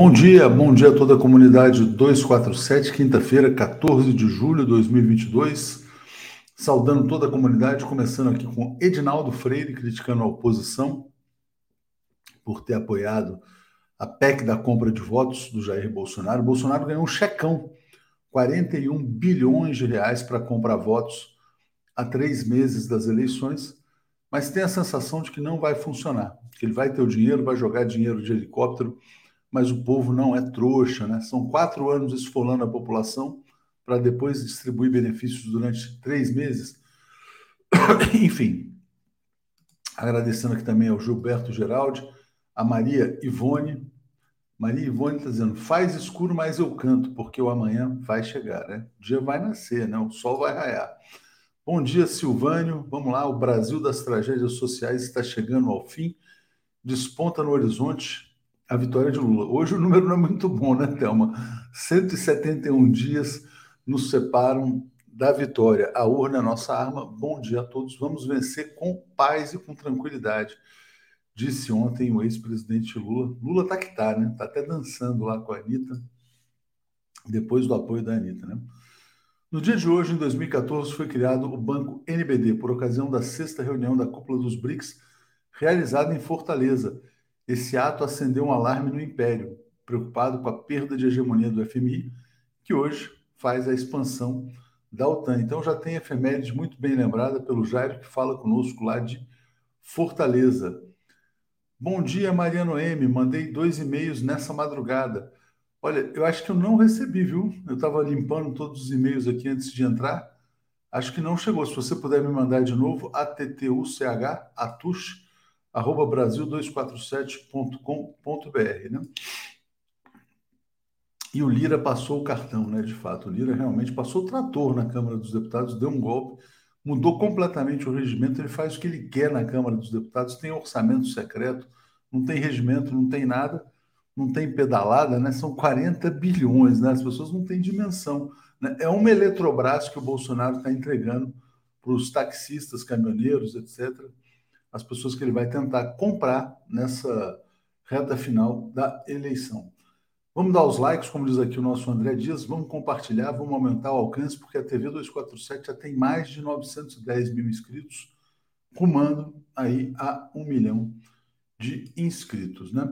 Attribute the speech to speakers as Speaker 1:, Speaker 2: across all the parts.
Speaker 1: Bom dia, bom dia a toda a comunidade 247, quinta-feira, 14 de julho de 2022. Saudando toda a comunidade, começando aqui com Edinaldo Freire, criticando a oposição por ter apoiado a PEC da compra de votos do Jair Bolsonaro. Bolsonaro ganhou um checão, 41 bilhões de reais para comprar votos há três meses das eleições, mas tem a sensação de que não vai funcionar, que ele vai ter o dinheiro, vai jogar dinheiro de helicóptero mas o povo não é trouxa, né? São quatro anos esfolando a população para depois distribuir benefícios durante três meses. Enfim, agradecendo aqui também ao Gilberto Geraldi, a Maria Ivone. Maria Ivone está dizendo: faz escuro, mas eu canto, porque o amanhã vai chegar, né? O dia vai nascer, né? O sol vai raiar. Bom dia, Silvânio. Vamos lá, o Brasil das tragédias sociais está chegando ao fim. Desponta no horizonte a vitória de Lula. Hoje o número não é muito bom, né, Thelma? 171 dias nos separam da vitória. A urna é nossa arma. Bom dia a todos. Vamos vencer com paz e com tranquilidade. Disse ontem o ex-presidente Lula. Lula tá que tá, né? Tá até dançando lá com a Anitta, depois do apoio da Anitta, né? No dia de hoje, em 2014, foi criado o Banco NBD, por ocasião da sexta reunião da cúpula dos BRICS, realizada em Fortaleza esse ato acendeu um alarme no Império, preocupado com a perda de hegemonia do FMI, que hoje faz a expansão da OTAN. Então já tem efemérides muito bem lembrada pelo Jairo, que fala conosco lá de Fortaleza. Bom dia, Mariano M. Mandei dois e-mails nessa madrugada. Olha, eu acho que eu não recebi, viu? Eu estava limpando todos os e-mails aqui antes de entrar. Acho que não chegou. Se você puder me mandar de novo, ATTUCH, ATUSH, arroba brasil247.com.br, né? E o Lira passou o cartão, né? De fato, o Lira realmente passou o trator na Câmara dos Deputados, deu um golpe, mudou completamente o regimento, ele faz o que ele quer na Câmara dos Deputados, tem orçamento secreto, não tem regimento, não tem nada, não tem pedalada, né? São 40 bilhões, né? As pessoas não têm dimensão. Né? É uma Eletrobras que o Bolsonaro está entregando para os taxistas, caminhoneiros, etc as pessoas que ele vai tentar comprar nessa reta final da eleição. Vamos dar os likes, como diz aqui o nosso André Dias, vamos compartilhar, vamos aumentar o alcance, porque a TV 247 já tem mais de 910 mil inscritos, rumando aí a um milhão de inscritos, né?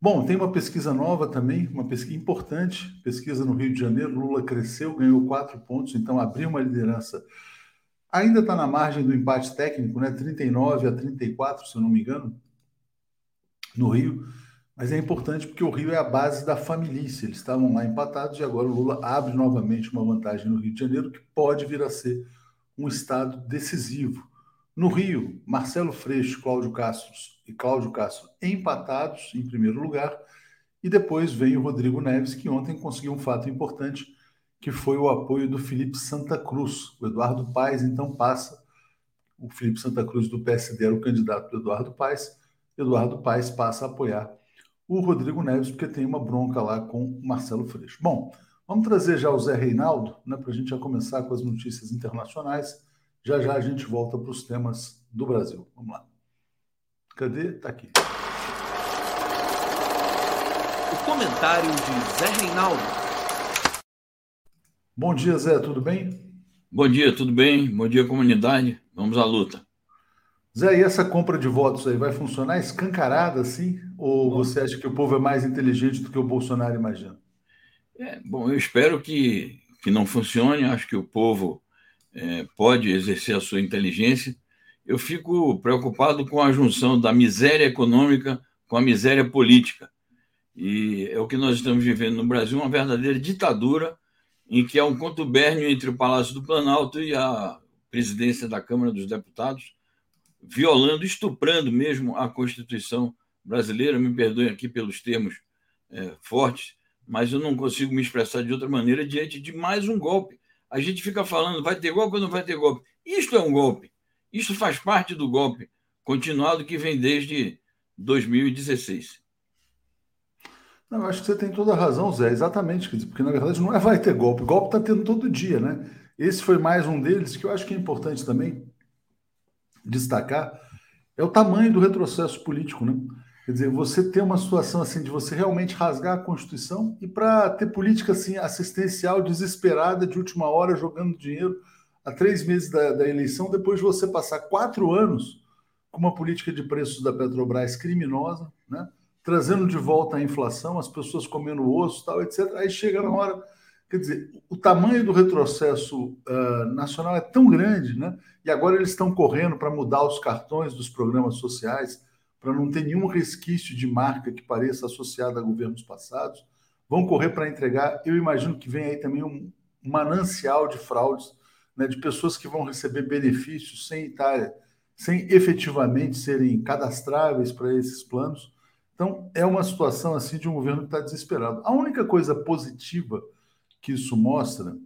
Speaker 1: Bom, tem uma pesquisa nova também, uma pesquisa importante, pesquisa no Rio de Janeiro, Lula cresceu, ganhou quatro pontos, então abriu uma liderança Ainda está na margem do empate técnico, né? 39 a 34, se eu não me engano, no Rio. Mas é importante porque o Rio é a base da família. Eles estavam lá empatados e agora o Lula abre novamente uma vantagem no Rio de Janeiro, que pode vir a ser um estado decisivo. No Rio, Marcelo Freixo, Cláudio Castro e Cláudio Castro empatados em primeiro lugar. E depois vem o Rodrigo Neves, que ontem conseguiu um fato importante que foi o apoio do Felipe Santa Cruz. O Eduardo Paes então passa, o Felipe Santa Cruz do PSD era o candidato do Eduardo Paes, Eduardo Paes passa a apoiar o Rodrigo Neves, porque tem uma bronca lá com o Marcelo Freixo. Bom, vamos trazer já o Zé Reinaldo, né, para a gente já começar com as notícias internacionais. Já já a gente volta para os temas do Brasil. Vamos lá. Cadê? Está aqui.
Speaker 2: O comentário de Zé Reinaldo.
Speaker 1: Bom dia, Zé, tudo bem?
Speaker 3: Bom dia, tudo bem? Bom dia, comunidade. Vamos à luta.
Speaker 1: Zé, e essa compra de votos aí vai funcionar escancarada assim? Ou bom, você acha que o povo é mais inteligente do que o Bolsonaro imagina?
Speaker 3: É, bom, eu espero que, que não funcione. Acho que o povo é, pode exercer a sua inteligência. Eu fico preocupado com a junção da miséria econômica com a miséria política. E é o que nós estamos vivendo no Brasil uma verdadeira ditadura em que há um contubérnio entre o Palácio do Planalto e a presidência da Câmara dos Deputados, violando, estuprando mesmo a Constituição brasileira. Me perdoem aqui pelos termos é, fortes, mas eu não consigo me expressar de outra maneira diante de mais um golpe. A gente fica falando, vai ter golpe ou não vai ter golpe? Isto é um golpe. Isso faz parte do golpe continuado que vem desde 2016.
Speaker 1: Não, eu acho que você tem toda a razão, Zé, exatamente, porque na verdade não é vai ter golpe, o golpe está tendo todo dia, né? Esse foi mais um deles que eu acho que é importante também destacar, é o tamanho do retrocesso político, né? Quer dizer, você ter uma situação assim de você realmente rasgar a Constituição e para ter política assim assistencial desesperada de última hora jogando dinheiro a três meses da, da eleição, depois de você passar quatro anos com uma política de preços da Petrobras criminosa, né? Trazendo de volta a inflação, as pessoas comendo osso, tal, etc. Aí chega na hora, quer dizer, o tamanho do retrocesso uh, nacional é tão grande, né? E agora eles estão correndo para mudar os cartões dos programas sociais, para não ter nenhum resquício de marca que pareça associada a governos passados. Vão correr para entregar. Eu imagino que vem aí também um manancial de fraudes, né, de pessoas que vão receber benefícios sem estar, sem efetivamente serem cadastráveis para esses planos então, é uma situação assim de um governo que está desesperado. A única coisa positiva que isso mostra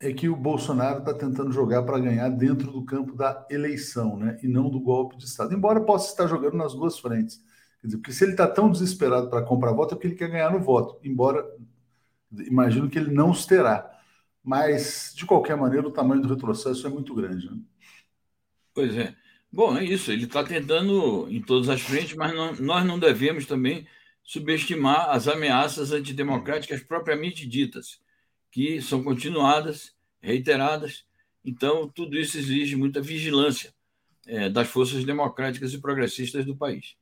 Speaker 1: é que o Bolsonaro está tentando jogar para ganhar dentro do campo da eleição, né? E não do golpe de Estado. Embora possa estar jogando nas duas frentes. Quer dizer, porque se ele está tão desesperado para comprar voto, é porque ele quer ganhar no voto. Embora imagino que ele não os terá. Mas, de qualquer maneira, o tamanho do retrocesso é muito grande. Né?
Speaker 3: Pois é. Bom, é isso. Ele está tentando em todas as frentes, mas não, nós não devemos também subestimar as ameaças antidemocráticas propriamente ditas, que são continuadas, reiteradas. Então, tudo isso exige muita vigilância é, das forças democráticas e progressistas do país.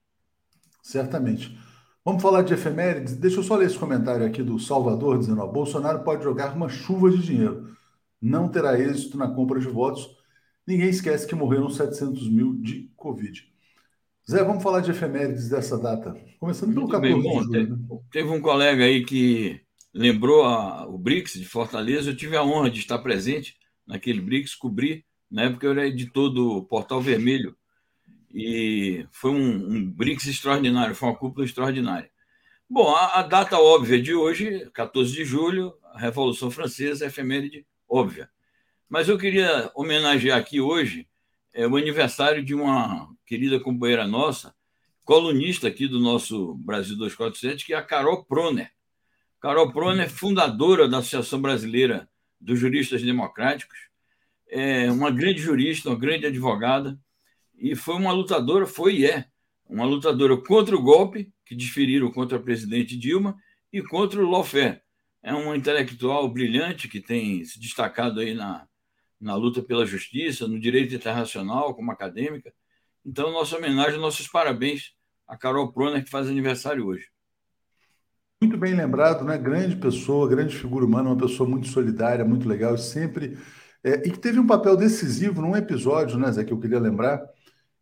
Speaker 1: Certamente. Vamos falar de efemérides? Deixa eu só ler esse comentário aqui do Salvador, dizendo: ó, Bolsonaro pode jogar uma chuva de dinheiro. Não terá êxito na compra de votos Ninguém esquece que morreram 700 mil de Covid. Zé, vamos falar de efemérides dessa data. Começando pelo 14 bem, bom, de julho.
Speaker 3: Né? Teve um colega aí que lembrou a, o BRICS de Fortaleza. Eu tive a honra de estar presente naquele BRICS, cobri. Na época eu era editor do Portal Vermelho. E foi um, um BRICS extraordinário, foi uma cúpula extraordinária. Bom, a, a data óbvia de hoje, 14 de julho, a Revolução Francesa, efeméride óbvia. Mas eu queria homenagear aqui hoje é, o aniversário de uma querida companheira nossa, colunista aqui do nosso Brasil 247, que é a Carol Proner. Carol Proner, fundadora da Associação Brasileira dos Juristas Democráticos, é uma grande jurista, uma grande advogada, e foi uma lutadora, foi e é, uma lutadora contra o golpe que desferiram contra a presidente Dilma e contra o lawfare. É uma intelectual brilhante que tem se destacado aí na, na luta pela justiça, no direito internacional, como acadêmica. Então, nossa homenagem, nossos parabéns a Carol Proner, que faz aniversário hoje.
Speaker 1: Muito bem lembrado, né? Grande pessoa, grande figura humana, uma pessoa muito solidária, muito legal, sempre. É, e que teve um papel decisivo num episódio, né, Zé, que eu queria lembrar,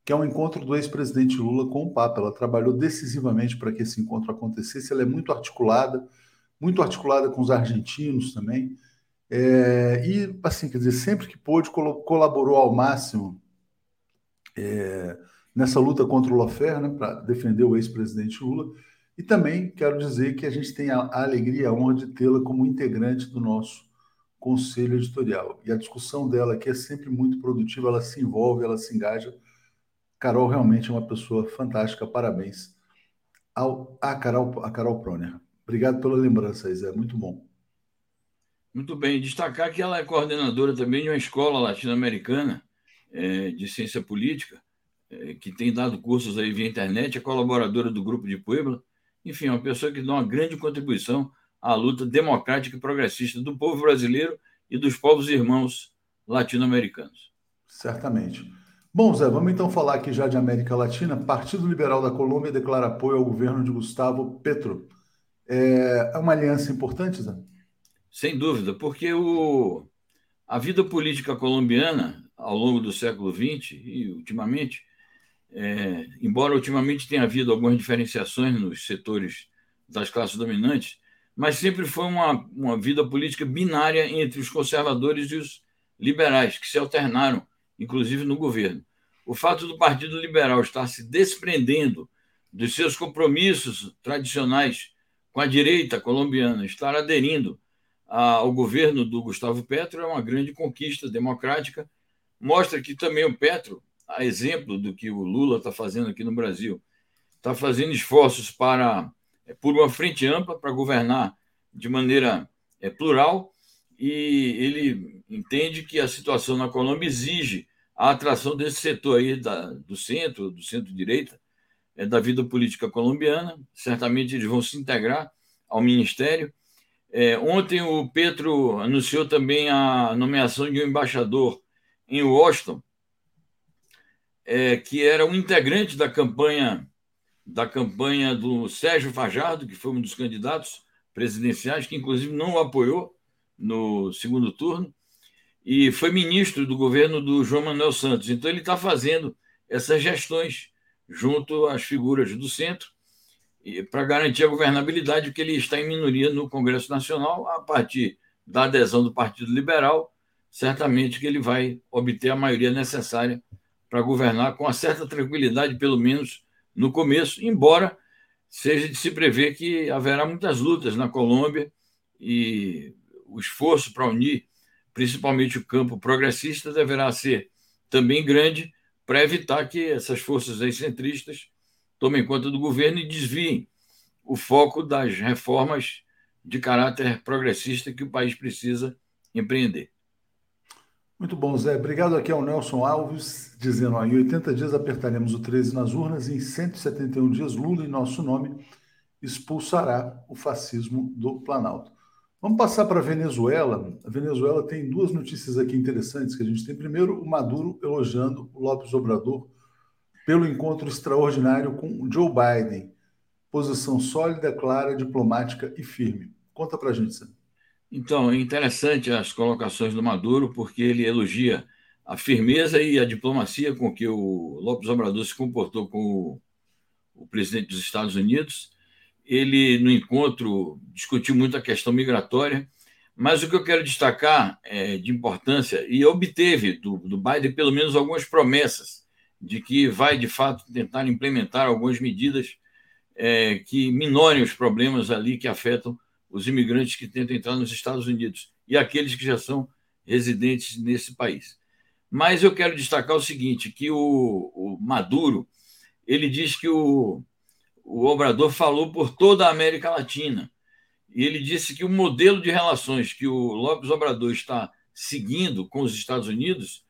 Speaker 1: que é um encontro do ex-presidente Lula com o Papa. Ela trabalhou decisivamente para que esse encontro acontecesse. Ela é muito articulada, muito articulada com os argentinos também. É, e, assim, quer dizer, sempre que pôde, colaborou ao máximo é, nessa luta contra o Lofer, né, para defender o ex-presidente Lula. E também quero dizer que a gente tem a, a alegria, a honra de tê-la como integrante do nosso conselho editorial. E a discussão dela aqui é sempre muito produtiva, ela se envolve, ela se engaja. Carol realmente é uma pessoa fantástica, parabéns ao, a, Carol, a Carol Proner. Obrigado pela lembrança, Isé, muito bom.
Speaker 3: Muito bem. Destacar que ela é coordenadora também de uma escola latino-americana é, de ciência política, é, que tem dado cursos aí via internet, é colaboradora do Grupo de Puebla. Enfim, é uma pessoa que dá uma grande contribuição à luta democrática e progressista do povo brasileiro e dos povos irmãos latino-americanos.
Speaker 1: Certamente. Bom, Zé, vamos então falar aqui já de América Latina. Partido Liberal da Colômbia declara apoio ao governo de Gustavo Petro. É, é uma aliança importante, Zé?
Speaker 3: Sem dúvida, porque o, a vida política colombiana, ao longo do século XX e ultimamente, é, embora ultimamente tenha havido algumas diferenciações nos setores das classes dominantes, mas sempre foi uma, uma vida política binária entre os conservadores e os liberais, que se alternaram, inclusive no governo. O fato do Partido Liberal estar se desprendendo dos seus compromissos tradicionais com a direita colombiana, estar aderindo ao governo do Gustavo Petro é uma grande conquista democrática. Mostra que também o Petro, a exemplo do que o Lula está fazendo aqui no Brasil, está fazendo esforços para é, por uma frente ampla para governar de maneira é, plural e ele entende que a situação na Colômbia exige a atração desse setor aí da, do centro, do centro-direita, é, da vida política colombiana. Certamente eles vão se integrar ao ministério. É, ontem o Petro anunciou também a nomeação de um embaixador em Washington, é, que era um integrante da campanha da campanha do Sérgio Fajardo, que foi um dos candidatos presidenciais, que inclusive não o apoiou no segundo turno, e foi ministro do governo do João Manuel Santos. Então, ele está fazendo essas gestões junto às figuras do centro para garantir a governabilidade, porque ele está em minoria no Congresso Nacional, a partir da adesão do Partido Liberal, certamente que ele vai obter a maioria necessária para governar com uma certa tranquilidade, pelo menos no começo, embora seja de se prever que haverá muitas lutas na Colômbia e o esforço para unir, principalmente o campo progressista, deverá ser também grande para evitar que essas forças centristas tomem conta do governo e desviem o foco das reformas de caráter progressista que o país precisa empreender.
Speaker 1: Muito bom, Zé. Obrigado aqui ao Nelson Alves, dizendo: ó, em 80 dias apertaremos o 13 nas urnas, e em 171 dias, Lula, em nosso nome, expulsará o fascismo do Planalto. Vamos passar para a Venezuela. A Venezuela tem duas notícias aqui interessantes que a gente tem. Primeiro, o Maduro elogiando o Lopes Obrador pelo encontro extraordinário com Joe Biden. Posição sólida, clara, diplomática e firme. Conta para a gente, Sam.
Speaker 3: Então, é interessante as colocações do Maduro, porque ele elogia a firmeza e a diplomacia com que o Lopes Obrador se comportou com o, o presidente dos Estados Unidos. Ele, no encontro, discutiu muito a questão migratória, mas o que eu quero destacar é, de importância, e obteve do, do Biden pelo menos algumas promessas de que vai, de fato, tentar implementar algumas medidas é, que minorem os problemas ali que afetam os imigrantes que tentam entrar nos Estados Unidos e aqueles que já são residentes nesse país. Mas eu quero destacar o seguinte, que o, o Maduro, ele diz que o, o Obrador falou por toda a América Latina. E ele disse que o modelo de relações que o Lopes Obrador está seguindo com os Estados Unidos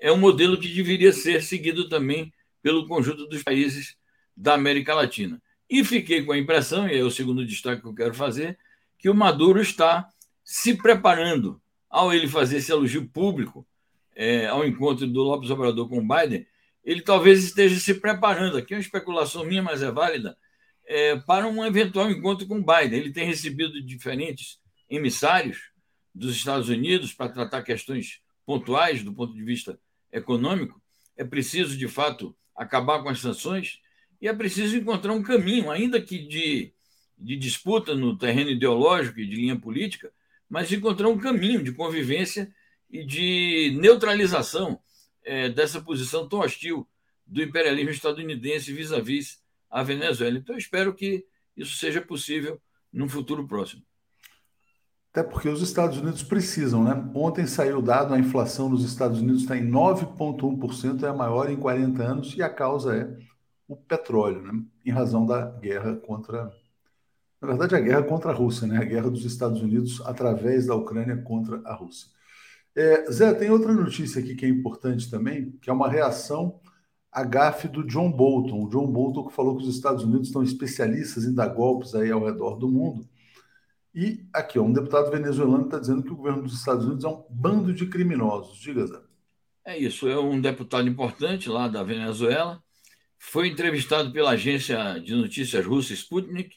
Speaker 3: é um modelo que deveria ser seguido também pelo conjunto dos países da América Latina. E fiquei com a impressão, e é o segundo destaque que eu quero fazer, que o Maduro está se preparando, ao ele fazer esse elogio público é, ao encontro do Lopes Obrador com o Biden, ele talvez esteja se preparando, aqui é uma especulação minha, mas é válida, é, para um eventual encontro com o Biden. Ele tem recebido diferentes emissários dos Estados Unidos para tratar questões pontuais do ponto de vista econômico. É preciso, de fato, acabar com as sanções e é preciso encontrar um caminho, ainda que de de disputa no terreno ideológico e de linha política, mas encontrar um caminho de convivência e de neutralização é, dessa posição tão hostil do imperialismo estadunidense vis-à-vis a Venezuela. Então, espero que isso seja possível num futuro próximo.
Speaker 1: Até porque os Estados Unidos precisam, né? Ontem saiu o dado, a inflação nos Estados Unidos está em 9,1%, é a maior em 40 anos, e a causa é o petróleo, né? Em razão da guerra contra na verdade, a guerra contra a Rússia, né? a guerra dos Estados Unidos através da Ucrânia contra a Rússia. É, Zé, tem outra notícia aqui que é importante também, que é uma reação à gafe do John Bolton. O John Bolton que falou que os Estados Unidos estão especialistas em dar golpes aí ao redor do mundo. E aqui, um deputado venezuelano está dizendo que o governo dos Estados Unidos é um bando de criminosos. Diga, Zé.
Speaker 3: É isso, é um deputado importante lá da Venezuela. Foi entrevistado pela agência de notícias russa Sputnik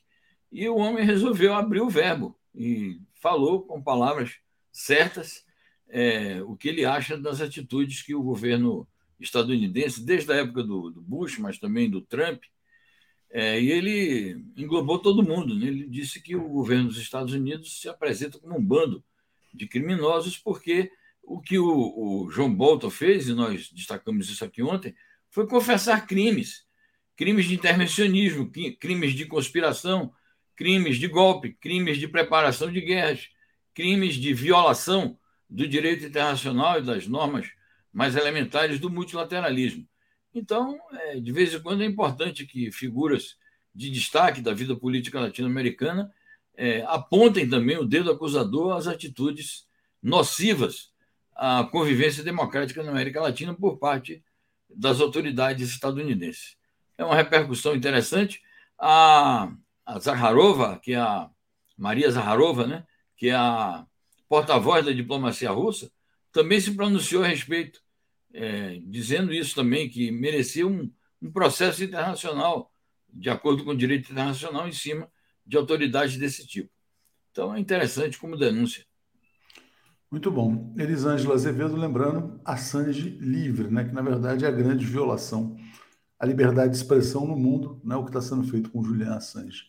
Speaker 3: e o homem resolveu abrir o verbo e falou com palavras certas é, o que ele acha das atitudes que o governo estadunidense, desde a época do, do Bush, mas também do Trump, é, e ele englobou todo mundo. Né? Ele disse que o governo dos Estados Unidos se apresenta como um bando de criminosos, porque o que o, o João Bolton fez, e nós destacamos isso aqui ontem, foi confessar crimes crimes de intervencionismo, crimes de conspiração, crimes de golpe, crimes de preparação de guerras, crimes de violação do direito internacional e das normas mais elementares do multilateralismo. Então, é, de vez em quando é importante que figuras de destaque da vida política latino-americana é, apontem também o dedo acusador às atitudes nocivas à convivência democrática na América Latina por parte das autoridades estadunidenses. é uma repercussão interessante. A, a Zakharova, que é a Maria Zaharova, né, que é a porta-voz da diplomacia russa, também se pronunciou a respeito, é, dizendo isso também, que merecia um, um processo internacional, de acordo com o direito internacional, em cima de autoridades desse tipo. Então é interessante como denúncia.
Speaker 1: Muito bom. Elisângela Azevedo lembrando Assange livre, né, que na verdade é a grande violação à liberdade de expressão no mundo, né, o que está sendo feito com Julian Assange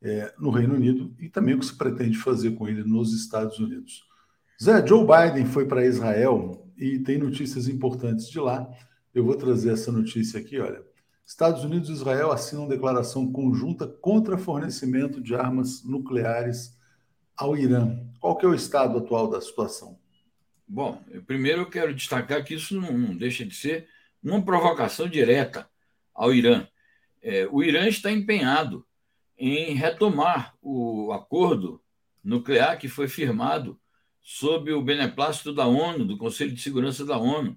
Speaker 1: é, no Reino Unido e também o que se pretende fazer com ele nos Estados Unidos. Zé, Joe Biden foi para Israel e tem notícias importantes de lá. Eu vou trazer essa notícia aqui, olha. Estados Unidos e Israel assinam declaração conjunta contra fornecimento de armas nucleares ao Irã. Qual que é o estado atual da situação?
Speaker 3: Bom, eu primeiro eu quero destacar que isso não deixa de ser uma provocação direta ao Irã. É, o Irã está empenhado em retomar o acordo nuclear que foi firmado sob o beneplácito da ONU, do Conselho de Segurança da ONU,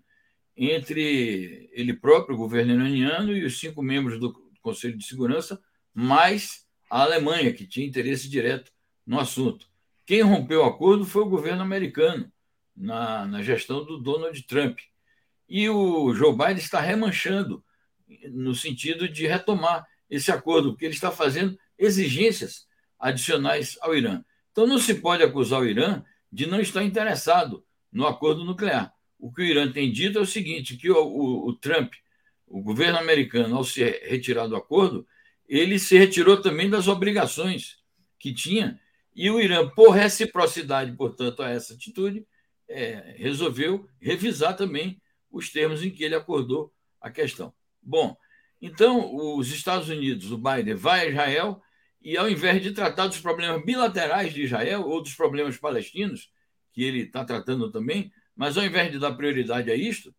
Speaker 3: entre ele próprio, o governo iraniano, e os cinco membros do Conselho de Segurança, mais a Alemanha, que tinha interesse direto no assunto. Quem rompeu o acordo foi o governo americano, na, na gestão do Donald Trump. E o Joe Biden está remanchando no sentido de retomar esse acordo, porque ele está fazendo exigências adicionais ao Irã. Então não se pode acusar o Irã de não estar interessado no acordo nuclear. O que o Irã tem dito é o seguinte: que o, o, o Trump, o governo americano, ao se retirar do acordo, ele se retirou também das obrigações que tinha e o Irã, por reciprocidade, portanto, a essa atitude, é, resolveu revisar também os termos em que ele acordou a questão. Bom, então os Estados Unidos, o Biden, vai a Israel e, ao invés de tratar dos problemas bilaterais de Israel ou dos problemas palestinos, que ele está tratando também, mas ao invés de dar prioridade a isto,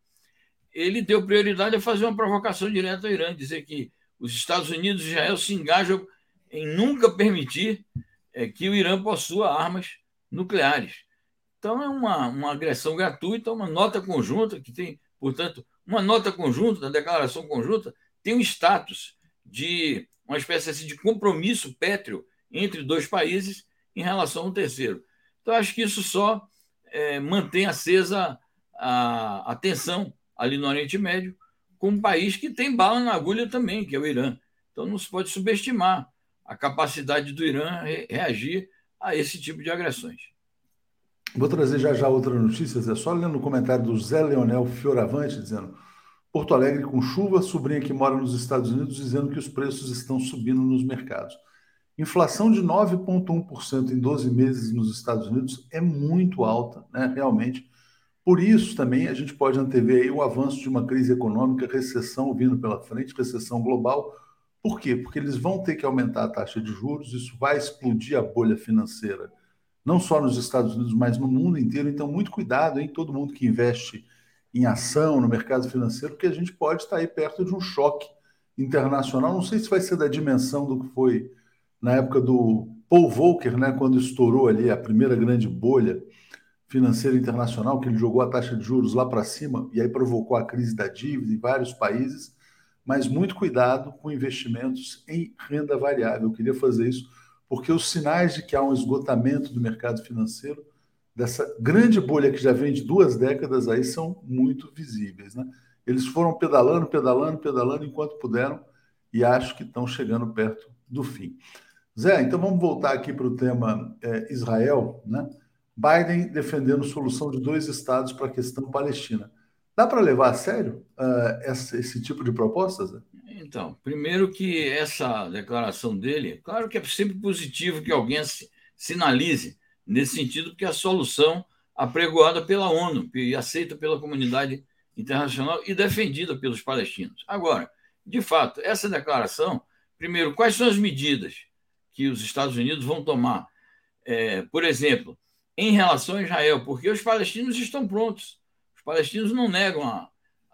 Speaker 3: ele deu prioridade a fazer uma provocação direta ao Irã, dizer que os Estados Unidos e Israel se engajam em nunca permitir é que o Irã possua armas nucleares. Então, é uma, uma agressão gratuita, uma nota conjunta, que tem, portanto, uma nota conjunta, da declaração conjunta, tem um status de uma espécie assim, de compromisso pétreo entre dois países em relação ao terceiro. Então, acho que isso só é, mantém acesa a, a tensão ali no Oriente Médio, com um país que tem bala na agulha também, que é o Irã. Então, não se pode subestimar a capacidade do Irã reagir a esse tipo de agressões.
Speaker 1: Vou trazer já já outra notícia, Zé. Só lendo o comentário do Zé Leonel Fioravante, dizendo: Porto Alegre com chuva, sobrinha que mora nos Estados Unidos dizendo que os preços estão subindo nos mercados. Inflação de 9,1% em 12 meses nos Estados Unidos é muito alta, né, realmente. Por isso também a gente pode antever o avanço de uma crise econômica, recessão vindo pela frente, recessão global, por quê? Porque eles vão ter que aumentar a taxa de juros, isso vai explodir a bolha financeira, não só nos Estados Unidos, mas no mundo inteiro. Então, muito cuidado, hein? Todo mundo que investe em ação no mercado financeiro, porque a gente pode estar aí perto de um choque internacional. Não sei se vai ser da dimensão do que foi na época do Paul Volcker, né, quando estourou ali a primeira grande bolha financeira internacional, que ele jogou a taxa de juros lá para cima e aí provocou a crise da dívida em vários países mas muito cuidado com investimentos em renda variável. Eu queria fazer isso porque os sinais de que há um esgotamento do mercado financeiro, dessa grande bolha que já vem de duas décadas aí, são muito visíveis. Né? Eles foram pedalando, pedalando, pedalando enquanto puderam e acho que estão chegando perto do fim. Zé, então vamos voltar aqui para o tema é, Israel. Né? Biden defendendo solução de dois estados para a questão palestina. Dá para levar a sério uh, esse, esse, tipo de propostas? Né?
Speaker 3: Então, primeiro que essa declaração dele, claro que é sempre positivo que alguém sinalize nesse sentido, porque a solução apregoada pela ONU e aceita pela comunidade internacional e defendida pelos palestinos. Agora, de fato, essa declaração, primeiro, quais são as medidas que os Estados Unidos vão tomar? É, por exemplo, em relação a Israel, porque os palestinos estão prontos os palestinos não negam a.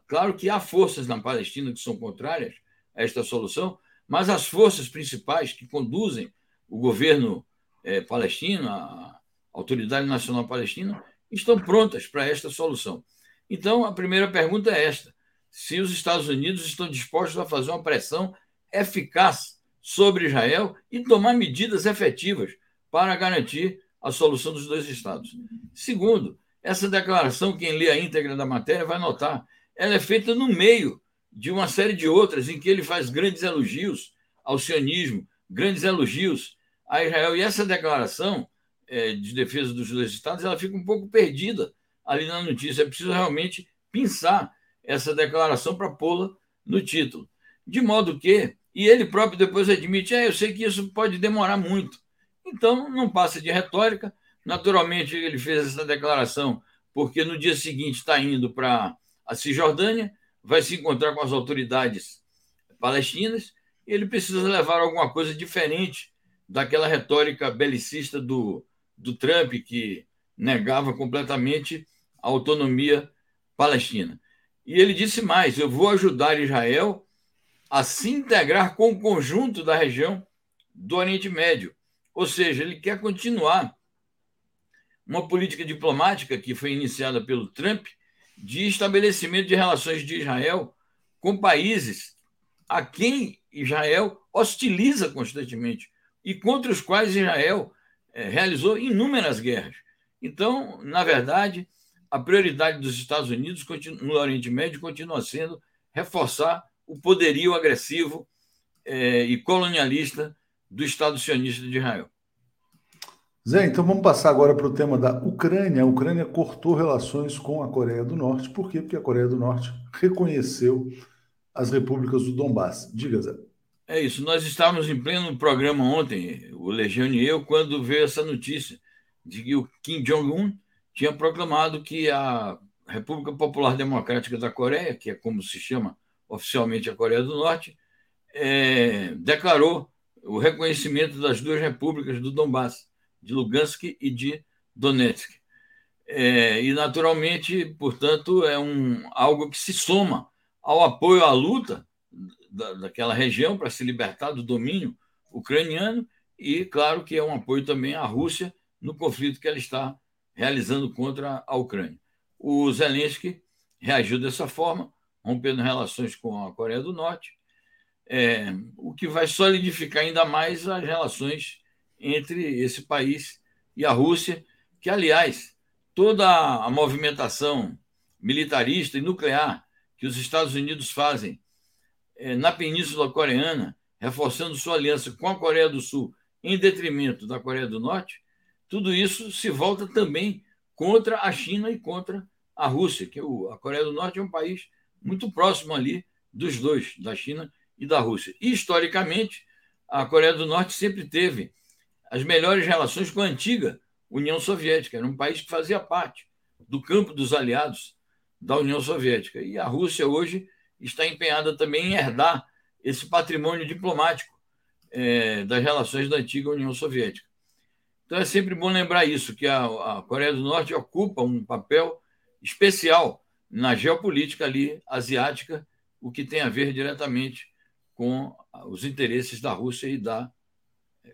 Speaker 3: Claro que há forças na Palestina que são contrárias a esta solução, mas as forças principais que conduzem o governo é, palestino, a Autoridade Nacional Palestina, estão prontas para esta solução. Então, a primeira pergunta é esta: se os Estados Unidos estão dispostos a fazer uma pressão eficaz sobre Israel e tomar medidas efetivas para garantir a solução dos dois Estados. Segundo, essa declaração, quem lê a íntegra da matéria vai notar, ela é feita no meio de uma série de outras em que ele faz grandes elogios ao sionismo, grandes elogios a Israel. E essa declaração é, de defesa dos dois Estados ela fica um pouco perdida ali na notícia. É preciso realmente pensar essa declaração para pô-la no título. De modo que, e ele próprio depois admite, é, eu sei que isso pode demorar muito. Então, não passa de retórica. Naturalmente, ele fez essa declaração porque no dia seguinte está indo para a Cisjordânia, vai se encontrar com as autoridades palestinas e ele precisa levar alguma coisa diferente daquela retórica belicista do, do Trump, que negava completamente a autonomia palestina. E ele disse mais: eu vou ajudar Israel a se integrar com o conjunto da região do Oriente Médio. Ou seja, ele quer continuar uma política diplomática que foi iniciada pelo Trump de estabelecimento de relações de Israel com países a quem Israel hostiliza constantemente e contra os quais Israel realizou inúmeras guerras. Então, na verdade, a prioridade dos Estados Unidos no Oriente Médio continua sendo reforçar o poderio agressivo é, e colonialista do Estado sionista de Israel.
Speaker 1: Zé, então vamos passar agora para o tema da Ucrânia. A Ucrânia cortou relações com a Coreia do Norte. Por quê? Porque a Coreia do Norte reconheceu as repúblicas do Donbass. Diga, Zé.
Speaker 3: É isso. Nós estávamos em pleno programa ontem, o Legião e eu, quando veio essa notícia de que o Kim Jong-un tinha proclamado que a República Popular Democrática da Coreia, que é como se chama oficialmente a Coreia do Norte, é, declarou o reconhecimento das duas repúblicas do Donbass, de Lugansk e de Donetsk. É, e, naturalmente, portanto, é um, algo que se soma ao apoio à luta da, daquela região para se libertar do domínio ucraniano e, claro, que é um apoio também à Rússia no conflito que ela está realizando contra a Ucrânia. O Zelensky reagiu dessa forma, rompendo relações com a Coreia do Norte, é, o que vai solidificar ainda mais as relações entre esse país e a Rússia, que, aliás, toda a movimentação militarista e nuclear que os Estados Unidos fazem na Península Coreana, reforçando sua aliança com a Coreia do Sul em detrimento da Coreia do Norte, tudo isso se volta também contra a China e contra a Rússia, que a Coreia do Norte é um país muito próximo ali dos dois, da China e da Rússia. E, historicamente, a Coreia do Norte sempre teve as melhores relações com a antiga União Soviética, era um país que fazia parte do campo dos aliados da União Soviética. E a Rússia hoje está empenhada também em herdar esse patrimônio diplomático é, das relações da antiga União Soviética. Então é sempre bom lembrar isso, que a, a Coreia do Norte ocupa um papel especial na geopolítica ali asiática, o que tem a ver diretamente com os interesses da Rússia e da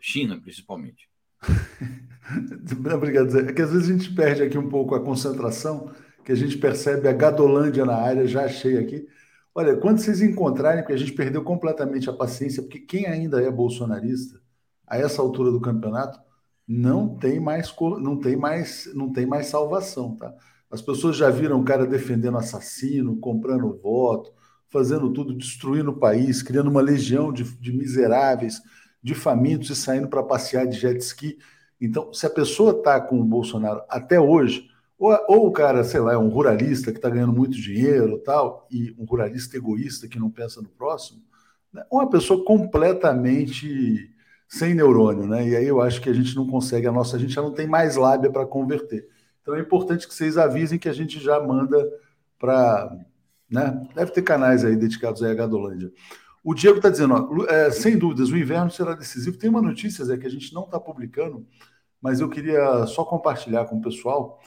Speaker 3: China, principalmente.
Speaker 1: Obrigado, Zé. É que às vezes a gente perde aqui um pouco a concentração, que a gente percebe a Gadolândia na área, já achei aqui. Olha, quando vocês encontrarem, porque a gente perdeu completamente a paciência, porque quem ainda é bolsonarista, a essa altura do campeonato, não tem mais não tem mais não tem mais salvação, tá? As pessoas já viram o cara defendendo assassino, comprando voto, fazendo tudo, destruindo o país, criando uma legião de, de miseráveis, de famintos e saindo para passear de jet ski. Então, se a pessoa está com o Bolsonaro até hoje, ou, ou, o cara, sei lá, é um ruralista que está ganhando muito dinheiro tal, e um ruralista egoísta que não pensa no próximo, né? uma pessoa completamente sem neurônio, né? E aí eu acho que a gente não consegue, a nossa, a gente já não tem mais lábia para converter. Então é importante que vocês avisem que a gente já manda para. Né? Deve ter canais aí dedicados à Gadolândia. O Diego está dizendo, ó, é, sem dúvidas, o inverno será decisivo. Tem uma notícia, Zé, que a gente não está publicando, mas eu queria só compartilhar com o pessoal.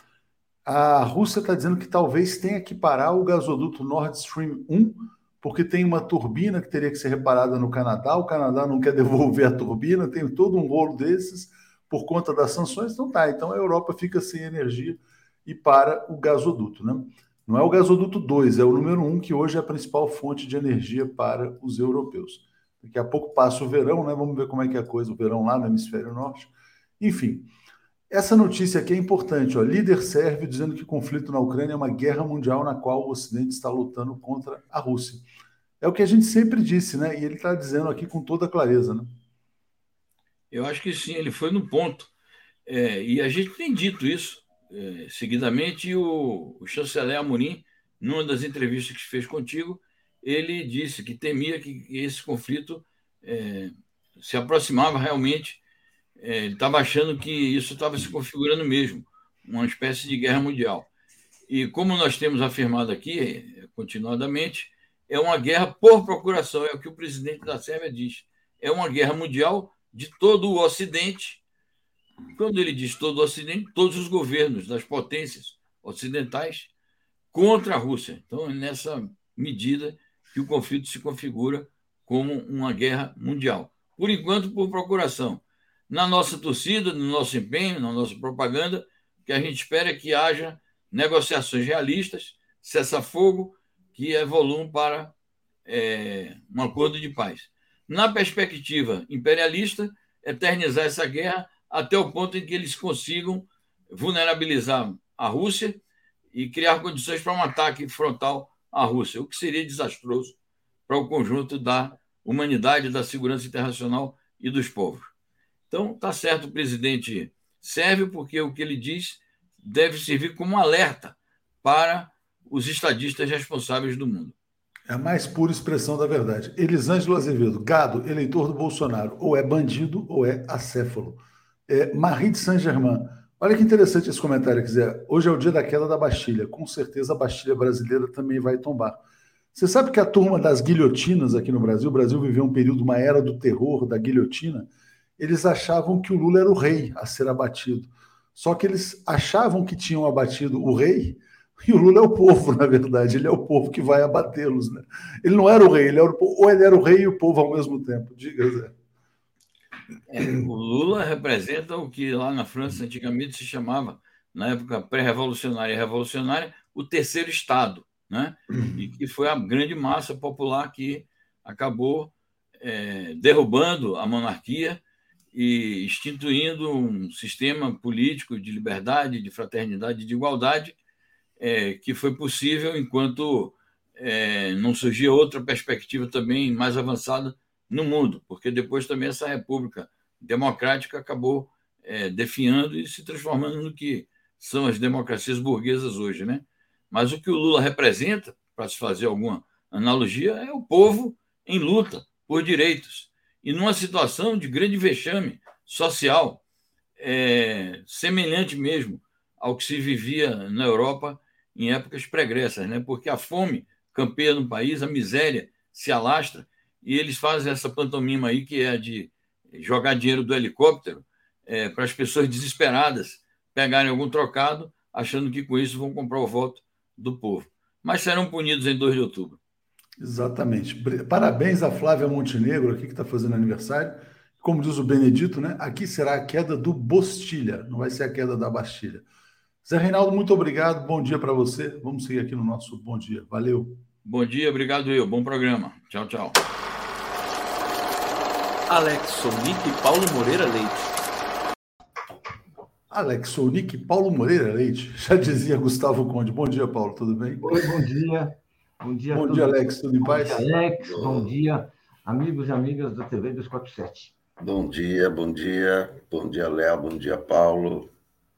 Speaker 1: A Rússia está dizendo que talvez tenha que parar o gasoduto Nord Stream 1 porque tem uma turbina que teria que ser reparada no Canadá, o Canadá não quer devolver a turbina, tem todo um rolo desses por conta das sanções, então tá, então a Europa fica sem energia e para o gasoduto, né? Não é o gasoduto 2, é o número 1, um, que hoje é a principal fonte de energia para os europeus. Daqui a pouco passa o verão, né? Vamos ver como é que é a coisa, o verão lá no hemisfério norte. Enfim, essa notícia aqui é importante. Ó. Líder sérvio dizendo que o conflito na Ucrânia é uma guerra mundial na qual o Ocidente está lutando contra a Rússia. É o que a gente sempre disse, né? E ele está dizendo aqui com toda clareza, né?
Speaker 3: Eu acho que sim, ele foi no ponto. É, e a gente tem dito isso é, seguidamente. O, o chanceler Amorim, numa das entrevistas que fez contigo, ele disse que temia que esse conflito é, se aproximava realmente. É, ele estava achando que isso estava se configurando mesmo, uma espécie de guerra mundial. E como nós temos afirmado aqui, é, continuadamente, é uma guerra por procuração, é o que o presidente da Sérvia diz. É uma guerra mundial de todo o Ocidente. Quando ele diz todo o Ocidente, todos os governos das potências ocidentais contra a Rússia. Então, é nessa medida que o conflito se configura como uma guerra mundial. Por enquanto, por procuração. Na nossa torcida, no nosso empenho, na nossa propaganda, que a gente espera que haja negociações realistas, cessa-fogo, que evoluam para é, um acordo de paz. Na perspectiva imperialista, eternizar essa guerra até o ponto em que eles consigam vulnerabilizar a Rússia e criar condições para um ataque frontal à Rússia, o que seria desastroso para o conjunto da humanidade, da segurança internacional e dos povos. Então, está certo o presidente serve porque o que ele diz deve servir como alerta para os estadistas responsáveis do mundo.
Speaker 1: É a mais pura expressão da verdade. Elisângelo Azevedo, gado, eleitor do Bolsonaro, ou é bandido ou é acéfalo. É, Marie de Saint-Germain. Olha que interessante esse comentário, quiser. Hoje é o dia da queda da Bastilha. Com certeza a Bastilha brasileira também vai tombar. Você sabe que a turma das guilhotinas aqui no Brasil, o Brasil viveu um período, uma era do terror, da guilhotina. Eles achavam que o Lula era o rei a ser abatido. Só que eles achavam que tinham abatido o rei e o Lula é o povo, na verdade, ele é o povo que vai abatê-los. Né? Ele não era o rei, ele era o, ou ele era o rei e o povo ao mesmo tempo. Diga, Zé.
Speaker 3: É, o Lula representa o que lá na França antigamente se chamava, na época pré-revolucionária e revolucionária, o terceiro Estado, né? e que foi a grande massa popular que acabou é, derrubando a monarquia e instituindo um sistema político de liberdade, de fraternidade, de igualdade, é, que foi possível enquanto é, não surgia outra perspectiva também mais avançada no mundo, porque depois também essa república democrática acabou é, definhando e se transformando no que são as democracias burguesas hoje, né? Mas o que o Lula representa, para se fazer alguma analogia, é o povo em luta por direitos e numa situação de grande vexame social, é, semelhante mesmo ao que se vivia na Europa em épocas pregressas, né? porque a fome campeia no país, a miséria se alastra, e eles fazem essa pantomima aí que é de jogar dinheiro do helicóptero é, para as pessoas desesperadas pegarem algum trocado, achando que com isso vão comprar o voto do povo. Mas serão punidos em 2 de outubro.
Speaker 1: Exatamente. Parabéns a Flávia Montenegro, aqui que está fazendo aniversário. Como diz o Benedito, né? Aqui será a queda do Bostilha, não vai ser a queda da Bastilha. Zé Reinaldo, muito obrigado. Bom dia para você. Vamos seguir aqui no nosso bom dia. Valeu.
Speaker 3: Bom dia, obrigado eu. Bom programa. Tchau, tchau.
Speaker 2: Alex Sonic e Paulo Moreira Leite.
Speaker 1: Alex Sonic e Paulo Moreira Leite. Já dizia Gustavo Conde. Bom dia, Paulo. Tudo bem?
Speaker 4: Oi, bom dia.
Speaker 1: Bom dia, bom dia Alex. Tudo em paz?
Speaker 4: Bom dia, Alex. Bom dia, amigos e amigas da TV 247.
Speaker 5: Bom dia, bom dia. Bom dia, Léo. Bom dia, Paulo.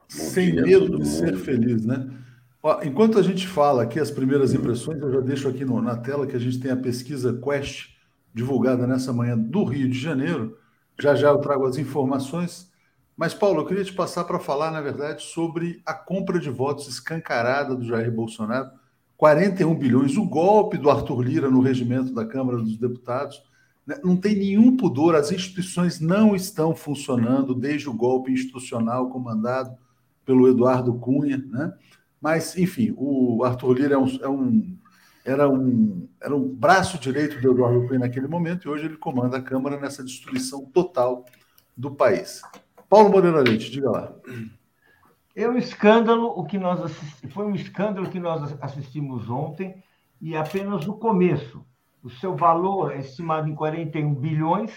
Speaker 1: Sem medo de ser feliz, né? Ó, enquanto a gente fala aqui as primeiras impressões, eu já deixo aqui no, na tela que a gente tem a pesquisa Quest, divulgada nessa manhã do Rio de Janeiro. Já já eu trago as informações. Mas, Paulo, eu queria te passar para falar, na verdade, sobre a compra de votos escancarada do Jair Bolsonaro. 41 bilhões, o golpe do Arthur Lira no regimento da Câmara dos Deputados. Né? Não tem nenhum pudor, as instituições não estão funcionando desde o golpe institucional comandado pelo Eduardo Cunha, né? Mas, enfim, o Arthur Lira é um, é um, era, um, era um braço direito do Eduardo Cunha naquele momento e hoje ele comanda a Câmara nessa destruição total do país. Paulo Moreira Leite, diga lá.
Speaker 4: É um escândalo o que nós assistimos, foi um escândalo que nós assistimos ontem e apenas no começo. O seu valor é estimado em 41 bilhões.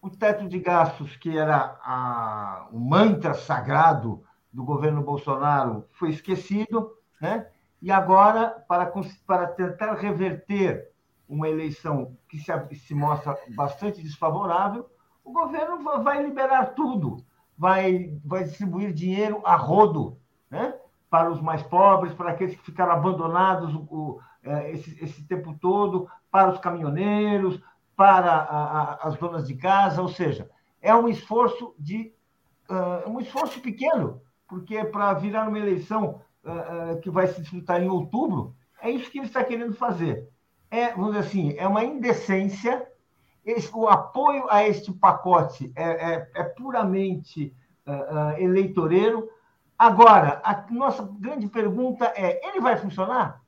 Speaker 4: O teto de gastos, que era a, o mantra sagrado do governo Bolsonaro, foi esquecido, né? E agora, para, para tentar reverter uma eleição que se, se mostra bastante desfavorável, o governo vai liberar tudo, vai, vai distribuir dinheiro a rodo, né? para os mais pobres, para aqueles que ficaram abandonados o, é, esse, esse tempo todo, para os caminhoneiros, para a, a, as donas de casa, ou seja, é um esforço de uh, um esforço pequeno, porque para virar uma eleição uh, uh, que vai se disputar em outubro, é isso que ele está querendo fazer. É, vamos dizer assim, é uma indecência. Esse, o apoio a este pacote é, é, é puramente eleitoreiro. Agora, a nossa grande pergunta é: ele vai funcionar?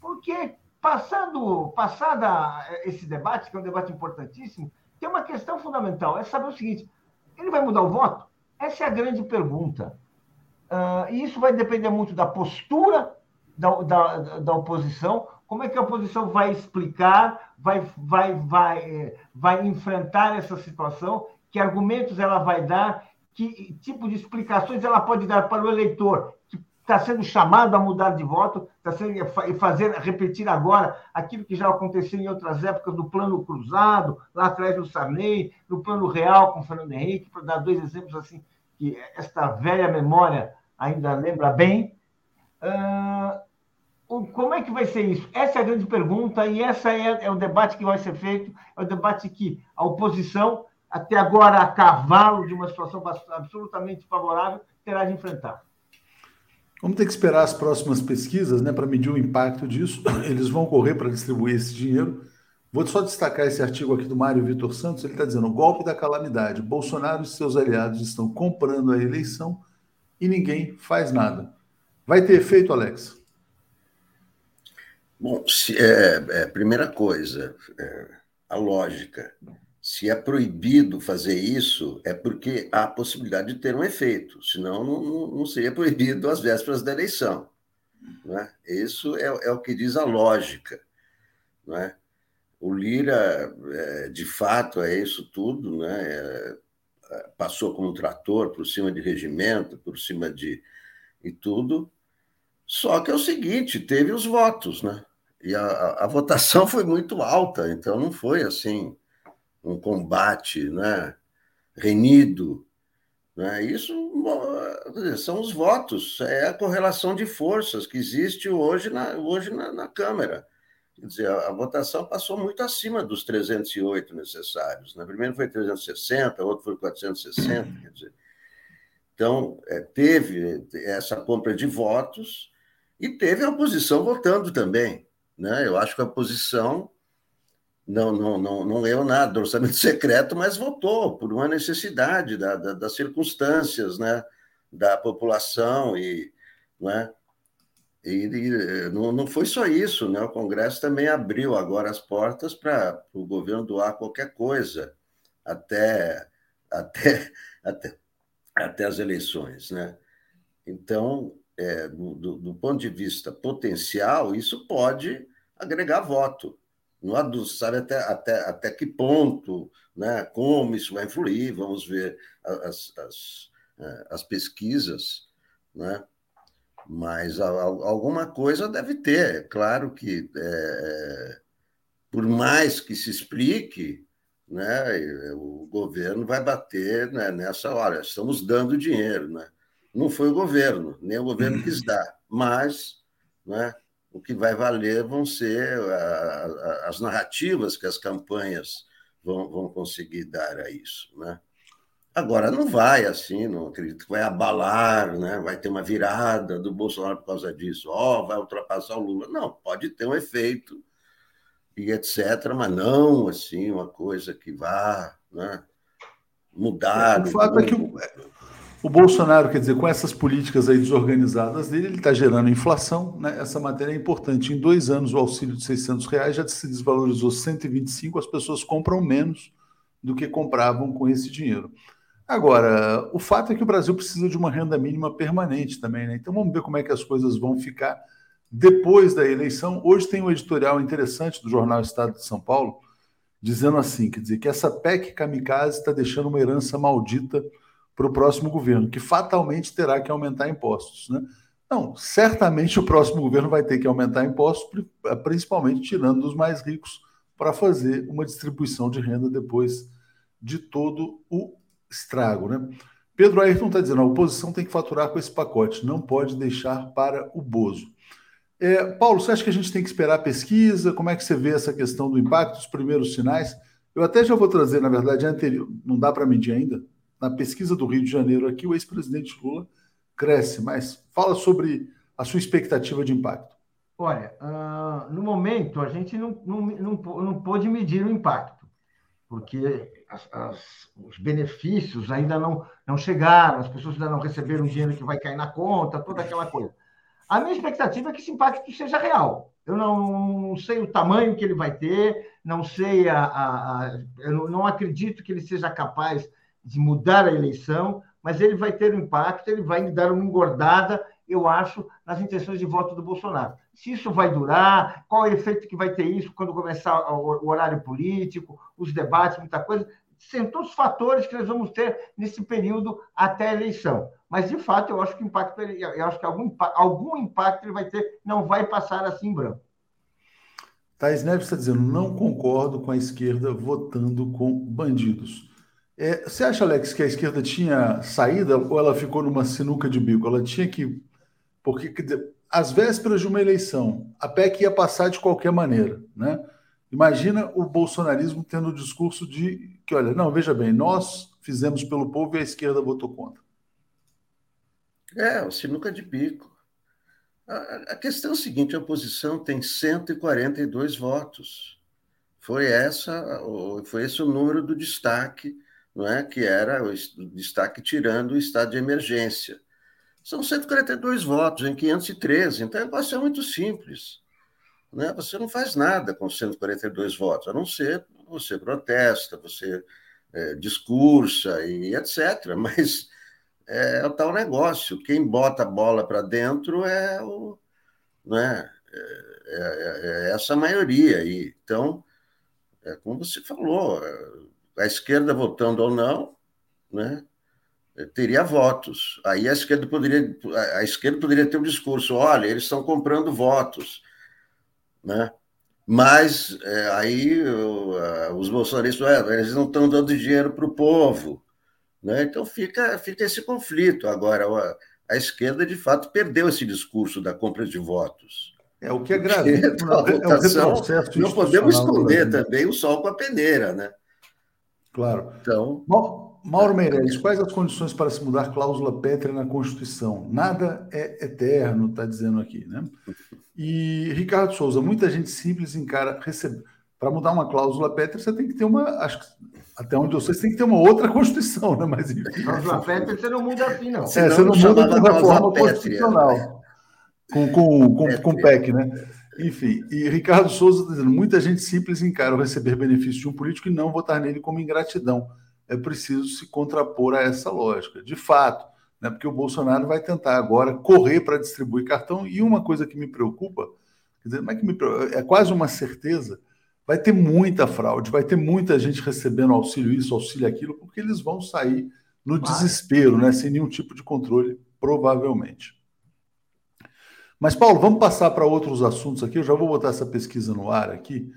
Speaker 4: Porque passando, passada esse debate, que é um debate importantíssimo, tem uma questão fundamental, é saber o seguinte: ele vai mudar o voto? Essa é a grande pergunta. Uh, e isso vai depender muito da postura da, da, da, oposição, como é que a oposição vai explicar, vai, vai, vai, vai enfrentar essa situação, que argumentos ela vai dar, que tipo de explicações ela pode dar para o eleitor, que está sendo chamado a mudar de voto, está sendo e fazer repetir agora aquilo que já aconteceu em outras épocas do plano cruzado, lá atrás do Sarney, no plano real com Fernando Henrique, para dar dois exemplos assim que esta velha memória ainda lembra bem. Uh, como é que vai ser isso? Essa é a grande pergunta e essa é, é o debate que vai ser feito, é o debate que a oposição, até agora a cavalo de uma situação absolutamente favorável, terá de enfrentar.
Speaker 1: Vamos ter que esperar as próximas pesquisas né, para medir o impacto disso. Eles vão correr para distribuir esse dinheiro. Vou só destacar esse artigo aqui do Mário Vitor Santos. Ele está dizendo: o golpe da calamidade. Bolsonaro e seus aliados estão comprando a eleição e ninguém faz nada. Vai ter efeito, Alex?
Speaker 5: Bom, se, é, é, primeira coisa, é, a lógica. Se é proibido fazer isso, é porque há a possibilidade de ter um efeito, senão não, não seria proibido às vésperas da eleição. Né? Isso é, é, o que diz a lógica. Né? O Lira, é, de fato, é isso tudo, né? Passou como um trator por cima de regimento, por cima de. e tudo. Só que é o seguinte: teve os votos, né? E a, a, votação foi muito alta, então não foi assim um combate né, renido. Né? Isso são os votos, é a correlação de forças que existe hoje na, hoje na, na Câmara. Quer dizer, a, a, votação passou muito acima dos 308 necessários. Né? Primeiro foi 360, outro foi 460. Quer dizer. Então, é, teve essa compra de votos e teve a oposição votando também. Né? Eu acho que a oposição não, não, não, não leu nada do orçamento secreto, mas votou por uma necessidade da, da, das circunstâncias, né, da população e, né, e, e não, não foi só isso, né, o Congresso também abriu agora as portas para o governo doar qualquer coisa até, até, até, até as eleições, né. Então, é, do, do ponto de vista potencial, isso pode agregar voto não sabe até, até, até que ponto, né, como isso vai influir, vamos ver as, as, é, as pesquisas, né? mas alguma coisa deve ter. É claro que, é, por mais que se explique, né, o governo vai bater né, nessa hora, estamos dando dinheiro. Né? Não foi o governo, nem o governo quis dar, mas né, o que vai valer vão ser a, a, as narrativas que as campanhas vão, vão conseguir dar a isso. Né? Agora, não vai assim, não acredito que vai abalar, né? vai ter uma virada do Bolsonaro por causa disso, ó, oh, vai ultrapassar o Lula. Não, pode ter um efeito e etc., mas não assim, uma coisa que vá né, mudar.
Speaker 1: O fato é que o, o Bolsonaro, quer dizer, com essas políticas aí desorganizadas dele, ele está gerando inflação. Né? Essa matéria é importante. Em dois anos, o auxílio de 600 reais já se desvalorizou 125, as pessoas compram menos do que compravam com esse dinheiro. Agora, o fato é que o Brasil precisa de uma renda mínima permanente também, né? Então vamos ver como é que as coisas vão ficar depois da eleição. Hoje tem um editorial interessante do jornal Estado de São Paulo dizendo assim, quer dizer, que essa PEC kamikaze está deixando uma herança maldita para o próximo governo, que fatalmente terá que aumentar impostos, né? Não, certamente o próximo governo vai ter que aumentar impostos, principalmente tirando dos mais ricos, para fazer uma distribuição de renda depois de todo o estrago. Né? Pedro Ayrton está dizendo: a oposição tem que faturar com esse pacote, não pode deixar para o Bozo. É, Paulo, você acha que a gente tem que esperar a pesquisa? Como é que você vê essa questão do impacto, os primeiros sinais? Eu até já vou trazer, na verdade, anterior, não dá para medir ainda. Na pesquisa do Rio de Janeiro aqui, o ex-presidente Lula cresce, mas fala sobre a sua expectativa de impacto.
Speaker 4: Olha, uh, no momento a gente não, não, não, não pôde medir o impacto, porque as, as, os benefícios ainda não, não chegaram, as pessoas ainda não receberam o dinheiro que vai cair na conta, toda aquela coisa. A minha expectativa é que esse impacto seja real. Eu não, não sei o tamanho que ele vai ter, não sei a, a, a eu não acredito que ele seja capaz de mudar a eleição, mas ele vai ter um impacto, ele vai dar uma engordada, eu acho, nas intenções de voto do Bolsonaro. Se isso vai durar, qual é o efeito que vai ter isso quando começar o horário político, os debates, muita coisa, são todos os fatores que nós vamos ter nesse período até a eleição. Mas, de fato, eu acho que impacto, eu acho que algum, algum impacto ele vai ter, não vai passar assim em branco.
Speaker 1: Thais Neves está dizendo, não concordo com a esquerda votando com bandidos. É, você acha, Alex, que a esquerda tinha saída ou ela ficou numa sinuca de bico? Ela tinha que. Porque, às vésperas de uma eleição, a PEC ia passar de qualquer maneira, né? Imagina o bolsonarismo tendo o discurso de que, olha, não, veja bem, nós fizemos pelo povo e a esquerda votou contra.
Speaker 5: É, o sinuca de bico. A, a questão é a seguinte: a oposição tem 142 votos. Foi essa, foi esse o número do destaque, não é? Que era o destaque tirando o estado de emergência. São 142 votos em 513, então a equação é muito simples né? Você não faz nada com 142 votos, a não ser você protesta, você é, discursa e etc. Mas é, é, o tal negócio. Quem bota a bola para dentro é o, né? É, é, é, essa maioria aí. Então, é como você falou, é, a esquerda votando ou não, né? teria votos. Aí a esquerda poderia a esquerda poderia ter um discurso, olha, eles estão comprando votos né? Mas é, aí os bolsonaristas, é, eles não estão dando dinheiro para o povo, né? Então fica, fica esse conflito. Agora, a, a, esquerda, de fato, perdeu esse discurso da compra de votos.
Speaker 1: É o que é grave. É,
Speaker 5: votação, é não podemos esconder também o sol com a peneira, né?
Speaker 1: Claro. Então. Bom, Mauro Meirelles, quais as condições para se mudar cláusula pétrea na Constituição? Nada é eterno, está dizendo aqui, né? E Ricardo Souza, muita gente simples encara receber. Para mudar uma cláusula pétrea, você tem que ter uma. Acho que, até onde eu sei, você tem que ter uma outra Constituição, né? Mas
Speaker 4: enfim. Cláusula pétrea você não muda assim, não. É,
Speaker 1: você não muda com reforma constitucional. Com, com, com, com PEC, né? Enfim, e Ricardo Souza está dizendo: muita gente simples encara o receber benefício de um político e não votar nele como ingratidão é preciso se contrapor a essa lógica. De fato, né, porque o Bolsonaro vai tentar agora correr para distribuir cartão, e uma coisa que me preocupa, quer dizer, é, que me preocupa, é quase uma certeza, vai ter muita fraude, vai ter muita gente recebendo auxílio isso, auxílio aquilo, porque eles vão sair no desespero, né, sem nenhum tipo de controle, provavelmente. Mas, Paulo, vamos passar para outros assuntos aqui. Eu já vou botar essa pesquisa no ar aqui.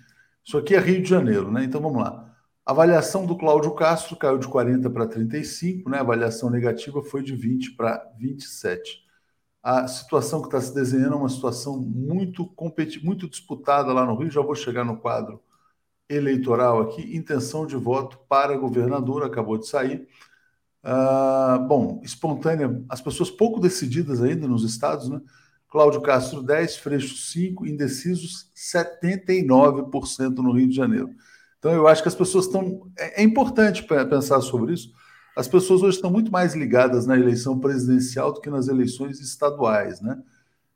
Speaker 1: Isso aqui é Rio de Janeiro, né? Então vamos lá. A avaliação do Cláudio Castro caiu de 40 para 35, né? a avaliação negativa foi de 20 para 27. A situação que está se desenhando é uma situação muito competi muito disputada lá no Rio. Já vou chegar no quadro eleitoral aqui. Intenção de voto para governador acabou de sair. Uh, bom, espontânea, as pessoas pouco decididas ainda nos estados, né? Cláudio Castro 10, Freixo 5, indecisos 79% no Rio de Janeiro. Então, eu acho que as pessoas estão. É, é importante pensar sobre isso. As pessoas hoje estão muito mais ligadas na eleição presidencial do que nas eleições estaduais, né?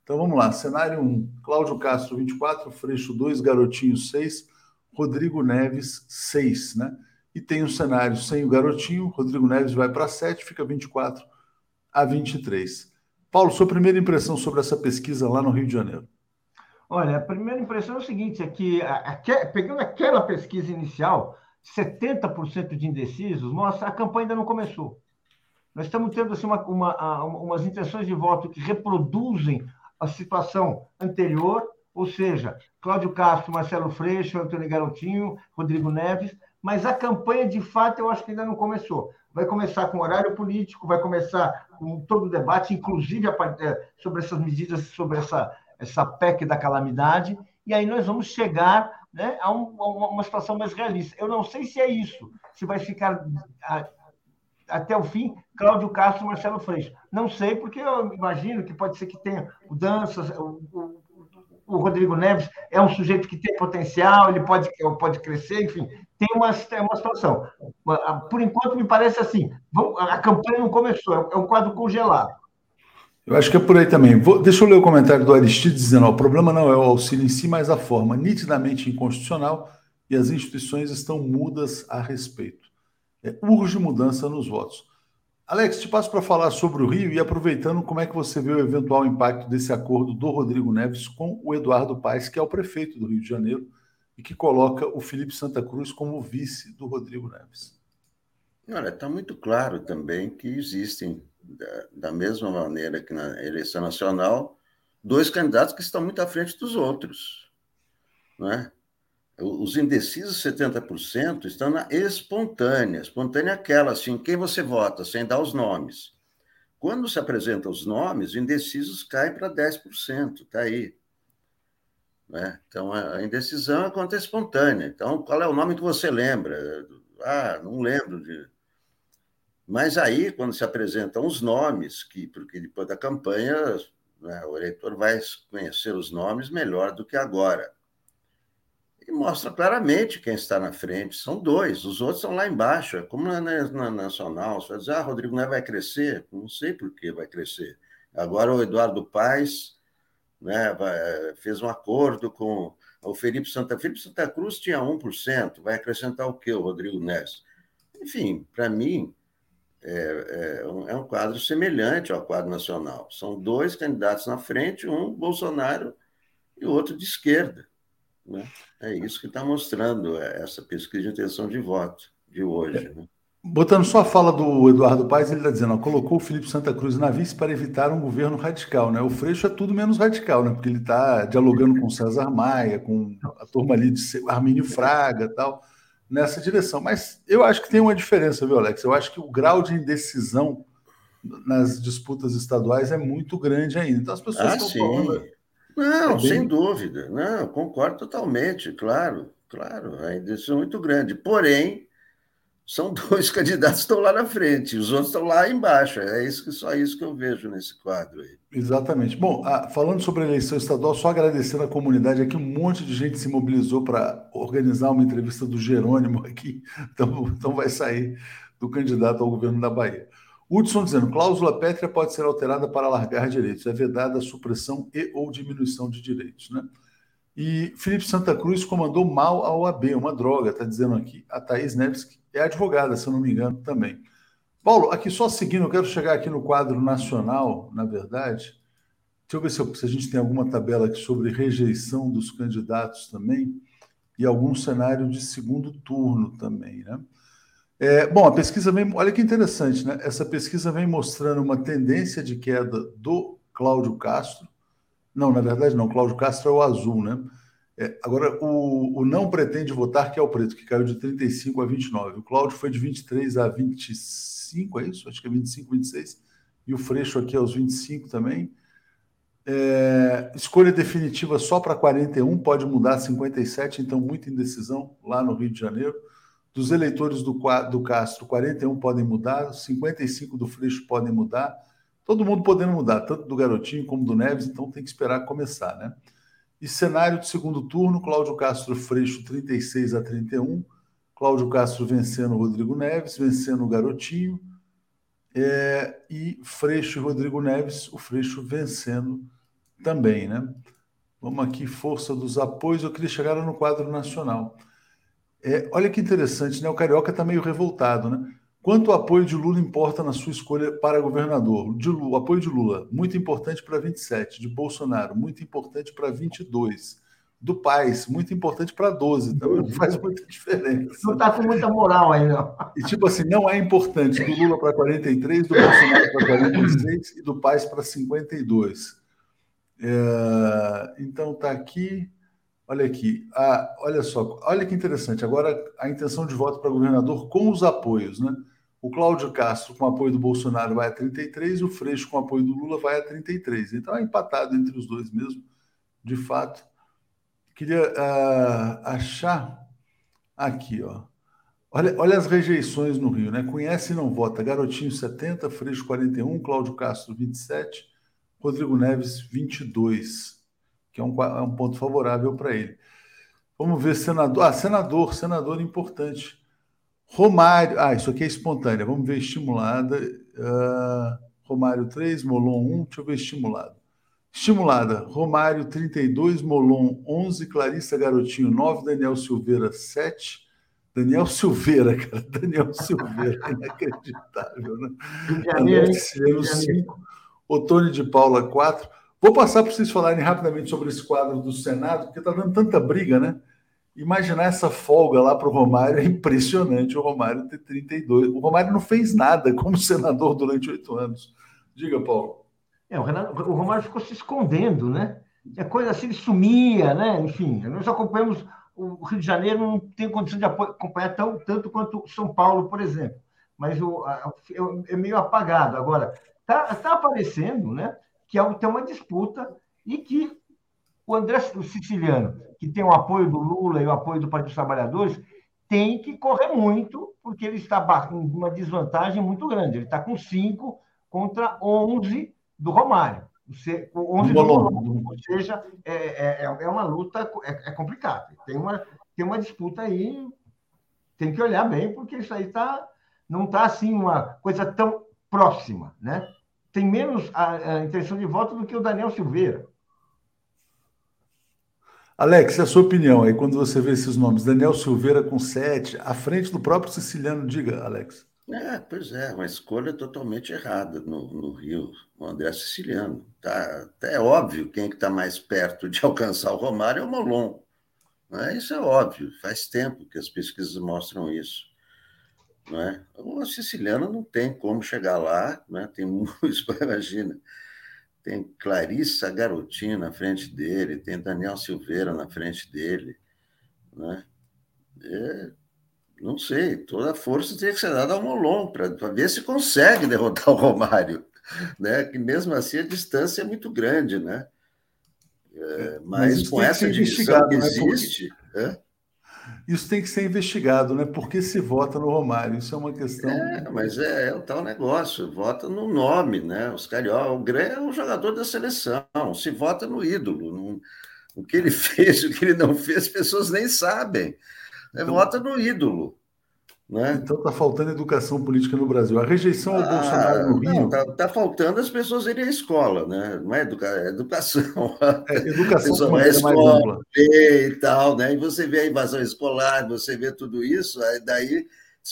Speaker 1: Então vamos lá. Cenário 1, Cláudio Castro, 24, Freixo 2, Garotinho 6, Rodrigo Neves 6, né? E tem um cenário sem o garotinho, Rodrigo Neves vai para 7, fica 24 a 23. Paulo, sua primeira impressão sobre essa pesquisa lá no Rio de Janeiro?
Speaker 4: Olha, a primeira impressão é o seguinte: é que, pegando aquela pesquisa inicial, 70% de indecisos, mostra a campanha ainda não começou. Nós estamos tendo assim, uma, uma, umas intenções de voto que reproduzem a situação anterior, ou seja, Cláudio Castro, Marcelo Freixo, Antônio Garotinho, Rodrigo Neves, mas a campanha, de fato, eu acho que ainda não começou. Vai começar com horário político, vai começar com todo o debate, inclusive é, sobre essas medidas, sobre essa, essa PEC da calamidade, e aí nós vamos chegar né, a, um, a uma situação mais realista. Eu não sei se é isso, se vai ficar a, até o fim Cláudio Castro e Marcelo Freixo. Não sei, porque eu imagino que pode ser que tenha mudanças. O, o, o Rodrigo Neves é um sujeito que tem potencial, ele pode, pode crescer, enfim, tem uma, tem uma situação. Por enquanto, me parece assim: a campanha não começou, é um quadro congelado.
Speaker 1: Eu acho que é por aí também. Vou, deixa eu ler o comentário do Aristides dizendo: ó, o problema não é o auxílio em si, mas a forma nitidamente inconstitucional e as instituições estão mudas a respeito. É, urge mudança nos votos. Alex, te passo para falar sobre o Rio e aproveitando como é que você vê o eventual impacto desse acordo do Rodrigo Neves com o Eduardo Paes, que é o prefeito do Rio de Janeiro e que coloca o Felipe Santa Cruz como vice do Rodrigo Neves.
Speaker 5: Olha, está muito claro também que existem da, da mesma maneira que na eleição nacional, dois candidatos que estão muito à frente dos outros. Não é? Os indecisos, 70%, estão na espontânea. Espontânea é aquela, assim, quem você vota, sem dar os nomes. Quando se apresentam os nomes, indecisos caem para 10%, está aí. Né? Então, a indecisão é conta espontânea. Então, qual é o nome que você lembra? Ah, não lembro de mas aí, quando se apresentam os nomes, que porque depois da campanha né, o eleitor vai conhecer os nomes melhor do que agora. E mostra claramente quem está na frente. São dois, os outros estão lá embaixo. É como na, na Nacional. Você vai dizer, ah, Rodrigo Neves vai crescer. Não sei por que vai crescer. Agora o Eduardo Paes né, fez um acordo com o Felipe Santa Felipe Santa Cruz tinha 1%. Vai acrescentar o quê, o Rodrigo Neves? Enfim, para mim, é, é, um, é um quadro semelhante ao quadro nacional. São dois candidatos na frente, um Bolsonaro e o outro de esquerda. Né? É isso que está mostrando essa pesquisa de intenção de voto de hoje. Né?
Speaker 1: Botando só a fala do Eduardo Paes, ele está dizendo, ó, colocou o Felipe Santa Cruz na vice para evitar um governo radical. Né? O Freixo é tudo menos radical, né? porque ele está dialogando com César Maia, com a turma ali de Armínio Fraga tal nessa direção. Mas eu acho que tem uma diferença, viu, Alex? Eu acho que o grau de indecisão nas disputas estaduais é muito grande ainda. Então as pessoas
Speaker 5: ah, estão sim. falando. Não, é bem... sem dúvida. Não, concordo totalmente, claro, claro. A indecisão é muito grande. Porém, são dois candidatos que estão lá na frente, os outros estão lá embaixo. É isso que só isso que eu vejo nesse quadro aí.
Speaker 1: Exatamente. Bom, falando sobre a eleição estadual, só agradecendo a comunidade aqui, um monte de gente se mobilizou para organizar uma entrevista do Jerônimo aqui, então, então vai sair do candidato ao governo da Bahia. Hudson dizendo, cláusula pétrea pode ser alterada para alargar direitos, é vedada a supressão e ou diminuição de direitos, né? E Felipe Santa Cruz comandou mal a OAB, uma droga, está dizendo aqui. A Thaís Neves, é advogada, se eu não me engano, também. Paulo, aqui só seguindo, eu quero chegar aqui no quadro nacional, na verdade. Deixa eu ver se, eu, se a gente tem alguma tabela aqui sobre rejeição dos candidatos também e algum cenário de segundo turno também, né? É, bom, a pesquisa vem, olha que interessante, né? Essa pesquisa vem mostrando uma tendência de queda do Cláudio Castro. Não, na verdade não, Cláudio Castro é o azul, né? É, agora, o, o, não pretende votar, que é o preto, que caiu de 35 a 29. O Cláudio foi de 23 a 25, é isso? Acho que é 25, 26. E o Freixo aqui aos 25 também. É, escolha definitiva só para 41, pode mudar 57, então muita indecisão lá no Rio de Janeiro. Dos eleitores do, do Castro, 41 podem mudar, 55 do Freixo podem mudar. Todo mundo podendo mudar, tanto do Garotinho como do Neves, então tem que esperar começar, né? E cenário de segundo turno, Cláudio Castro Freixo 36 a 31, Cláudio Castro vencendo Rodrigo Neves, vencendo o Garotinho, é, e Freixo e Rodrigo Neves, o Freixo vencendo também, né? Vamos aqui, força dos apoios. Eu queria chegar no quadro nacional. É, olha que interessante, né? O Carioca está meio revoltado, né? Quanto o apoio de Lula importa na sua escolha para governador? De Lula, o apoio de Lula, muito importante para 27. De Bolsonaro, muito importante para 22. Do Paz, muito importante para 12. Também não faz muita diferença.
Speaker 4: Não está com muita moral aí, não.
Speaker 1: E tipo assim, não é importante do Lula para 43, do Bolsonaro para 46 e do Paz para 52. É, então tá aqui. Olha aqui, ah, olha só, olha que interessante. Agora a intenção de voto para governador com os apoios, né? O Cláudio Castro, com apoio do Bolsonaro, vai a 33, e o Freixo, com apoio do Lula, vai a 33. Então é empatado entre os dois mesmo, de fato. Queria uh, achar aqui, ó. Olha, olha as rejeições no Rio, né? Conhece e não vota. Garotinho 70, Freixo 41, Cláudio Castro 27, Rodrigo Neves 22 que é um, é um ponto favorável para ele. Vamos ver senador. Ah, senador, senador importante. Romário. Ah, isso aqui é espontânea. Vamos ver estimulada. Uh, Romário 3, Molon 1. Deixa eu ver estimulada. Estimulada. Romário 32, Molon 11, Clarissa Garotinho 9, Daniel Silveira 7. Daniel Silveira, cara. Daniel Silveira, inacreditável, né? André Cicero 5, Otônio de Paula 4. Vou passar para vocês falarem rapidamente sobre esse quadro do Senado, porque está dando tanta briga, né? Imaginar essa folga lá para o Romário é impressionante. O Romário ter 32. O Romário não fez nada como senador durante oito anos. Diga, Paulo.
Speaker 4: É, o, Renato, o, Romário ficou se escondendo, né? É coisa assim, ele sumia, né? Enfim, nós acompanhamos. O Rio de Janeiro não tem condição de acompanhar tão, tanto quanto São Paulo, por exemplo. Mas o, a, é meio apagado. Agora, está tá aparecendo, né? Que é, tem uma disputa e que o André Siciliano, que tem o apoio do Lula e o apoio do Partido dos Trabalhadores, tem que correr muito, porque ele está em uma desvantagem muito grande. Ele está com 5 contra 11 do Romário. 11 do Romário. Ou seja, é, é, é, é uma luta, é, é complicado. Tem uma, tem uma disputa aí, tem que olhar bem, porque isso aí tá, não está assim uma coisa tão próxima, né? Tem menos a, a intenção de voto do que o Daniel Silveira.
Speaker 1: Alex, a sua opinião aí, quando você vê esses nomes, Daniel Silveira com sete, à frente do próprio siciliano, diga, Alex.
Speaker 5: É, pois é, uma escolha totalmente errada no, no Rio, o André Siciliano. Tá, até é óbvio quem é que está mais perto de alcançar o Romário é o Molon. Né? Isso é óbvio, faz tempo que as pesquisas mostram isso. Né? O siciliano não tem como chegar lá, né? tem muitos, imagina. Tem Clarissa Garotinho na frente dele, tem Daniel Silveira na frente dele. Né? É, não sei, toda a força tem que ser dada ao Molon para ver se consegue derrotar o Romário. Né? Que mesmo assim a distância é muito grande, né? É, mas, mas com essa divisão que né? existe. Porque... É?
Speaker 1: Isso tem que ser investigado, né? Por que se vota no Romário? Isso é uma questão.
Speaker 5: É, mas é, é o tal negócio, vota no nome, né? Os carioca, o Gré é um jogador da seleção, se vota no ídolo. O que ele fez, o que ele não fez, as pessoas nem sabem. É, então, vota no ídolo. Né?
Speaker 1: Então está faltando educação política no Brasil. A rejeição ao ah, Bolsonaro no Rio.
Speaker 5: Está tá faltando as pessoas irem à escola, né? Não é, educa... é educação.
Speaker 1: É, educação é escola
Speaker 5: e tal, né? E você vê a invasão escolar, você vê tudo isso, aí daí,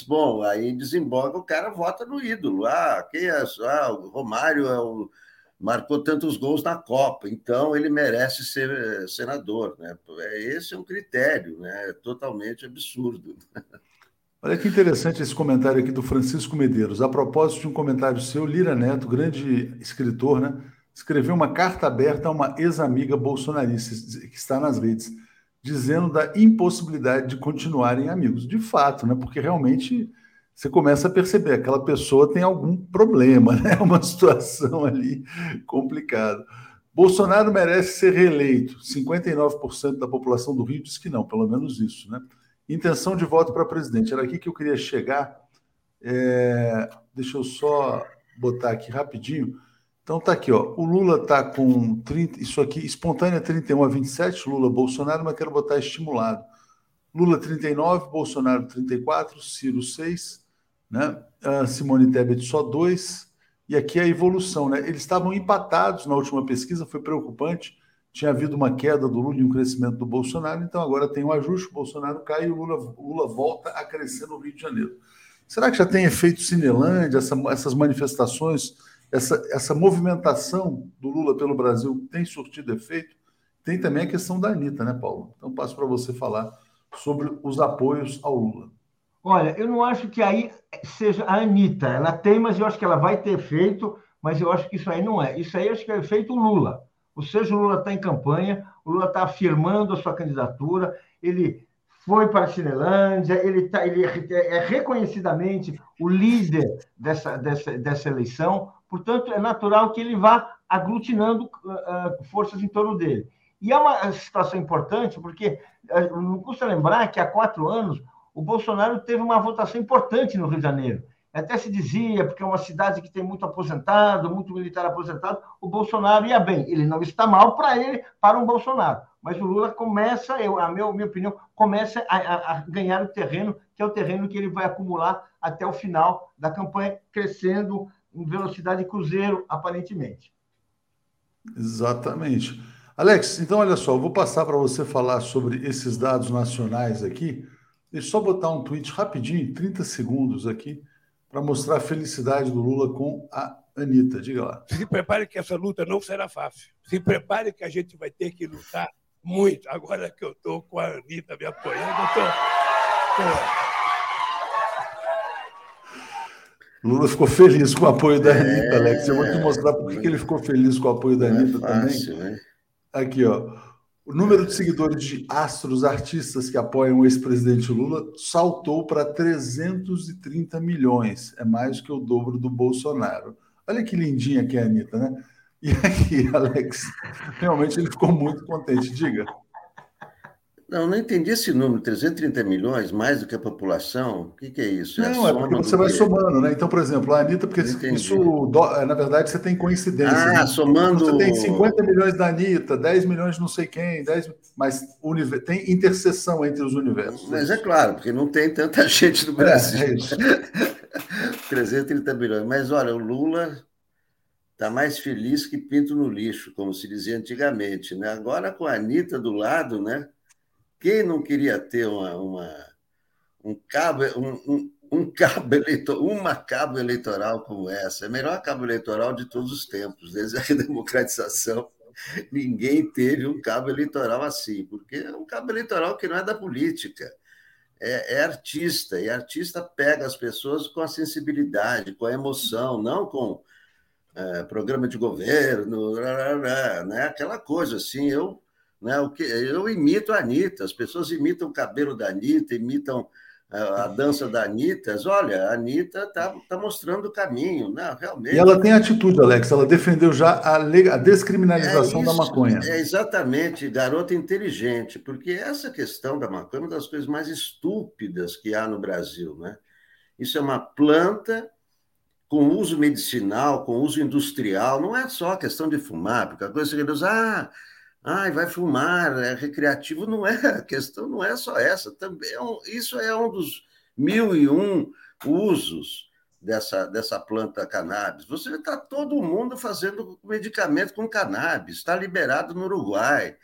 Speaker 5: bom, aí desemboca, o cara vota no ídolo. Ah, quem é? Ah, o Romário é o... marcou tantos gols na Copa, então ele merece ser eh, senador, né? Esse é um critério, né? Totalmente absurdo.
Speaker 1: Olha que interessante esse comentário aqui do Francisco Medeiros. A propósito de um comentário seu, Lira Neto, grande escritor, né, escreveu uma carta aberta a uma ex-amiga bolsonarista que está nas redes, dizendo da impossibilidade de continuarem amigos. De fato, né, porque realmente você começa a perceber aquela pessoa tem algum problema, né, uma situação ali complicada. Bolsonaro merece ser reeleito. 59% da população do Rio diz que não, pelo menos isso, né? Intenção de voto para presidente. Era aqui que eu queria chegar. É, deixa eu só botar aqui rapidinho. Então tá aqui, ó. O Lula tá com 30, isso aqui, espontânea 31 a 27, Lula, Bolsonaro, mas quero botar estimulado. Lula 39, Bolsonaro 34, Ciro 6, né? A Simone Tebet só 2. E aqui é a evolução, né? Eles estavam empatados na última pesquisa, foi preocupante tinha havido uma queda do Lula e um crescimento do Bolsonaro, então agora tem um ajuste, o Bolsonaro cai e o Lula, Lula volta a crescer no Rio de Janeiro. Será que já tem efeito Cinelândia, essa, essas manifestações, essa, essa movimentação do Lula pelo Brasil tem surtido efeito? Tem também a questão da Anitta, né, Paulo? Então passo para você falar sobre os apoios ao Lula.
Speaker 4: Olha, eu não acho que aí seja a Anitta. Ela tem, mas eu acho que ela vai ter feito, mas eu acho que isso aí não é. Isso aí acho que é feito Lula. Ou seja, o Lula está em campanha, o Lula está afirmando a sua candidatura, ele foi para a Cinelândia, ele, tá, ele é, é reconhecidamente o líder dessa, dessa, dessa eleição, portanto, é natural que ele vá aglutinando uh, forças em torno dele. E é uma situação importante, porque uh, não custa lembrar que há quatro anos o Bolsonaro teve uma votação importante no Rio de Janeiro. Até se dizia, porque é uma cidade que tem muito aposentado, muito militar aposentado, o Bolsonaro ia bem. Ele não está mal para ele, para um Bolsonaro. Mas o Lula começa, eu, a minha, minha opinião, começa a, a, a ganhar o terreno, que é o terreno que ele vai acumular até o final da campanha, crescendo em velocidade cruzeiro, aparentemente.
Speaker 1: Exatamente. Alex, então olha só, eu vou passar para você falar sobre esses dados nacionais aqui. Deixa eu só botar um tweet rapidinho, 30 segundos aqui, para mostrar a felicidade do Lula com a Anitta. Diga lá.
Speaker 6: Se prepare que essa luta não será fácil. Se prepare que a gente vai ter que lutar muito. Agora que eu estou com a Anitta me apoiando, eu estou.
Speaker 1: Lula ficou feliz com o apoio da Anitta, é, Alex. Eu vou te mostrar por que ele ficou feliz com o apoio da é Anitta é fácil, também. Né? Aqui, ó. O número de seguidores de astros, artistas que apoiam o ex-presidente Lula saltou para 330 milhões. É mais que o dobro do Bolsonaro. Olha que lindinha que é a Anitta, né? E aqui, Alex, realmente ele ficou muito contente. Diga.
Speaker 5: Não, não entendi esse número, 330 milhões, mais do que a população. O que, que é isso?
Speaker 1: É não, é, porque você vai somando, né? Então, por exemplo, a Anitta, porque isso, é, na verdade, você tem coincidência. Ah,
Speaker 5: né? somando.
Speaker 1: Você tem 50 milhões da Anitta, 10 milhões de não sei quem, 10, mas tem interseção entre os universos.
Speaker 5: Mas é claro, porque não tem tanta gente no Brasil. É, é isso. 330 milhões. Mas olha, o Lula está mais feliz que pinto no lixo, como se dizia antigamente. Né? Agora, com a Anitta do lado, né? Quem não queria ter uma, uma um cabo, um, um, um cabo eleitoral, uma cabo eleitoral como essa? É a melhor cabo eleitoral de todos os tempos, desde a redemocratização. Ninguém teve um cabo eleitoral assim, porque é um cabo eleitoral que não é da política, é, é artista, e artista pega as pessoas com a sensibilidade, com a emoção, não com é, programa de governo, né? aquela coisa assim. Eu né? O que, eu imito a Anitta, as pessoas imitam o cabelo da Anitta, imitam a, a dança da Anitta. Olha, a Anitta está tá mostrando o caminho, né? realmente.
Speaker 1: E ela tem atitude, Alex, ela defendeu já a, a descriminalização é isso, da maconha.
Speaker 5: É exatamente, garota inteligente, porque essa questão da maconha é uma das coisas mais estúpidas que há no Brasil. Né? Isso é uma planta com uso medicinal, com uso industrial, não é só questão de fumar, porque a coisa que eles, ah, Ai, vai fumar, é recreativo, não é, a questão não é só essa, também é um, isso é um dos mil e um usos dessa, dessa planta cannabis. Você está todo mundo fazendo medicamento com cannabis, está liberado no Uruguai.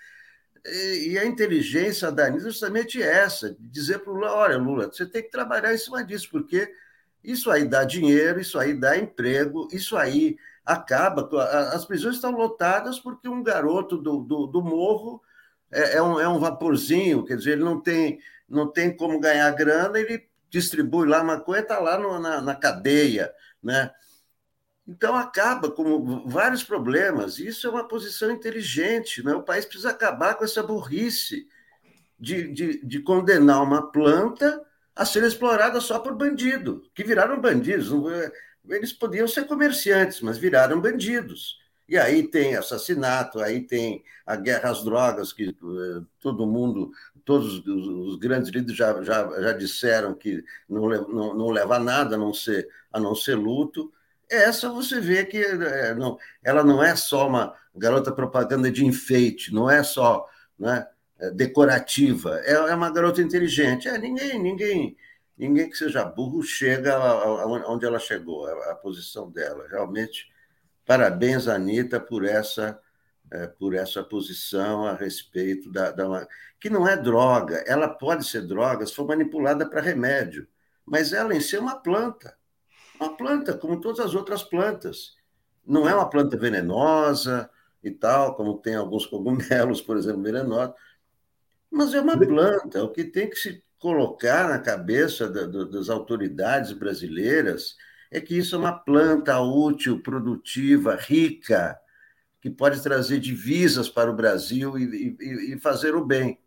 Speaker 5: E, e a inteligência da Anitta é justamente essa, dizer para o Lula, olha, Lula, você tem que trabalhar em cima disso, porque isso aí dá dinheiro, isso aí dá emprego, isso aí acaba. As prisões estão lotadas porque um garoto do, do, do morro é, é, um, é um vaporzinho, quer dizer, ele não tem, não tem como ganhar grana, ele distribui lá maconha, está lá no, na, na cadeia, né? Então acaba com vários problemas. Isso é uma posição inteligente, né? O país precisa acabar com essa burrice de, de, de condenar uma planta a ser explorada só por bandido, que viraram bandidos. Eles podiam ser comerciantes, mas viraram bandidos. E aí tem assassinato, aí tem a guerra às drogas, que eh, todo mundo, todos os grandes líderes já, já, já disseram que não, não, não leva a nada a não ser, a não ser luto. Essa você vê que é, não, ela não é só uma garota propaganda de enfeite, não é só né, decorativa, é, é uma garota inteligente. É, ninguém, ninguém, ninguém que seja burro chega onde ela chegou, a, posição dela. Realmente, parabéns, Anitta, por essa é, por essa posição a respeito da, da. que não é droga, ela pode ser droga se for manipulada para remédio, mas ela em si é uma planta. Uma planta, como todas as outras plantas. Não é uma planta venenosa e tal, como tem alguns cogumelos, por exemplo, venenosos, mas é uma planta. O que tem que se colocar na cabeça da, das autoridades brasileiras é que isso é uma planta útil, produtiva, rica, que pode trazer divisas para o Brasil e, e, e fazer o bem.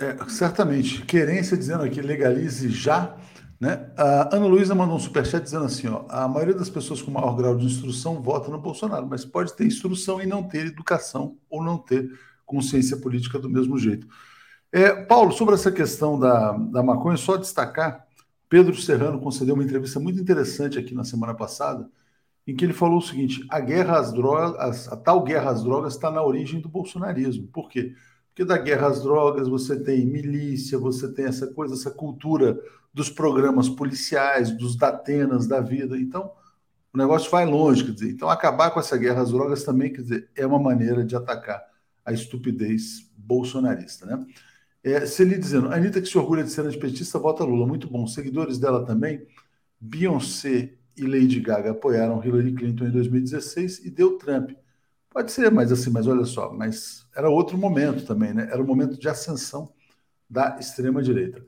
Speaker 1: É, certamente. Querência dizendo aqui, legalize já. Né? A Ana Luísa mandou um superchat dizendo assim: ó, a maioria das pessoas com maior grau de instrução vota no Bolsonaro, mas pode ter instrução e não ter educação ou não ter consciência política do mesmo jeito. É, Paulo, sobre essa questão da, da maconha, só destacar: Pedro Serrano concedeu uma entrevista muito interessante aqui na semana passada, em que ele falou o seguinte: a guerra às drogas, a tal guerra às drogas está na origem do bolsonarismo. Por quê? Porque da guerra às drogas você tem milícia, você tem essa coisa, essa cultura dos programas policiais, dos datenas da vida. Então, o negócio vai longe, quer dizer. Então, acabar com essa guerra às drogas também, quer dizer, é uma maneira de atacar a estupidez bolsonarista, né? É, Celi dizendo, Anitta que se orgulha de ser antipetista, vota Lula. Muito bom. Seguidores dela também, Beyoncé e Lady Gaga apoiaram Hillary Clinton em 2016 e deu Trump. Pode ser, mas assim, mas olha só, mas era outro momento também, né? Era o um momento de ascensão da extrema-direita.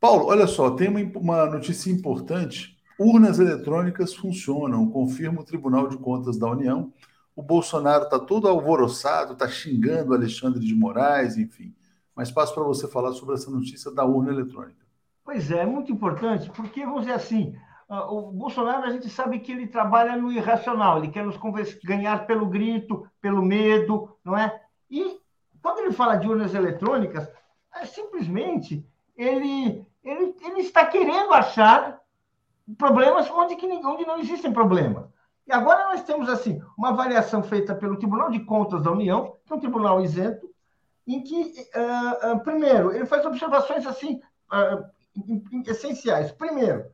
Speaker 1: Paulo, olha só, tem uma, uma notícia importante. Urnas eletrônicas funcionam, confirma o Tribunal de Contas da União. O Bolsonaro está todo alvoroçado, está xingando Alexandre de Moraes, enfim. Mas passo para você falar sobre essa notícia da urna eletrônica.
Speaker 4: Pois é, é muito importante, porque, vamos dizer assim, ah, o Bolsonaro, a gente sabe que ele trabalha no irracional, ele quer nos ganhar pelo grito, pelo medo, não é? E quando ele fala de urnas eletrônicas, é simplesmente ele, ele, ele está querendo achar problemas onde, que, onde não existem problemas. E agora nós temos assim uma avaliação feita pelo Tribunal de Contas da União, que é um tribunal isento, em que, uh, uh, primeiro, ele faz observações assim uh, essenciais. Primeiro,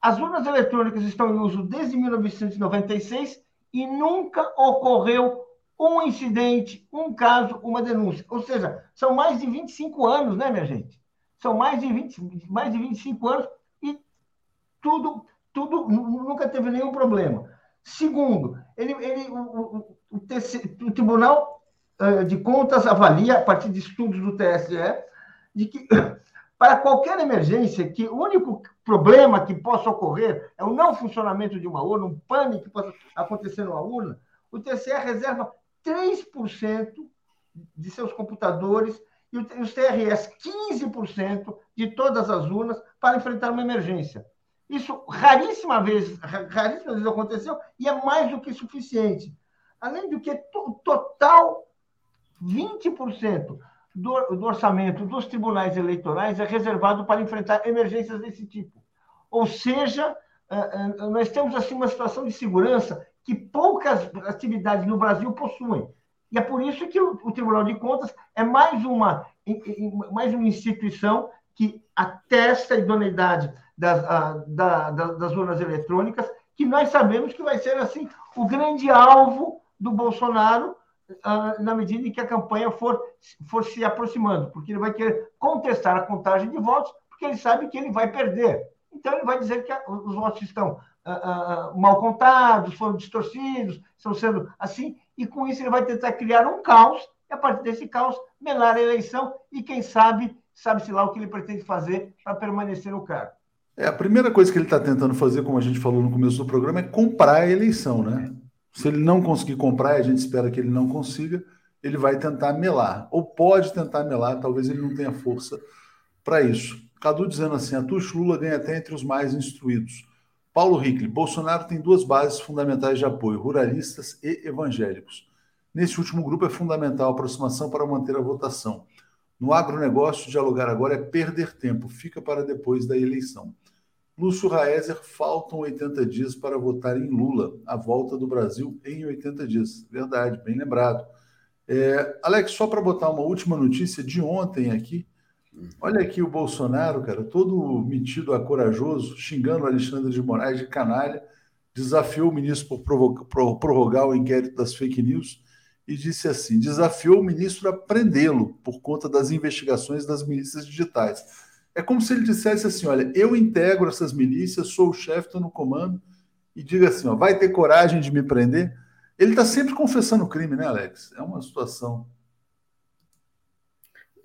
Speaker 4: as urnas eletrônicas estão em uso desde 1996 e nunca ocorreu um incidente, um caso, uma denúncia. Ou seja, são mais de 25 anos, né, minha gente? São mais de, 20, mais de 25 anos e tudo, tudo nunca teve nenhum problema. Segundo, ele, ele, o, o, o, o Tribunal de Contas avalia, a partir de estudos do TSE, de que para qualquer emergência, que o único problema que possa ocorrer é o não funcionamento de uma urna, um pânico que possa acontecer numa urna, o TCE reserva 3% de seus computadores e os TRS 15% de todas as urnas para enfrentar uma emergência. Isso raríssima vez, raríssimas vezes aconteceu e é mais do que suficiente. Além do que o total 20% do, do orçamento dos tribunais eleitorais é reservado para enfrentar emergências desse tipo. Ou seja, eh, eh, nós temos assim uma situação de segurança que poucas atividades no Brasil possuem. E é por isso que o, Tribunal de Contas é mais uma, mais uma instituição que atesta a idoneidade das, da, das urnas eletrônicas, que nós sabemos que vai ser assim o grande alvo do Bolsonaro na medida em que a campanha for, for se aproximando, porque ele vai querer contestar a contagem de votos, porque ele sabe que ele vai perder. Então, ele vai dizer que os votos estão uh, uh, mal contados, foram distorcidos, estão sendo assim, e com isso ele vai tentar criar um caos, e a partir desse caos, melar a eleição, e quem sabe, sabe-se lá o que ele pretende fazer para permanecer no cargo.
Speaker 1: É, a primeira coisa que ele está tentando fazer, como a gente falou no começo do programa, é comprar a eleição, né? Se ele não conseguir comprar, e a gente espera que ele não consiga, ele vai tentar melar. Ou pode tentar melar, talvez ele não tenha força para isso. Cadu dizendo assim: a Tush Lula ganha até entre os mais instruídos. Paulo Hickley, Bolsonaro tem duas bases fundamentais de apoio: ruralistas e evangélicos. Nesse último grupo é fundamental a aproximação para manter a votação. No agronegócio, dialogar agora é perder tempo, fica para depois da eleição. Lúcio Raezer, faltam 80 dias para votar em Lula, a volta do Brasil em 80 dias. Verdade, bem lembrado. É, Alex, só para botar uma última notícia de ontem aqui. Olha aqui o Bolsonaro, cara, todo metido a corajoso, xingando Alexandre de Moraes de canalha, desafiou o ministro por, prorrogar o inquérito das fake news e disse assim: desafiou o ministro a prendê-lo por conta das investigações das milícias digitais. É como se ele dissesse assim: olha, eu integro essas milícias, sou o chefe, estou no comando, e diga assim: ó, vai ter coragem de me prender? Ele está sempre confessando o crime, né, Alex? É uma situação.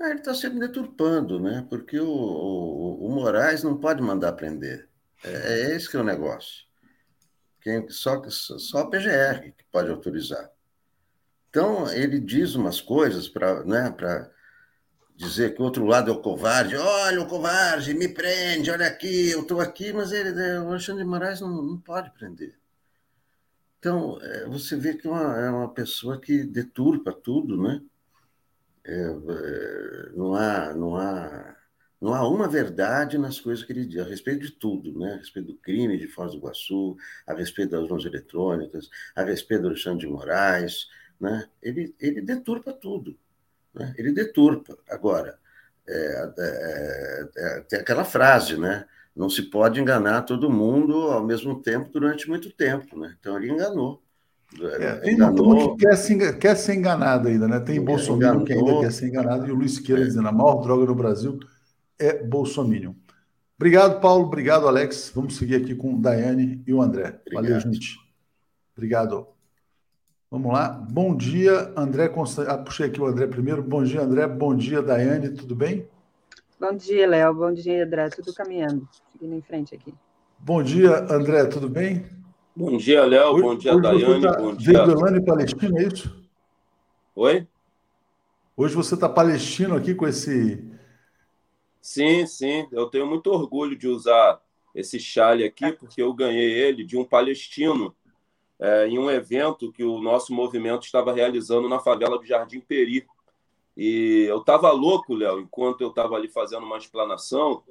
Speaker 5: É, ele está sempre deturpando, né? Porque o, o, o, Moraes não pode mandar prender. É, é esse que é o negócio. Quem, só, só a PGR que pode autorizar. Então, ele diz umas coisas para né, dizer que o outro lado é o covarde. Olha o covarde, me prende, olha aqui, eu estou aqui, mas ele, né, o Alexandre de Moraes não, não pode prender. Então, é, você vê que é uma, é uma pessoa que deturpa tudo, né? É, é, não, há, não, há, não há uma verdade nas coisas que ele diz, a respeito de tudo, né? a respeito do crime de Foz do Iguaçu, a respeito das urnas eletrônicas, a respeito do Alexandre de Moraes, né? ele, ele deturpa tudo. Né? Ele deturpa. Agora, é, é, é, tem aquela frase, né? Não se pode enganar todo mundo ao mesmo tempo durante muito tempo, né? Então ele enganou.
Speaker 1: É, tem uma turma que quer, se, quer ser enganado ainda, né? Tem Bolsonaro que ainda quer ser enganado, e o Luiz Siqueira é. dizendo a maior droga no Brasil é Bolsonaro. Obrigado, Paulo. Obrigado, Alex. Vamos seguir aqui com o Daiane e o André. Obrigado. Valeu, gente. Obrigado. Vamos lá. Bom dia, André. Ah, puxei aqui o André primeiro. Bom dia, André. Bom dia, Daiane. Tudo bem?
Speaker 7: Bom dia, Léo. Bom dia, André. Tudo caminhando. Seguindo em frente aqui.
Speaker 1: Bom dia, André. Tudo bem?
Speaker 8: Bom dia, Léo. Bom dia, Daiane. Tá bom dia.
Speaker 1: Venezuela e Palestina, é isso?
Speaker 8: Oi?
Speaker 1: Hoje você está palestino aqui com esse.
Speaker 8: Sim, sim. Eu tenho muito orgulho de usar esse chale aqui, porque eu ganhei ele de um palestino é, em um evento que o nosso movimento estava realizando na favela do Jardim Peri. E eu estava louco, Léo, enquanto eu estava ali fazendo uma explanação,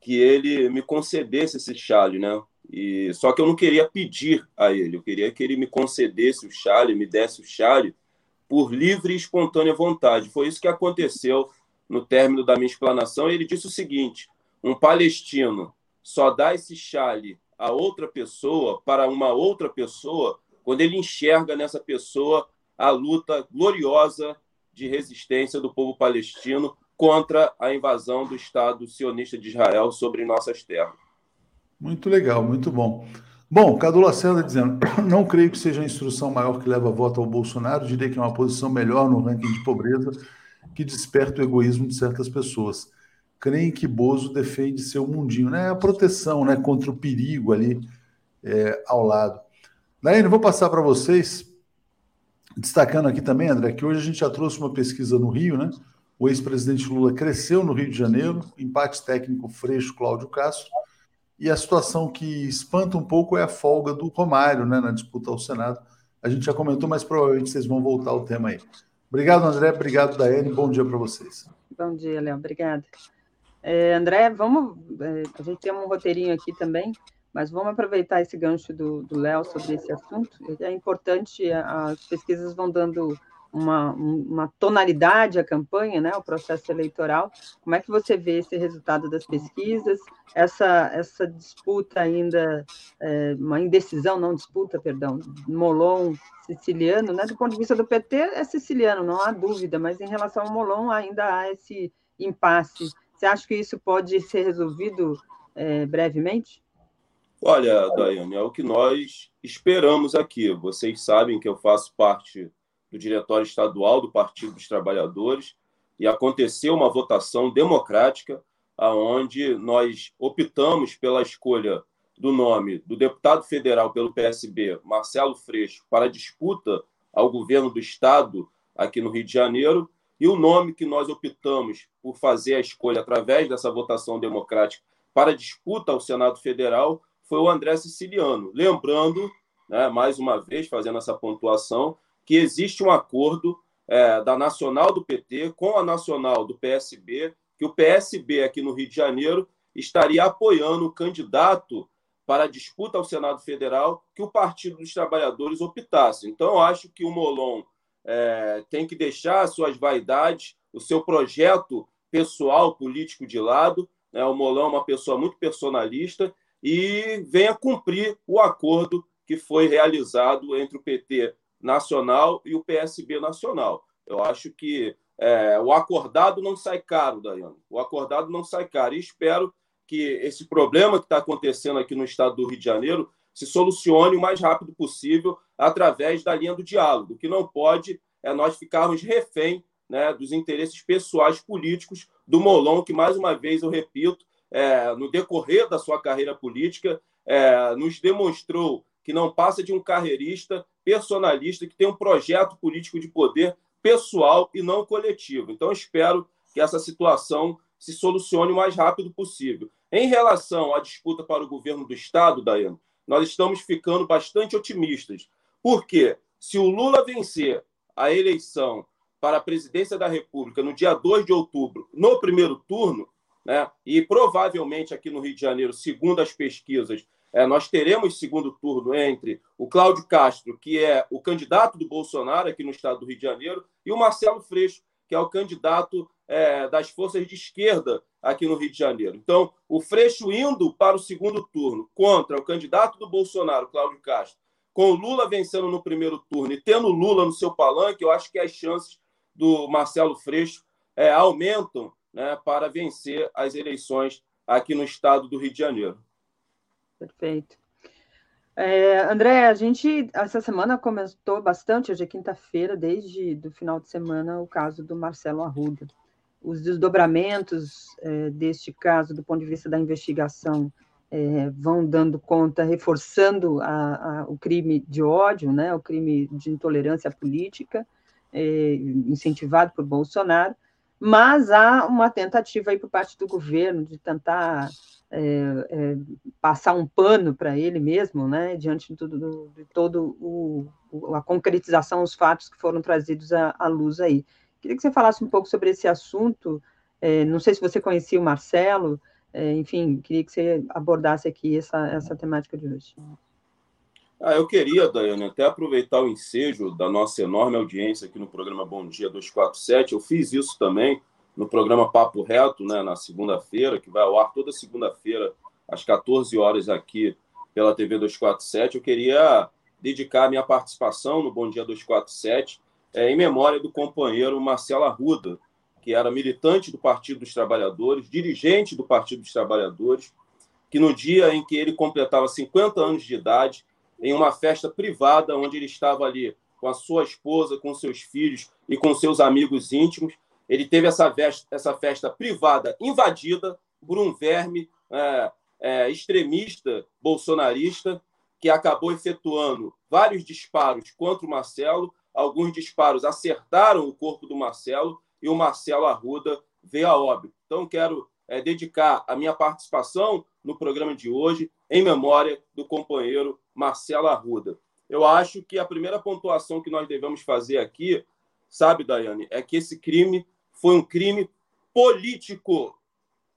Speaker 8: que ele me concedesse esse chale, né? E só que eu não queria pedir a ele, eu queria que ele me concedesse o chale, me desse o chale por livre e espontânea vontade. Foi isso que aconteceu no término da minha explanação. Ele disse o seguinte: um palestino só dá esse chale a outra pessoa para uma outra pessoa quando ele enxerga nessa pessoa a luta gloriosa de resistência do povo palestino contra a invasão do Estado sionista de Israel sobre nossas terras.
Speaker 1: Muito legal, muito bom. Bom, Cadu Lacerda dizendo, não creio que seja a instrução maior que leva a voto ao Bolsonaro, diria que é uma posição melhor no ranking de pobreza que desperta o egoísmo de certas pessoas. Creem que Bozo defende seu mundinho, né? A proteção, né, contra o perigo ali é, ao lado. Daiane, vou passar para vocês, destacando aqui também, André, que hoje a gente já trouxe uma pesquisa no Rio, né? O ex-presidente Lula cresceu no Rio de Janeiro, empate técnico Freixo Cláudio Castro, e a situação que espanta um pouco é a folga do Romário né, na disputa ao Senado. A gente já comentou, mas provavelmente vocês vão voltar ao tema aí. Obrigado, André. Obrigado, Daiane. Bom dia para vocês.
Speaker 7: Bom dia, Léo. Obrigada. É, André, vamos. É, a gente tem um roteirinho aqui também, mas vamos aproveitar esse gancho do Léo sobre esse assunto. É importante, as pesquisas vão dando uma, uma tonalidade à campanha, né, o processo eleitoral. Como é que você vê esse resultado das pesquisas, essa, essa disputa ainda, é, uma indecisão, não disputa, perdão, Molon siciliano, né, do ponto de vista do PT é siciliano, não há dúvida, mas em relação ao Molon ainda há esse impasse. Você acha que isso pode ser resolvido é, brevemente?
Speaker 8: Olha, Daiane, é o que nós esperamos aqui. Vocês sabem que eu faço parte do Diretório Estadual do Partido dos Trabalhadores e aconteceu uma votação democrática aonde nós optamos pela escolha do nome do deputado federal pelo PSB, Marcelo Freixo, para disputa ao governo do estado aqui no Rio de Janeiro, e o nome que nós optamos por fazer a escolha através dessa votação democrática para disputa ao Senado Federal foi o André Siciliano. Lembrando, né, mais uma vez, fazendo essa pontuação, que existe um acordo é, da Nacional do PT com a Nacional do PSB, que o PSB aqui no Rio de Janeiro estaria apoiando o candidato para a disputa ao Senado Federal que o Partido dos Trabalhadores optasse. Então, acho que o Molon é, tem que deixar suas vaidades, o seu projeto pessoal, político de lado. Né? O Molon é uma pessoa muito personalista e venha cumprir o acordo que foi realizado entre o PT nacional e o PSB nacional. Eu acho que é, o acordado não sai caro, Daiane. O acordado não sai caro. E espero que esse problema que está acontecendo aqui no estado do Rio de Janeiro se solucione o mais rápido possível através da linha do diálogo. O que não pode é nós ficarmos refém né, dos interesses pessoais políticos do Molon, que, mais uma vez, eu repito, é, no decorrer da sua carreira política, é, nos demonstrou que não passa de um carreirista personalista que tem um projeto político de poder pessoal e não coletivo. Então, espero que essa situação se solucione o mais rápido possível. Em relação à disputa para o governo do Estado, Daiane, nós estamos ficando bastante otimistas. Por quê? Se o Lula vencer a eleição para a presidência da República no dia 2 de outubro, no primeiro turno, né, e provavelmente aqui no Rio de Janeiro, segundo as pesquisas, é, nós teremos segundo turno entre o Cláudio Castro, que é o candidato do Bolsonaro aqui no estado do Rio de Janeiro, e o Marcelo Freixo, que é o candidato é, das forças de esquerda aqui no Rio de Janeiro. Então, o Freixo indo para o segundo turno contra o candidato do Bolsonaro, Cláudio Castro, com o Lula vencendo no primeiro turno e tendo Lula no seu palanque, eu acho que as chances do Marcelo Freixo é, aumentam né, para vencer as eleições aqui no estado do Rio de Janeiro.
Speaker 7: Perfeito. É, André, a gente essa semana comentou bastante, hoje é quinta-feira, desde do final de semana, o caso do Marcelo Arruda. Os desdobramentos é, deste caso, do ponto de vista da investigação, é, vão dando conta, reforçando a, a, o crime de ódio, né, o crime de intolerância política, é, incentivado por Bolsonaro, mas há uma tentativa aí por parte do governo de tentar é, é, passar um pano para ele mesmo, né, diante de, tudo, de todo o, a concretização dos fatos que foram trazidos à, à, luz aí. Queria que você falasse um pouco sobre esse assunto. É, não sei se você conhecia o Marcelo, é, enfim, queria que você abordasse aqui essa, essa temática de hoje.
Speaker 8: Ah, eu queria, Daiane, até aproveitar o ensejo da nossa enorme audiência aqui no programa Bom Dia 247. Eu fiz isso também no programa Papo Reto, né, na segunda-feira, que vai ao ar toda segunda-feira, às 14 horas, aqui pela TV 247. Eu queria dedicar minha participação no Bom Dia 247 é, em memória do companheiro Marcelo Arruda, que era militante do Partido dos Trabalhadores, dirigente do Partido dos Trabalhadores, que no dia em que ele completava 50 anos de idade, em uma festa privada, onde ele estava ali com a sua esposa, com seus filhos e com seus amigos íntimos. Ele teve essa festa, essa festa privada invadida por um verme é, é, extremista bolsonarista que acabou efetuando vários disparos contra o Marcelo. Alguns disparos acertaram o corpo do Marcelo e o Marcelo Arruda veio a óbito. Então, quero é, dedicar a minha participação no programa de hoje em memória do companheiro Marcelo Arruda. Eu acho que a primeira pontuação que nós devemos fazer aqui, sabe, Daiane, é que esse crime foi um crime político.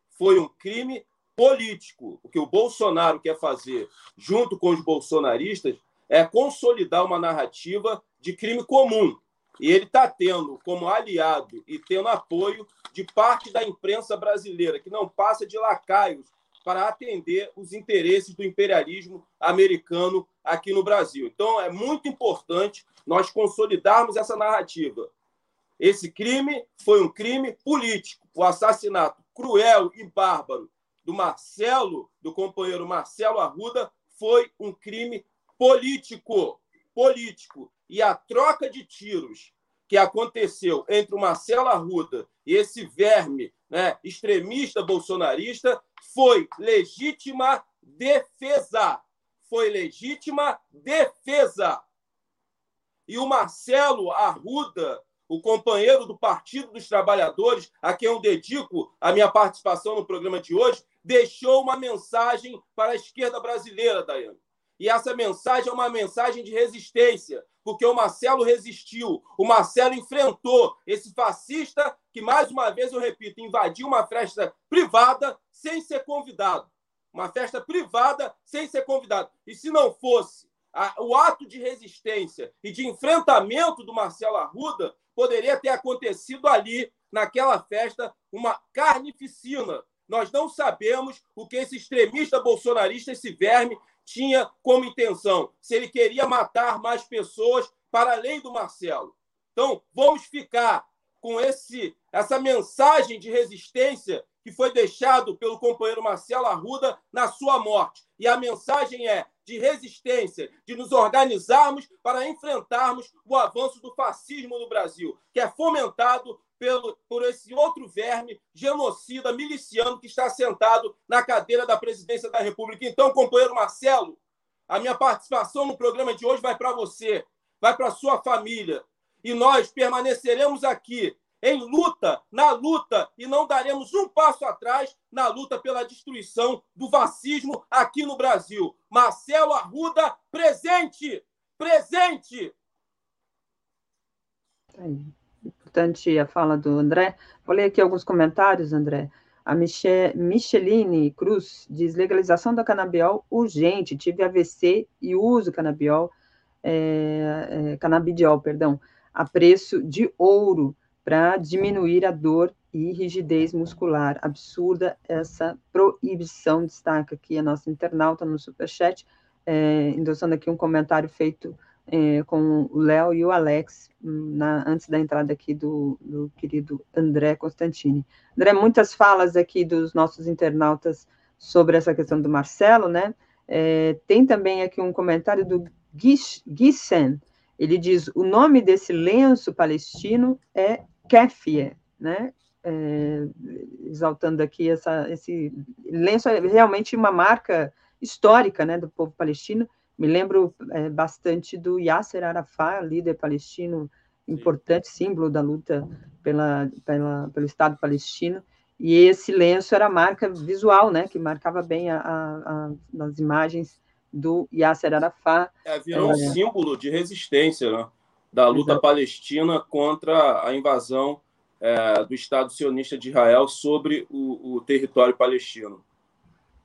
Speaker 8: Foi um crime político. O que o Bolsonaro quer fazer, junto com os bolsonaristas, é consolidar uma narrativa de crime comum. E ele está tendo como aliado e tendo apoio de parte da imprensa brasileira, que não passa de lacaios para atender os interesses do imperialismo americano aqui no Brasil. Então, é muito importante nós consolidarmos essa narrativa. Esse crime foi um crime político. O assassinato cruel e bárbaro do Marcelo, do companheiro Marcelo Arruda, foi um crime político. Político. E a troca de tiros que aconteceu entre o Marcelo Arruda e esse verme né, extremista bolsonarista foi legítima defesa. Foi legítima defesa. E o Marcelo Arruda, o companheiro do Partido dos Trabalhadores, a quem eu dedico a minha participação no programa de hoje, deixou uma mensagem para a esquerda brasileira, Daiane. E essa mensagem é uma mensagem de resistência, porque o Marcelo resistiu, o Marcelo enfrentou esse fascista que, mais uma vez, eu repito, invadiu uma festa privada sem ser convidado. Uma festa privada sem ser convidado. E se não fosse a, o ato de resistência e de enfrentamento do Marcelo Arruda, poderia ter acontecido ali, naquela festa, uma carnificina. Nós não sabemos o que esse extremista bolsonarista, esse verme, tinha como intenção, se ele queria matar mais pessoas para além do Marcelo. Então, vamos ficar com esse essa mensagem de resistência que foi deixado pelo companheiro Marcelo Arruda na sua morte. E a mensagem é de resistência, de nos organizarmos para enfrentarmos o avanço do fascismo no Brasil, que é fomentado pelo, por esse outro verme genocida, miliciano, que está sentado na cadeira da presidência da República. Então, companheiro Marcelo, a minha participação no programa de hoje vai para você, vai para sua família. E nós permaneceremos aqui em luta, na luta, e não daremos um passo atrás na luta pela destruição do fascismo aqui no Brasil. Marcelo Arruda, presente! Presente!
Speaker 7: É importante a fala do André. Vou ler aqui alguns comentários, André. A Micheline Cruz diz: legalização da canabiol urgente. Tive AVC e uso canabiol, é, é, canabidiol, perdão, a preço de ouro para diminuir a dor e rigidez muscular. Absurda essa proibição, destaca aqui a nossa internauta no Superchat, é, endossando aqui um comentário feito é, com o Léo e o Alex, na, antes da entrada aqui do, do, querido André Constantini. André, muitas falas aqui dos nossos internautas sobre essa questão do Marcelo, né? É, tem também aqui um comentário do Gissen, ele diz, o nome desse lenço palestino é Kefie, né? É, exaltando aqui essa, esse lenço é realmente uma marca histórica, né, do povo palestino. Me lembro é, bastante do Yasser Arafat, líder palestino importante, símbolo da luta pela, pela, pelo Estado palestino. E esse lenço era a marca visual, né, que marcava bem a, a, a as imagens do Yasser Arafat.
Speaker 8: É, virou é, um símbolo de resistência, né? Da luta Exato. palestina contra a invasão é, do Estado sionista de Israel sobre o, o, território palestino.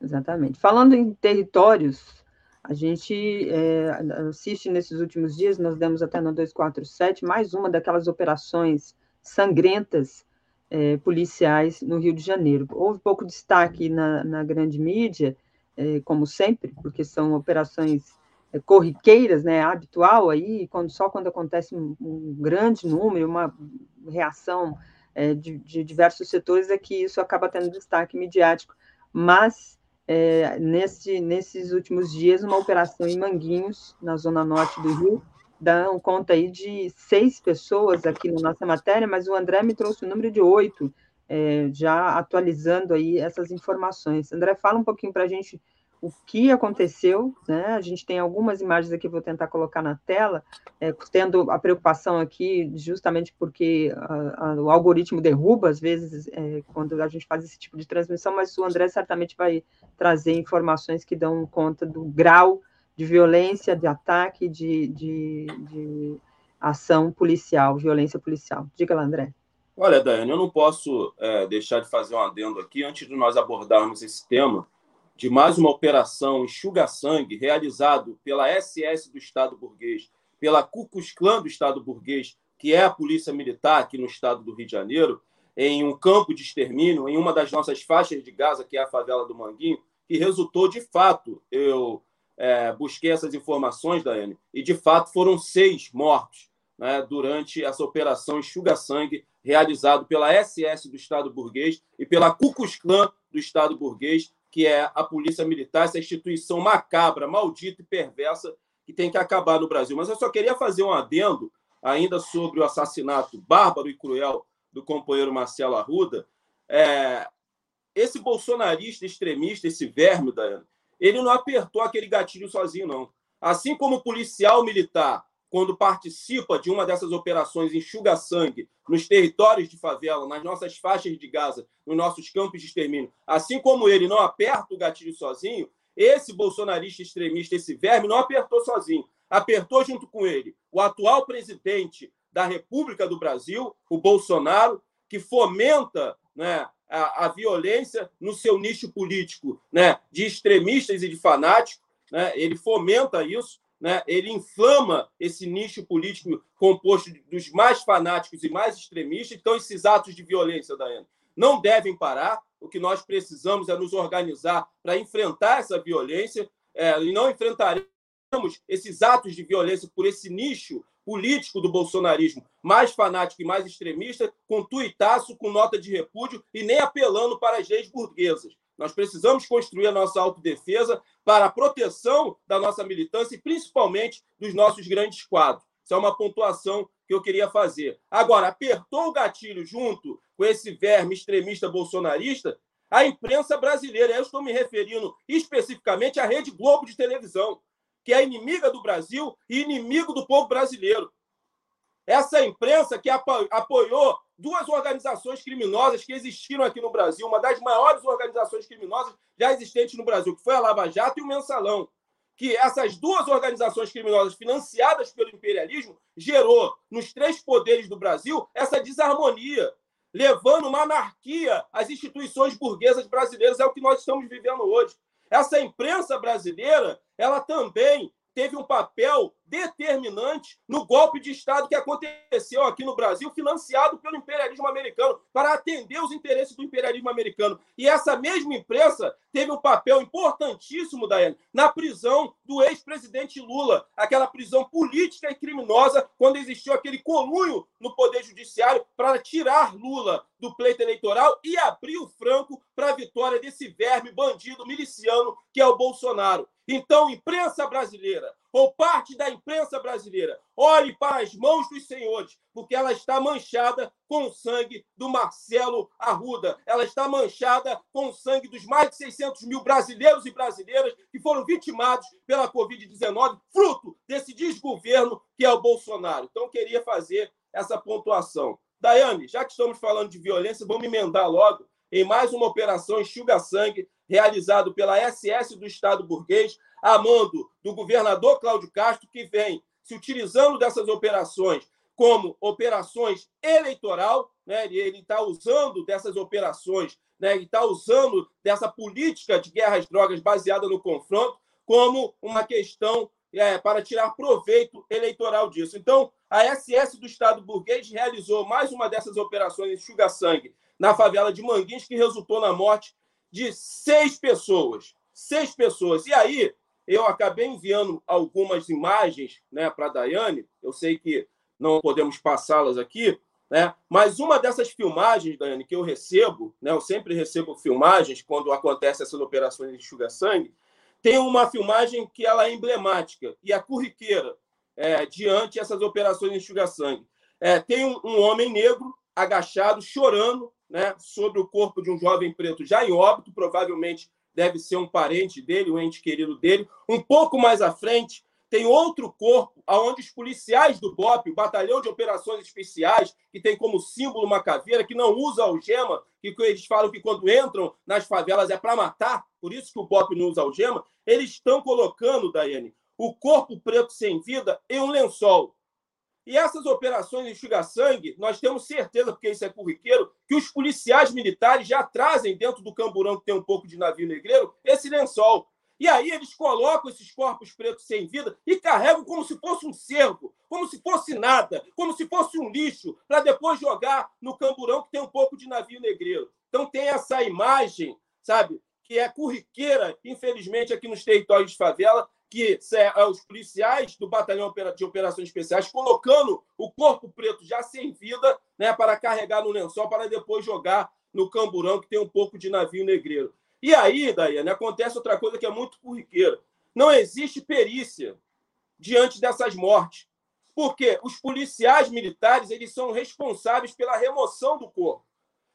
Speaker 7: Exatamente. Falando em territórios, a gente é, assiste nesses últimos dias, nós demos até no 247, mais uma daquelas operações sangrentas é, policiais no Rio de Janeiro. Houve pouco destaque na, na grande mídia, é, como sempre, porque são operações corriqueiras, né, habitual aí, quando, só quando acontece um, um grande número, uma reação é, de, de, diversos setores, é que isso acaba tendo destaque midiático. Mas, é, nesse, nesses últimos dias, uma operação em Manguinhos, na zona norte do Rio, dão conta aí de seis pessoas aqui na nossa matéria, mas o André me trouxe o número de oito, é, já atualizando aí essas informações. André, fala um pouquinho para a gente o que aconteceu, né? A gente tem algumas imagens aqui, vou tentar colocar na tela, é, tendo a preocupação aqui, justamente porque a, a, o algoritmo derruba, às vezes, é, quando a gente faz esse tipo de transmissão, mas o André certamente vai trazer informações que dão conta do grau de violência, de ataque, de, de, de ação policial, violência policial. Diga lá, André.
Speaker 8: Olha, Daiane, eu não posso é, deixar de fazer um adendo aqui, antes de nós abordarmos esse tema, de mais uma operação enxuga-sangue realizado pela SS do Estado burguês, pela Klux Klan do Estado burguês, que é a polícia militar aqui no estado do Rio de Janeiro, em um campo de extermínio, em uma das nossas faixas de Gaza, que é a favela do Manguinho, que resultou de fato, eu é, busquei essas informações, Daiane, e de fato foram seis mortos né, durante essa operação enxuga-sangue realizado pela SS do Estado burguês e pela Klux Klan do Estado burguês, que é a polícia militar, essa instituição macabra, maldita e perversa que tem que acabar no Brasil. Mas eu só queria fazer um adendo ainda sobre o assassinato bárbaro e cruel do companheiro Marcelo Arruda. É, esse bolsonarista extremista, esse verme, Daiane, ele não apertou aquele gatilho sozinho, não. Assim como o policial militar quando participa de uma dessas operações enxuga-sangue nos territórios de favela, nas nossas faixas de Gaza, nos nossos campos de extermínio, assim como ele não aperta o gatilho sozinho, esse bolsonarista extremista, esse verme, não apertou sozinho. Apertou junto com ele o atual presidente da República do Brasil, o Bolsonaro, que fomenta né, a, a violência no seu nicho político né, de extremistas e de fanáticos. Né, ele fomenta isso né, ele inflama esse nicho político composto dos mais fanáticos e mais extremistas. Então, esses atos de violência, Daiane, não devem parar. O que nós precisamos é nos organizar para enfrentar essa violência é, e não enfrentaremos esses atos de violência por esse nicho político do bolsonarismo mais fanático e mais extremista, com tuitaço, com nota de repúdio e nem apelando para as leis burguesas. Nós precisamos construir a nossa autodefesa para a proteção da nossa militância e principalmente dos nossos grandes quadros. Isso é uma pontuação que eu queria fazer. Agora, apertou o gatilho junto com esse verme extremista bolsonarista, a imprensa brasileira, eu estou me referindo especificamente à Rede Globo de televisão, que é inimiga do Brasil e inimigo do povo brasileiro. Essa imprensa que apoiou duas organizações criminosas que existiram aqui no Brasil, uma das maiores organizações criminosas já existentes no Brasil, que foi a Lava Jato e o Mensalão. Que essas duas organizações criminosas financiadas pelo imperialismo gerou nos três poderes do Brasil essa desarmonia, levando uma anarquia às instituições burguesas brasileiras. É o que nós estamos vivendo hoje. Essa imprensa brasileira, ela também teve um papel determinante no golpe de Estado que aconteceu aqui no Brasil, financiado pelo imperialismo americano, para atender os interesses do imperialismo americano. E essa mesma imprensa teve um papel importantíssimo, Daiane, na prisão do ex-presidente Lula, aquela prisão política e criminosa, quando existiu aquele colunho no Poder Judiciário para tirar Lula do pleito eleitoral e abrir o franco para a vitória desse verme bandido miliciano que é o Bolsonaro. Então, imprensa brasileira, ou parte da imprensa brasileira, olhe para as mãos dos senhores, porque ela está manchada com o sangue do Marcelo Arruda. Ela está manchada com o sangue dos mais de 600 mil brasileiros e brasileiras que foram vitimados pela Covid-19, fruto desse desgoverno que é o Bolsonaro. Então, queria fazer essa pontuação. Daiane, já que estamos falando de violência, vamos emendar logo em mais uma operação enxuga-sangue realizado pela SS do Estado burguês, a mando do governador Cláudio Castro, que vem se utilizando dessas operações como operações eleitoral, né? ele está usando dessas operações, né? ele está usando dessa política de guerra às drogas baseada no confronto como uma questão é, para tirar proveito eleitoral disso. Então, a SS do Estado burguês realizou mais uma dessas operações de chuga-sangue na favela de Manguins, que resultou na morte de seis pessoas. Seis pessoas. E aí, eu acabei enviando algumas imagens né, para a Daiane. Eu sei que não podemos passá-las aqui, né? mas uma dessas filmagens, Daiane, que eu recebo, né, eu sempre recebo filmagens quando acontecem essas operações de enxuga-sangue, tem uma filmagem que ela é emblemática e é curriqueira é, diante essas operações de enxuga-sangue. É, tem um, um homem negro agachado, chorando, né, sobre o corpo de um jovem preto já em óbito, provavelmente deve ser um parente dele, um ente querido dele. Um pouco mais à frente, tem outro corpo aonde os policiais do BOP, o Batalhão de Operações Especiais, que tem como símbolo uma caveira, que não usa algema, que eles falam que quando entram nas favelas é para matar, por isso que o BOP não usa algema, eles estão colocando, Daiane, o corpo preto sem vida em um lençol. E essas operações de enxuga-sangue, nós temos certeza, porque isso é corriqueiro, que os policiais militares já trazem dentro do camburão, que tem um pouco de navio negreiro, esse lençol. E aí eles colocam esses corpos pretos sem vida e carregam como se fosse um cerco, como se fosse nada, como se fosse um lixo, para depois jogar no camburão que tem um pouco de navio negreiro. Então tem essa imagem, sabe, que é corriqueira, infelizmente, aqui nos territórios de favela, que é, os policiais do Batalhão de Operações Especiais colocando o corpo preto já sem vida né, para carregar no lençol para depois jogar no camburão que tem um pouco de navio negreiro. E aí, Daiane, acontece outra coisa que é muito corriqueira. Não existe perícia diante dessas mortes. Porque os policiais militares eles são responsáveis pela remoção do corpo.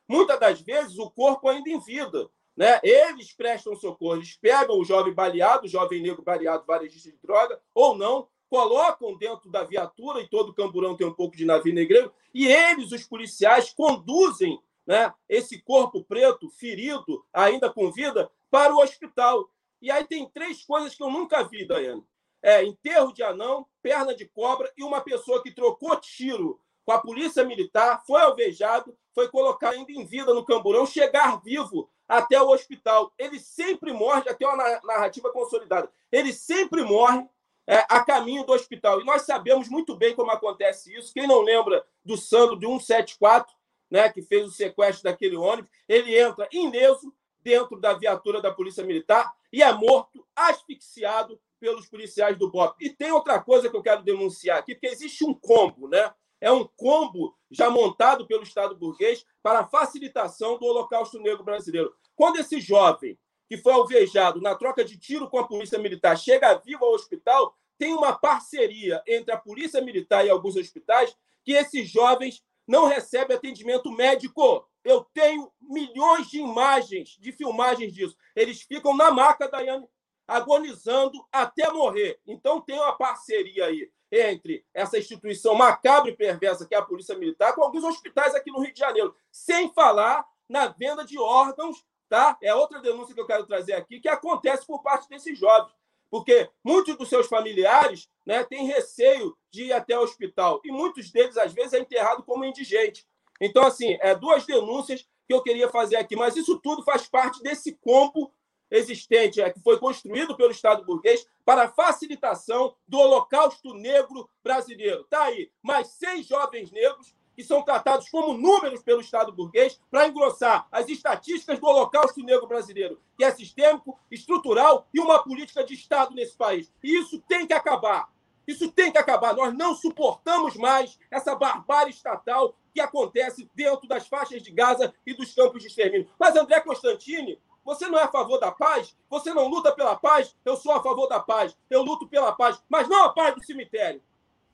Speaker 8: Muitas das vezes o corpo ainda em vida. Né? Eles prestam socorro, eles pegam o jovem baleado, o jovem negro baleado, varejista de droga, ou não, colocam dentro da viatura, e todo camburão tem um pouco de navio negreiro, e eles, os policiais, conduzem né, esse corpo preto, ferido, ainda com vida, para o hospital. E aí tem três coisas que eu nunca vi, Daiane. É enterro de anão, perna de cobra e uma pessoa que trocou tiro com a polícia militar, foi alvejado, foi colocado ainda em vida no camburão, chegar vivo até o hospital. Ele sempre morre, tem uma narrativa consolidada, ele sempre morre é, a caminho do hospital. E nós sabemos muito bem como acontece isso. Quem não lembra do Sandro de 174, né, que fez o sequestro daquele ônibus, ele entra ileso dentro da viatura da Polícia Militar e é morto, asfixiado pelos policiais do BOP. E tem outra coisa que eu quero denunciar aqui, porque existe um combo, né? É um combo já montado pelo Estado burguês para a facilitação do Holocausto Negro brasileiro. Quando esse jovem que foi alvejado na troca de tiro com a Polícia Militar chega vivo ao hospital, tem uma parceria entre a Polícia Militar e alguns hospitais que esses jovens não recebem atendimento médico. Eu tenho milhões de imagens, de filmagens disso. Eles ficam na maca, Daiane, agonizando até morrer. Então tem uma parceria aí entre essa instituição macabra e perversa que é a Polícia Militar com alguns hospitais aqui no Rio de Janeiro, sem falar na venda de órgãos, tá? É outra denúncia que eu quero trazer aqui que acontece por parte desses jovens, porque muitos dos seus familiares, né, têm receio de ir até o hospital e muitos deles às vezes é enterrado como indigente. Então assim, é duas denúncias que eu queria fazer aqui, mas isso tudo faz parte desse combo existente, é, que foi construído pelo Estado burguês para facilitação do Holocausto Negro brasileiro. Está aí, mais seis jovens negros que são tratados como números pelo Estado burguês para engrossar as estatísticas do Holocausto Negro brasileiro, que é sistêmico, estrutural e uma política de Estado nesse país. E isso tem que acabar. Isso tem que acabar. Nós não suportamos mais essa barbárie estatal que acontece dentro das faixas de Gaza e dos campos de extermínio. Mas André Constantini você não é a favor da paz? Você não luta pela paz? Eu sou a favor da paz. Eu luto pela paz, mas não a paz do cemitério.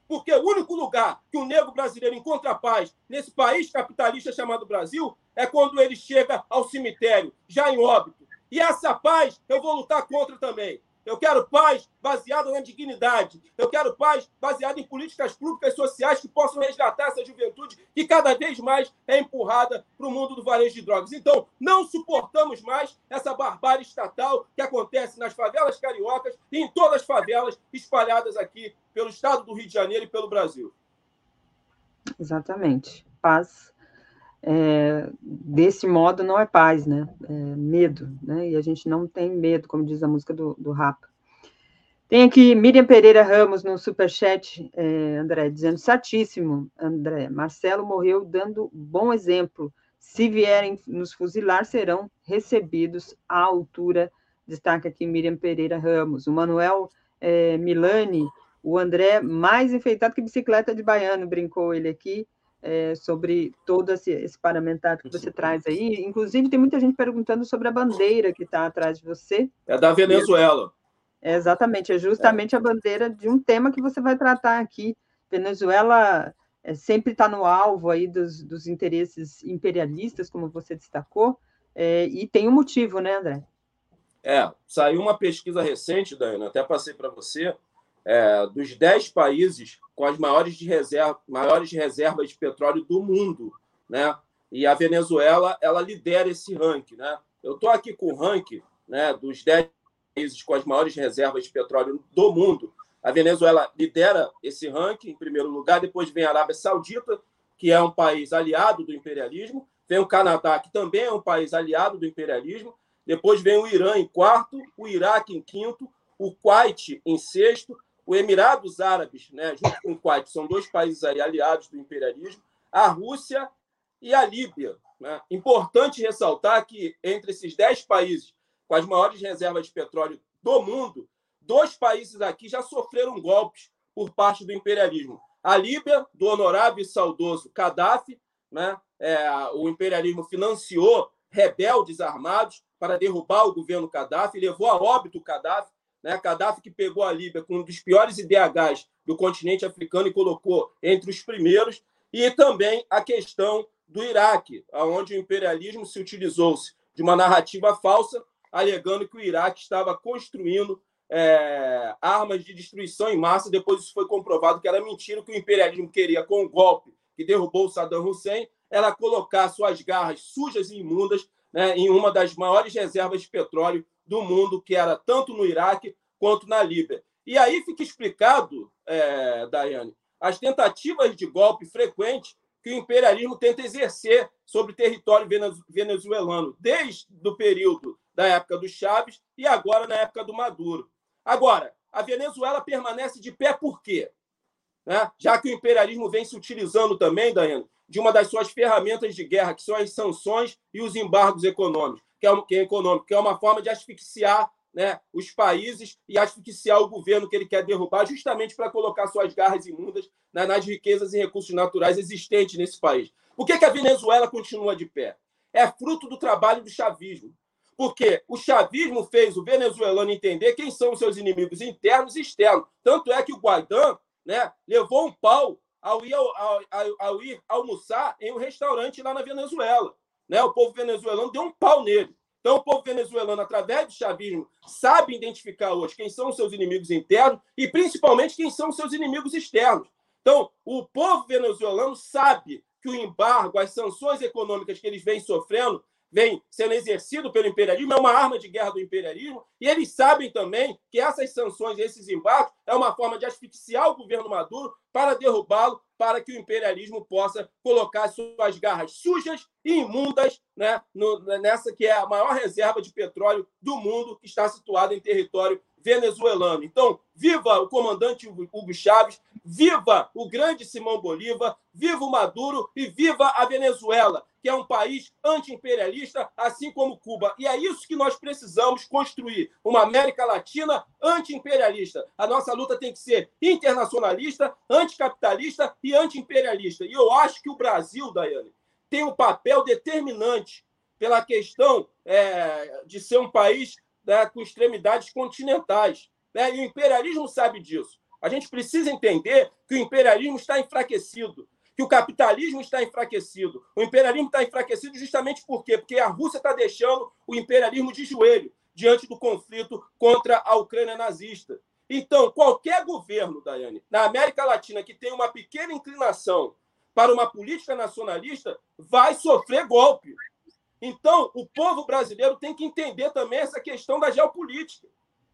Speaker 8: Porque o único lugar que o negro brasileiro encontra paz nesse país capitalista chamado Brasil é quando ele chega ao cemitério, já em óbito. E essa paz eu vou lutar contra também. Eu quero paz baseada na dignidade. Eu quero paz baseada em políticas públicas sociais que possam resgatar essa juventude que cada vez mais é empurrada para o mundo do varejo de drogas. Então, não suportamos mais essa barbárie estatal que acontece nas favelas cariocas e em todas as favelas espalhadas aqui pelo estado do Rio de Janeiro e pelo Brasil.
Speaker 7: Exatamente. Paz é, desse modo não é paz, né? É medo, né? E a gente não tem medo, como diz a música do, do Rapa. Tem aqui Miriam Pereira Ramos no superchat, é, André, dizendo certíssimo, André. Marcelo morreu dando bom exemplo. Se vierem nos fuzilar, serão recebidos à altura. Destaca aqui Miriam Pereira Ramos. O Manuel é, Milani, o André mais enfeitado que bicicleta de baiano, brincou ele aqui é, sobre todo esse, esse paramentado que você traz aí. Inclusive, tem muita gente perguntando sobre a bandeira que está atrás de você.
Speaker 8: É da Venezuela.
Speaker 7: É, exatamente, é justamente é. a bandeira de um tema que você vai tratar aqui. Venezuela é, sempre está no alvo aí dos, dos interesses imperialistas, como você destacou, é, e tem um motivo, né, André?
Speaker 8: É, saiu uma pesquisa recente, Daiane, até passei para você, é, dos 10 países com as maiores, de reserva, maiores reservas de petróleo do mundo, né? E a Venezuela, ela lidera esse ranking, né? Eu estou aqui com o ranking né, dos 10 países com as maiores reservas de petróleo do mundo. A Venezuela lidera esse ranking em primeiro lugar, depois vem a Arábia Saudita, que é um país aliado do imperialismo, vem o Canadá, que também é um país aliado do imperialismo, depois vem o Irã em quarto, o Iraque em quinto, o Kuwait em sexto, o Emirados Árabes, né, junto com o Kuwait, são dois países aí aliados do imperialismo, a Rússia e a Líbia. Né? Importante ressaltar que entre esses dez países com as maiores reservas de petróleo do mundo, dois países aqui já sofreram golpes por parte do imperialismo. A Líbia, do honorável e saudoso Gaddafi, né? É, o imperialismo financiou rebeldes armados para derrubar o governo Gaddafi, levou a óbito o Gaddafi, né? Gaddafi que pegou a Líbia com um dos piores IDHs do continente africano e colocou entre os primeiros, e também a questão do Iraque, onde o imperialismo se utilizou-se de uma narrativa falsa, alegando que o Iraque estava construindo é, armas de destruição em massa. Depois isso foi comprovado que era mentira, que o imperialismo queria, com o golpe que derrubou Saddam Hussein, era colocar suas garras sujas e imundas né, em uma das maiores reservas de petróleo do mundo, que era tanto no Iraque quanto na Líbia. E aí fica explicado, é, Daiane, as tentativas de golpe frequentes que o imperialismo tenta exercer sobre o território venezuelano, desde o período da época do Chaves e agora na época do Maduro. Agora, a Venezuela permanece de pé por quê? Né? Já que o imperialismo vem se utilizando também, Daiane, de uma das suas ferramentas de guerra, que são as sanções e os embargos econômicos que é, que é econômico, que é uma forma de asfixiar né, os países e asfixiar o governo que ele quer derrubar, justamente para colocar suas garras imundas né, nas riquezas e recursos naturais existentes nesse país. Por que, que a Venezuela continua de pé? É fruto do trabalho do chavismo. Porque o chavismo fez o venezuelano entender quem são os seus inimigos internos e externos. Tanto é que o Guaidó né, levou um pau ao ir, ao, ao, ao ir almoçar em um restaurante lá na Venezuela. Né? O povo venezuelano deu um pau nele. Então, o povo venezuelano, através do chavismo, sabe identificar hoje quem são os seus inimigos internos e, principalmente, quem são os seus inimigos externos. Então, o povo venezuelano sabe que o embargo, as sanções econômicas que eles vêm sofrendo, vem sendo exercido pelo imperialismo, é uma arma de guerra do imperialismo, e eles sabem também que essas sanções, esses embargos, é uma forma de asfixiar o governo Maduro para derrubá-lo, para que o imperialismo possa colocar suas garras sujas e imundas né, no, nessa que é a maior reserva de petróleo do mundo, que está situada em território venezuelano. Então, viva o comandante Hugo Chávez, viva o grande Simão Bolívar, viva o Maduro e viva a Venezuela, que é um país anti-imperialista, assim como Cuba. E é isso que nós precisamos construir, uma América Latina anti-imperialista. A nossa luta tem que ser internacionalista, anticapitalista e anti-imperialista. E eu acho que o Brasil, Daiane, tem um papel determinante pela questão é, de ser um país né, com extremidades continentais. Né? E o imperialismo sabe disso. A gente precisa entender que o imperialismo está enfraquecido, que o capitalismo está enfraquecido. O imperialismo está enfraquecido justamente por quê? Porque a Rússia está deixando o imperialismo de joelho diante do conflito contra a Ucrânia nazista. Então, qualquer governo, Daiane, na América Latina que tem uma pequena inclinação para uma política nacionalista, vai sofrer golpe. Então, o povo brasileiro tem que entender também essa questão da geopolítica.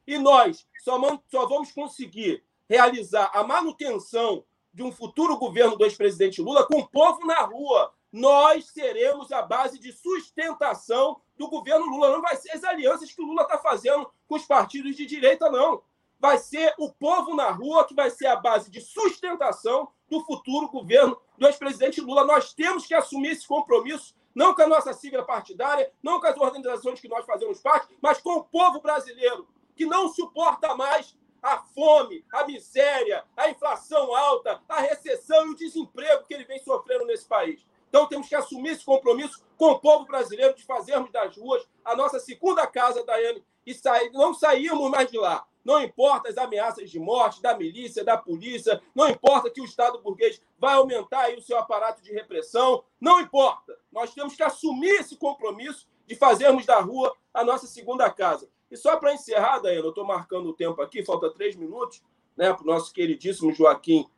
Speaker 8: E nós só, só vamos conseguir realizar a manutenção de um futuro governo do ex-presidente Lula com o povo na rua. Nós seremos a base de sustentação do governo Lula. Não vai ser as alianças que o Lula está fazendo com os partidos de direita, não. Vai ser o povo na rua que vai ser a base de sustentação do futuro governo do ex-presidente Lula. Nós temos que assumir esse compromisso não com a nossa sigla partidária, não com as organizações que nós fazemos parte, mas com o povo brasileiro, que não suporta mais a fome, a miséria, a inflação alta, a recessão e o desemprego que ele vem sofrendo nesse país. Então temos que assumir esse compromisso com o povo brasileiro de fazermos das ruas a nossa segunda casa, Daiane, e sair, não sairmos mais de lá. Não importa as ameaças de morte da milícia, da polícia, não importa que o Estado burguês vai aumentar o seu aparato de repressão, não importa. Nós temos que assumir esse compromisso de fazermos da rua a nossa segunda casa. E só para encerrar, Daiane, eu estou marcando o tempo aqui, falta três minutos, né, para o nosso queridíssimo Joaquim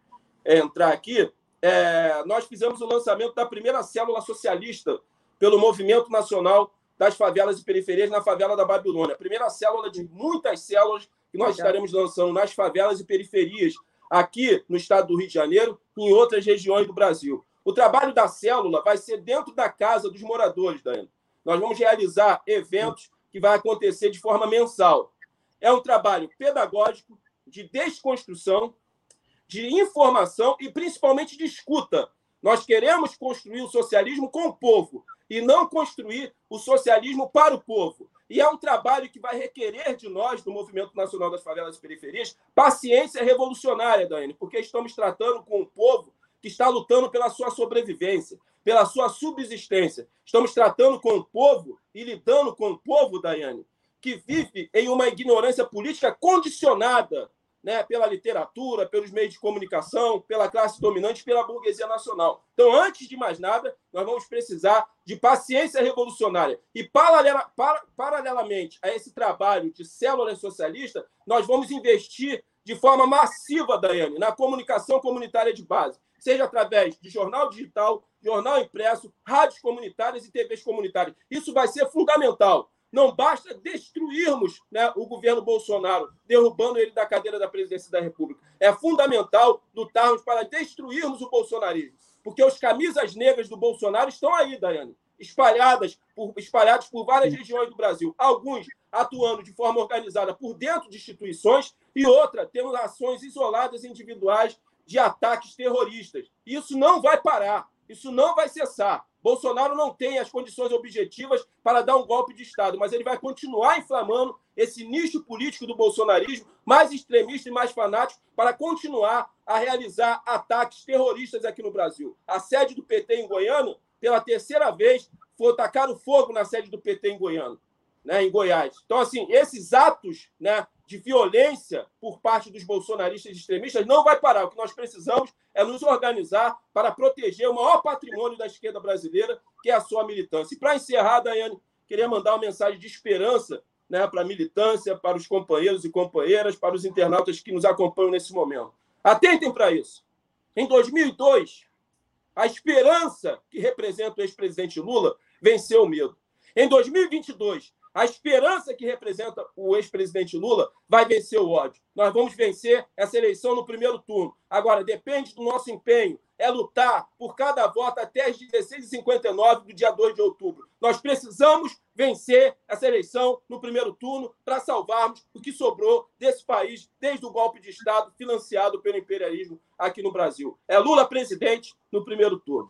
Speaker 8: é, entrar aqui. É, nós fizemos o lançamento da primeira célula socialista pelo Movimento Nacional das Favelas e Periferias na favela da Babilônia. A primeira célula de muitas células que nós estaremos lançando nas favelas e periferias aqui no estado do Rio de Janeiro e em outras regiões do Brasil. O trabalho da célula vai ser dentro da casa dos moradores, Daiane. Nós vamos realizar eventos que vai acontecer de forma mensal. É um trabalho pedagógico, de desconstrução, de informação e principalmente de escuta. Nós queremos construir o socialismo com o povo e não construir o socialismo para o povo. E é um trabalho que vai requerer de nós, do Movimento Nacional das Favelas e Periferias, paciência revolucionária, Daiane, porque estamos tratando com um povo que está lutando pela sua sobrevivência, pela sua subsistência. Estamos tratando com um povo e lidando com um povo, Daiane, que vive em uma ignorância política condicionada né, pela literatura, pelos meios de comunicação, pela classe dominante, pela burguesia nacional. Então, antes de mais nada, nós vamos precisar de paciência revolucionária. E, paralela, para, paralelamente a esse trabalho de célula socialista, nós vamos investir de forma massiva, Daiane, na comunicação comunitária de base, seja através de jornal digital, jornal impresso, rádios comunitárias e TVs comunitárias. Isso vai ser fundamental. Não basta destruirmos né, o governo Bolsonaro, derrubando ele da cadeira da presidência da República. É fundamental lutarmos para destruirmos o bolsonarismo. Porque os camisas negras do Bolsonaro estão aí, Daiane, espalhadas por, espalhados por várias regiões do Brasil. Alguns atuando de forma organizada por dentro de instituições e outra tendo ações isoladas individuais de ataques terroristas. Isso não vai parar, isso não vai cessar. Bolsonaro não tem as condições objetivas para dar um golpe de Estado, mas ele vai continuar inflamando esse nicho político do bolsonarismo, mais extremista e mais fanático, para continuar a realizar ataques terroristas aqui no Brasil. A sede do PT em Goiânia, pela terceira vez, foi tacar o fogo na sede do PT em Goiânia, né, em Goiás. Então, assim, esses atos né, de violência por parte dos bolsonaristas extremistas não vai parar. O que nós precisamos é nos organizar para proteger o maior patrimônio da esquerda brasileira, que é a sua militância. E para encerrar, Daiane, queria mandar uma mensagem de esperança né, para a militância, para os companheiros e companheiras, para os internautas que nos acompanham nesse momento. Atentem para isso. Em 2002, a esperança que representa o ex-presidente Lula venceu o medo. Em 2022, a esperança que representa o ex-presidente Lula vai vencer o ódio. Nós vamos vencer essa eleição no primeiro turno. Agora, depende do nosso empenho. É lutar por cada voto até as 16h59 do dia 2 de outubro. Nós precisamos vencer essa eleição no primeiro turno para salvarmos o que sobrou desse país desde o golpe de Estado financiado pelo imperialismo aqui no Brasil. É Lula presidente no primeiro turno.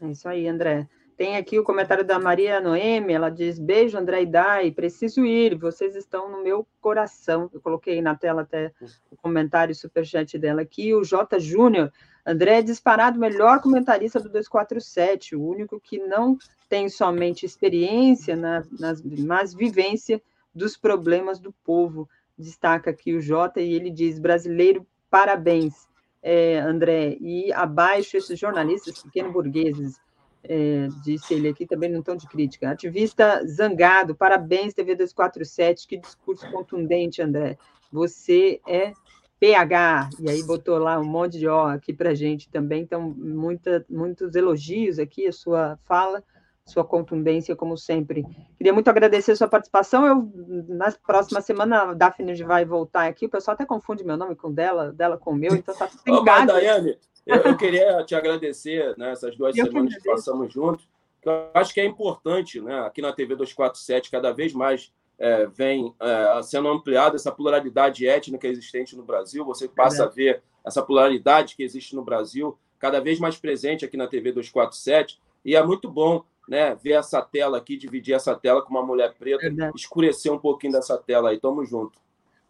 Speaker 7: É isso aí, André. Tem aqui o comentário da Maria Noemi, ela diz: Beijo, André e Dai, preciso ir, vocês estão no meu coração. Eu coloquei na tela até o comentário superchat dela aqui. O J. Júnior, André é disparado melhor comentarista do 247, o único que não tem somente experiência, na, nas, mas vivência dos problemas do povo. Destaca aqui o Jota e ele diz: brasileiro, parabéns, é, André, e abaixo esses jornalistas pequeno-burgueses é, disse ele aqui também num tom de crítica. Ativista zangado, parabéns, TV 247, que discurso contundente, André. Você é PH, e aí botou lá um monte de O aqui para gente também, então muita, muitos elogios aqui, a sua fala, sua contundência, como sempre. Queria muito agradecer a sua participação. Eu, na próxima semana, a Daphne vai voltar aqui. O pessoal até confunde meu nome com dela, dela com o meu, então tá
Speaker 8: casa. Daiane, eu, eu, queria te agradecer né, essas duas eu semanas que, passamos juntos. Eu acho que é importante, né, aqui na TV 247, cada vez mais é, vem é, sendo ampliada essa pluralidade étnica existente no Brasil. Você passa é. a ver essa pluralidade que existe no Brasil cada vez mais presente aqui na TV 247. E é muito bom né, ver essa tela aqui, dividir essa tela com uma mulher preta, escurecer um pouquinho dessa tela aí. Tamo junto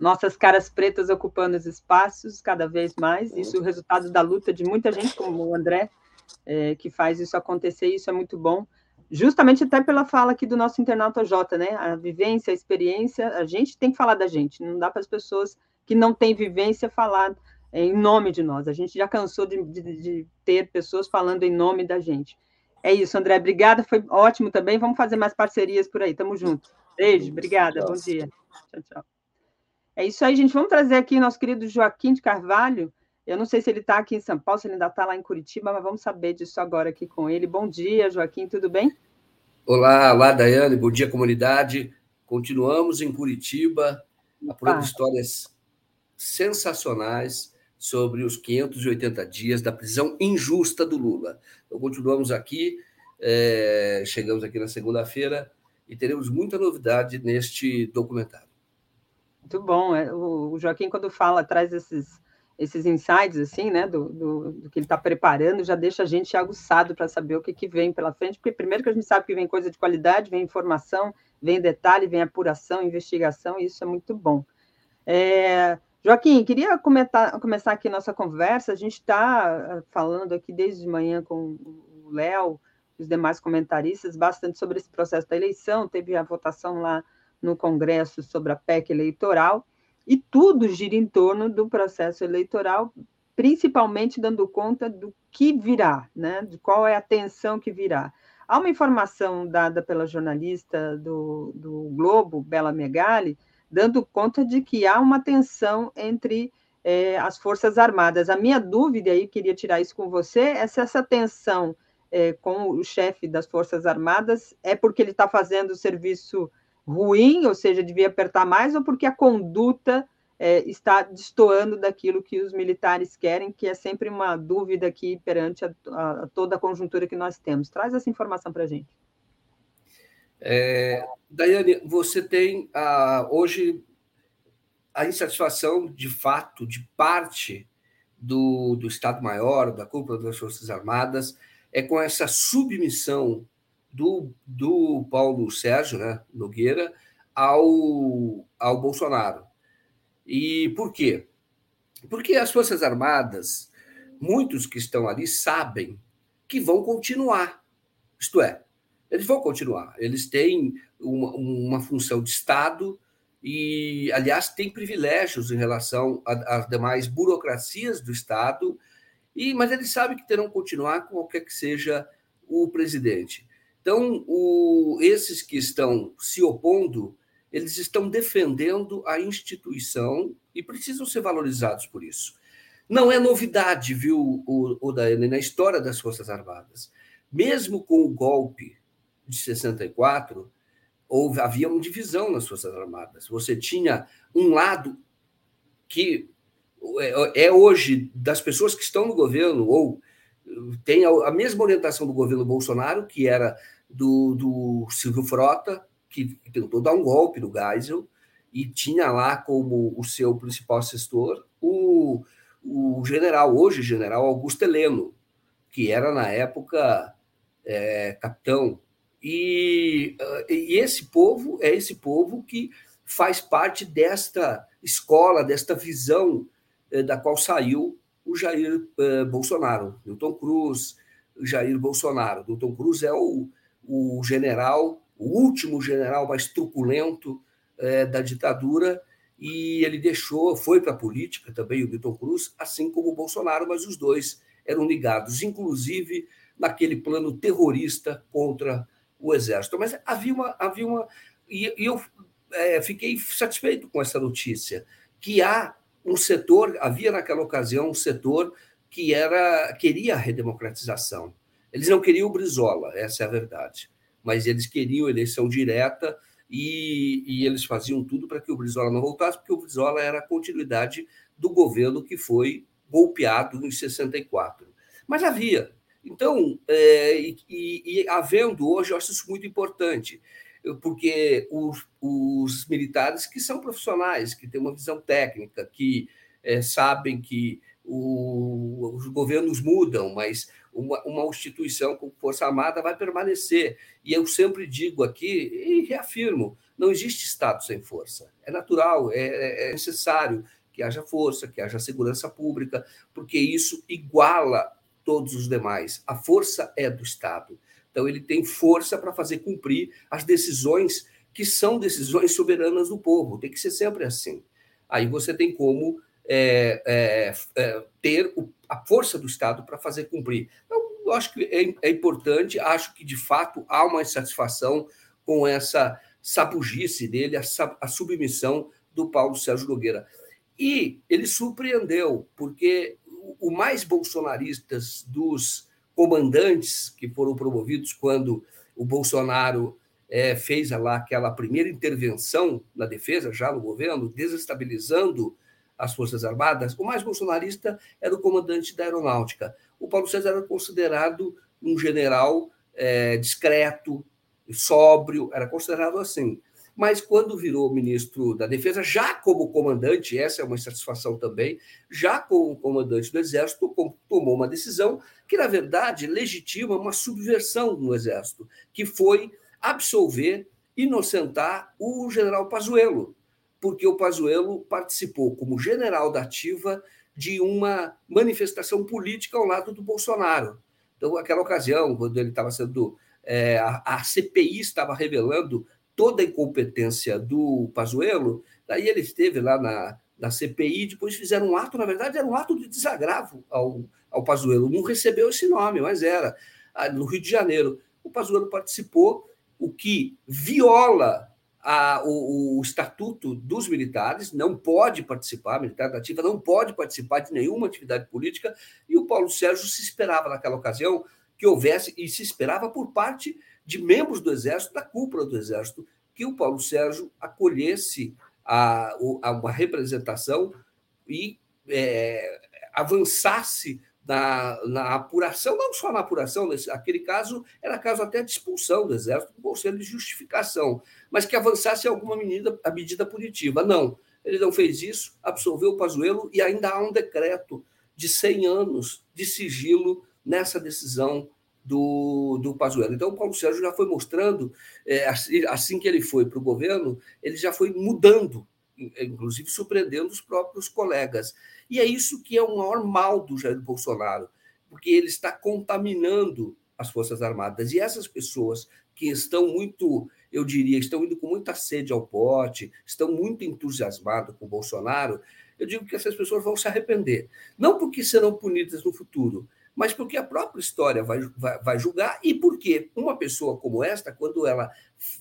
Speaker 7: nossas caras pretas ocupando os espaços cada vez mais. Isso é o resultado da luta de muita gente, como o André, é, que faz isso acontecer, isso é muito bom. Justamente até pela fala aqui do nosso internauta J, né? A vivência, a experiência, a gente tem que falar da gente, não dá para as pessoas que não têm vivência falar em nome de nós. A gente já cansou de, de, de ter pessoas falando em nome da gente. É isso, André. Obrigada, foi ótimo também. Vamos fazer mais parcerias por aí. Tamo junto. Beijo, obrigada. Bom dia. Tchau, tchau. É isso aí, gente. Vamos trazer aqui nosso querido Joaquim de Carvalho. Eu não sei se ele está aqui em São Paulo, se ele ainda está lá em Curitiba, mas vamos saber disso agora aqui com ele. Bom dia, Joaquim, tudo bem?
Speaker 9: Olá, olá, Daiane, bom dia, comunidade. Continuamos em Curitiba, apurando histórias sensacionais sobre os 580 dias da prisão injusta do Lula. Então, continuamos aqui, é, chegamos aqui na segunda-feira e teremos muita novidade neste documentário.
Speaker 7: Muito bom. É, o Joaquim, quando fala, traz esses, esses insights, assim, né, do, do, do que ele está preparando, já deixa a gente aguçado para saber o que, que vem pela frente, porque primeiro que a gente sabe que vem coisa de qualidade, vem informação, vem detalhe, vem apuração, investigação, e isso é muito bom. É, Joaquim, queria comentar, começar aqui nossa conversa. A gente está ah, falando aqui desde de manhã com o Léo, os demais comentaristas, bastante sobre esse processo da eleição. Teve a votação lá no Congresso sobre a PEC eleitoral, e tudo gira em torno do processo eleitoral, principalmente dando conta do que virá, né? de qual é a tensão que virá. Há uma informação dada pela jornalista do, do Globo, Bela Megali, dando conta de que há uma tensão entre é, as Forças Armadas. A minha dúvida, aí queria tirar isso com você, é se essa tensão é, com o chefe das Forças Armadas é porque ele está fazendo o serviço ruim, ou seja, devia apertar mais, ou porque a conduta é, está destoando daquilo que os militares querem, que é sempre uma dúvida aqui perante a, a, a toda a conjuntura que nós temos. Traz essa informação para a gente.
Speaker 9: É, Daiane, você tem ah, hoje a insatisfação de fato de parte do, do Estado-Maior, da cúpula das Forças Armadas, é com essa submissão do, do Paulo Sérgio né, Nogueira ao, ao Bolsonaro. E por quê? Porque as Forças Armadas, muitos que estão ali sabem que vão continuar. Isto é, eles vão continuar. Eles têm uma, uma função de Estado e, aliás, têm privilégios em relação às demais burocracias do Estado, e, mas eles sabem que terão que continuar com qualquer que seja o presidente. Então, o, esses que estão se opondo, eles estão defendendo a instituição e precisam ser valorizados por isso. Não é novidade, viu, o, o Daiane, na história das Forças Armadas. Mesmo com o golpe de 64, houve, havia uma divisão nas Forças Armadas. Você tinha um lado que é, é hoje das pessoas que estão no governo ou tem a mesma orientação do governo Bolsonaro, que era do, do Silvio Frota, que tentou dar um golpe no Geisel, e tinha lá como o seu principal assessor o, o general, hoje general Augusto Heleno, que era na época é, capitão. E, e esse povo é esse povo que faz parte desta escola, desta visão é, da qual saiu o Jair é, Bolsonaro, Milton Cruz, Jair Bolsonaro. Milton Cruz é o, o general, o último general mais truculento é, da ditadura, e ele deixou, foi para a política também, o Milton Cruz, assim como o Bolsonaro, mas os dois eram ligados, inclusive naquele plano terrorista contra o Exército. Mas havia uma. Havia uma e, e eu é, fiquei satisfeito com essa notícia, que há um setor, havia naquela ocasião um setor que era queria a redemocratização. Eles não queriam o Brizola, essa é a verdade, mas eles queriam eleição direta e, e eles faziam tudo para que o Brizola não voltasse, porque o Brizola era a continuidade do governo que foi golpeado em 64. Mas havia. Então, é, e, e, havendo hoje, eu acho isso muito importante, porque os, os militares que são profissionais, que têm uma visão técnica, que é, sabem que o, os governos mudam, mas uma, uma instituição como Força Armada vai permanecer. E eu sempre digo aqui e reafirmo: não existe Estado sem força. É natural, é, é, é necessário que haja força, que haja segurança pública, porque isso iguala todos os demais. A força é do Estado. Então, ele tem força para fazer cumprir as decisões que são decisões soberanas do povo. Tem que ser sempre assim. Aí você tem como é, é, é, ter a força do Estado para fazer cumprir. Então, eu acho que é, é, importante, acho que de fato há uma insatisfação com essa sabugice dele, a, a submissão do Paulo Sérgio Nogueira. E ele surpreendeu, porque o mais bolsonaristas dos comandantes que foram promovidos quando o Bolsonaro é, fez lá aquela primeira intervenção na defesa, já no governo, desestabilizando as Forças Armadas, o mais bolsonarista era o comandante da aeronáutica. O Paulo César era considerado um general é, discreto, sóbrio, era considerado assim. Mas quando virou ministro da Defesa, já como comandante, essa é uma satisfação também, já como comandante do Exército, tomou uma decisão que, na verdade, legitima uma subversão no Exército, que foi absolver, inocentar o general Pazuello, porque o Pazuello participou como general da ativa de uma manifestação política ao lado do Bolsonaro. Então, aquela ocasião, quando ele estava sendo. É, a, a, CPI estava revelando toda a incompetência do Pazuello, daí ele esteve lá na, na CPI, depois fizeram um ato, na verdade, era um ato de desagravo ao, ao Pazuello. Não recebeu esse nome, mas era, ah, no Rio de Janeiro. O Pazuello participou, o que viola a, o, o, estatuto dos militares, não pode participar, militar da ativa não pode participar de nenhuma atividade política, e o Paulo Sérgio se esperava naquela ocasião que houvesse, e se esperava por parte de membros do Exército, da cúpula do Exército, que o Paulo Sérgio acolhesse a, a uma representação e é, avançasse na, na, apuração, não só na apuração, nesse, aquele caso era caso até de expulsão do Exército, com conselho de justificação, mas que avançasse alguma medida, a medida punitiva. Não, ele não fez isso, absolveu o Pazuello e ainda há um decreto de 100 anos de sigilo nessa decisão do, do Pazuello. Então, o Paulo Sérgio já foi mostrando, é, assim, assim que ele foi para o governo, ele já foi mudando, inclusive surpreendendo os próprios colegas. E é isso que é o maior mal do Jair Bolsonaro, porque ele está contaminando as Forças Armadas. E essas pessoas que estão muito, eu diria, estão indo com muita sede ao pote, estão muito entusiasmadas com o Bolsonaro, eu digo que essas pessoas vão se arrepender. Não porque serão punidas no futuro, mas porque a própria história vai, vai, vai, julgar e porque uma pessoa como esta, quando ela,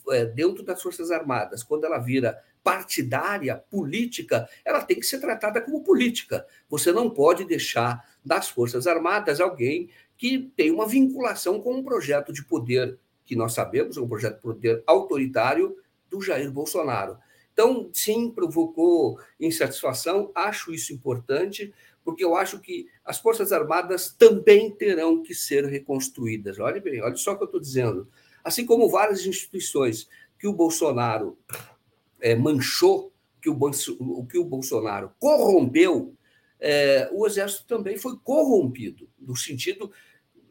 Speaker 9: é, dentro das Forças Armadas, quando ela vira partidária, política, ela tem que ser tratada como política. Você não pode deixar das Forças Armadas alguém que tem uma vinculação com um projeto de poder que nós sabemos, é um projeto de poder autoritário do Jair Bolsonaro. Então, sim, provocou insatisfação, acho isso importante, porque eu acho que as Forças Armadas também terão que ser reconstruídas. Olha bem, olha só o que eu estou dizendo. Assim como várias instituições que o Bolsonaro é, manchou, que o, que o Bolsonaro corrompeu, é, o Exército também foi corrompido, no sentido,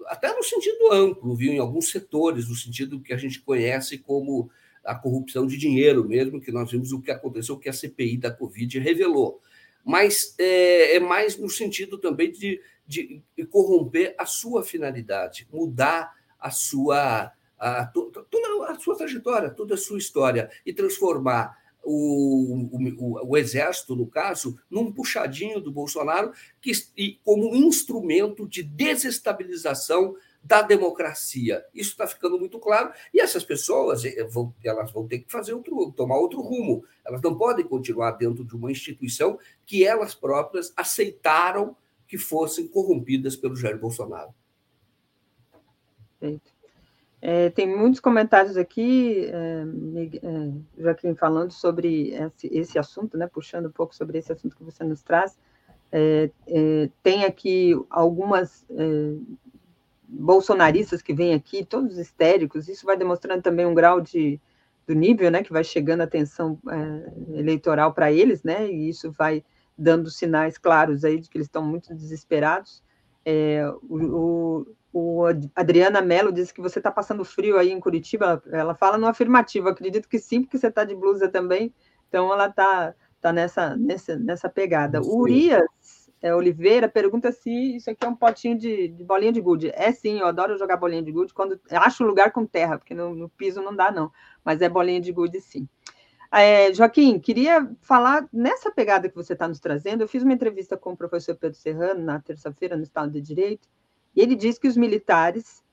Speaker 9: até no sentido amplo, viu, em alguns setores, no sentido que a gente conhece como a corrupção de dinheiro mesmo, que nós vimos o que aconteceu, o que a CPI da Covid revelou mas é, é mais no sentido também de, de, corromper a sua finalidade, mudar a sua, a, toda a sua trajetória, toda a sua história e transformar o, o, o, exército, no caso, num puxadinho do Bolsonaro que, e, como instrumento de desestabilização da democracia. Isso está ficando muito claro e essas pessoas eh, vão, elas vão ter que fazer outro, tomar outro rumo. Elas não podem continuar dentro de uma instituição que elas próprias aceitaram que fossem corrompidas pelo Jair Bolsonaro.
Speaker 7: Perfeito. É, tem muitos comentários aqui, é, é, Joaquim, falando sobre esse, esse, assunto, né, puxando um pouco sobre esse assunto que você nos traz. É, é, tem aqui algumas é, bolsonaristas que vêm aqui, todos histéricos, isso vai demonstrando também um grau de, do nível, né, que vai chegando a atenção é, eleitoral para eles, né, e isso vai dando sinais claros aí de que eles estão muito desesperados. É, o, o, o, Adriana Mello disse que você está passando frio aí em Curitiba, ela, ela fala no afirmativo, acredito que sim, porque você está de blusa também, então ela está tá nessa, nessa, nessa pegada. O Urias é, Oliveira pergunta se isso aqui é um potinho de, de, bolinha de gude. É sim, eu adoro jogar bolinha de gude quando acho lugar com terra, porque no, no piso não dá, não. Mas é bolinha de gude, sim. É, Joaquim, queria falar nessa pegada que você está nos trazendo. Eu fiz uma entrevista com o professor Pedro Serrano na terça-feira no Estado de Direito, e ele diz que os militares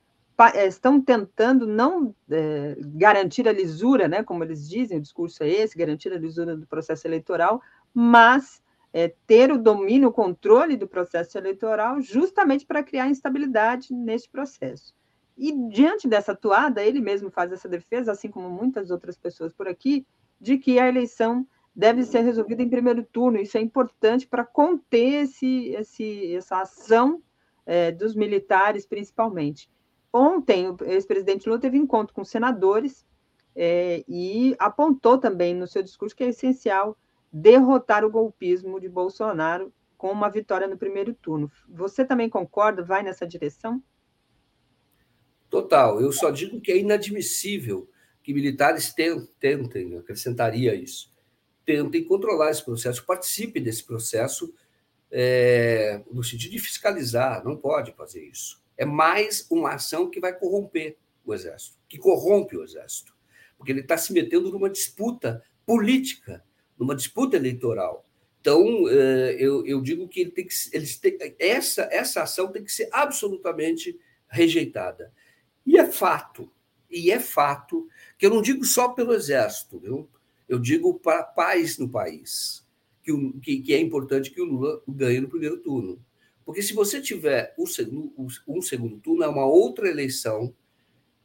Speaker 7: é, estão tentando não é, garantir a lisura, né, como eles dizem, o discurso é esse, garantir a lisura do processo eleitoral, mas é, ter o domínio, o controle do processo eleitoral, justamente para criar instabilidade neste processo. E diante dessa atuada, ele mesmo faz essa defesa, assim como muitas outras pessoas por aqui, de que a eleição deve ser resolvida em primeiro turno. Isso é importante para conter esse, esse, essa ação é, dos militares, principalmente. Ontem, o ex-presidente Lula teve encontro com senadores é, e apontou também no seu discurso que é essencial derrotar o golpismo de Bolsonaro com uma vitória no primeiro turno. Você também concorda? Vai nessa direção?
Speaker 9: Total. Eu só digo que é inadmissível que militares tentem, acrescentaria isso, tentem controlar esse processo, participe desse processo é, no sentido de fiscalizar. Não pode fazer isso. É mais uma ação que vai corromper o Exército, que corrompe o Exército, porque ele está se metendo numa disputa política numa disputa eleitoral. Então, eh, eu, eu digo que, ele tem que eles têm, essa, essa ação tem que ser absolutamente rejeitada. E é fato, e é fato, que eu não digo só pelo Exército, viu? eu digo para a paz no país, que, o, que, que, é importante que o Lula ganhe no primeiro turno. Porque se você tiver um segundo, um segundo turno, é uma outra eleição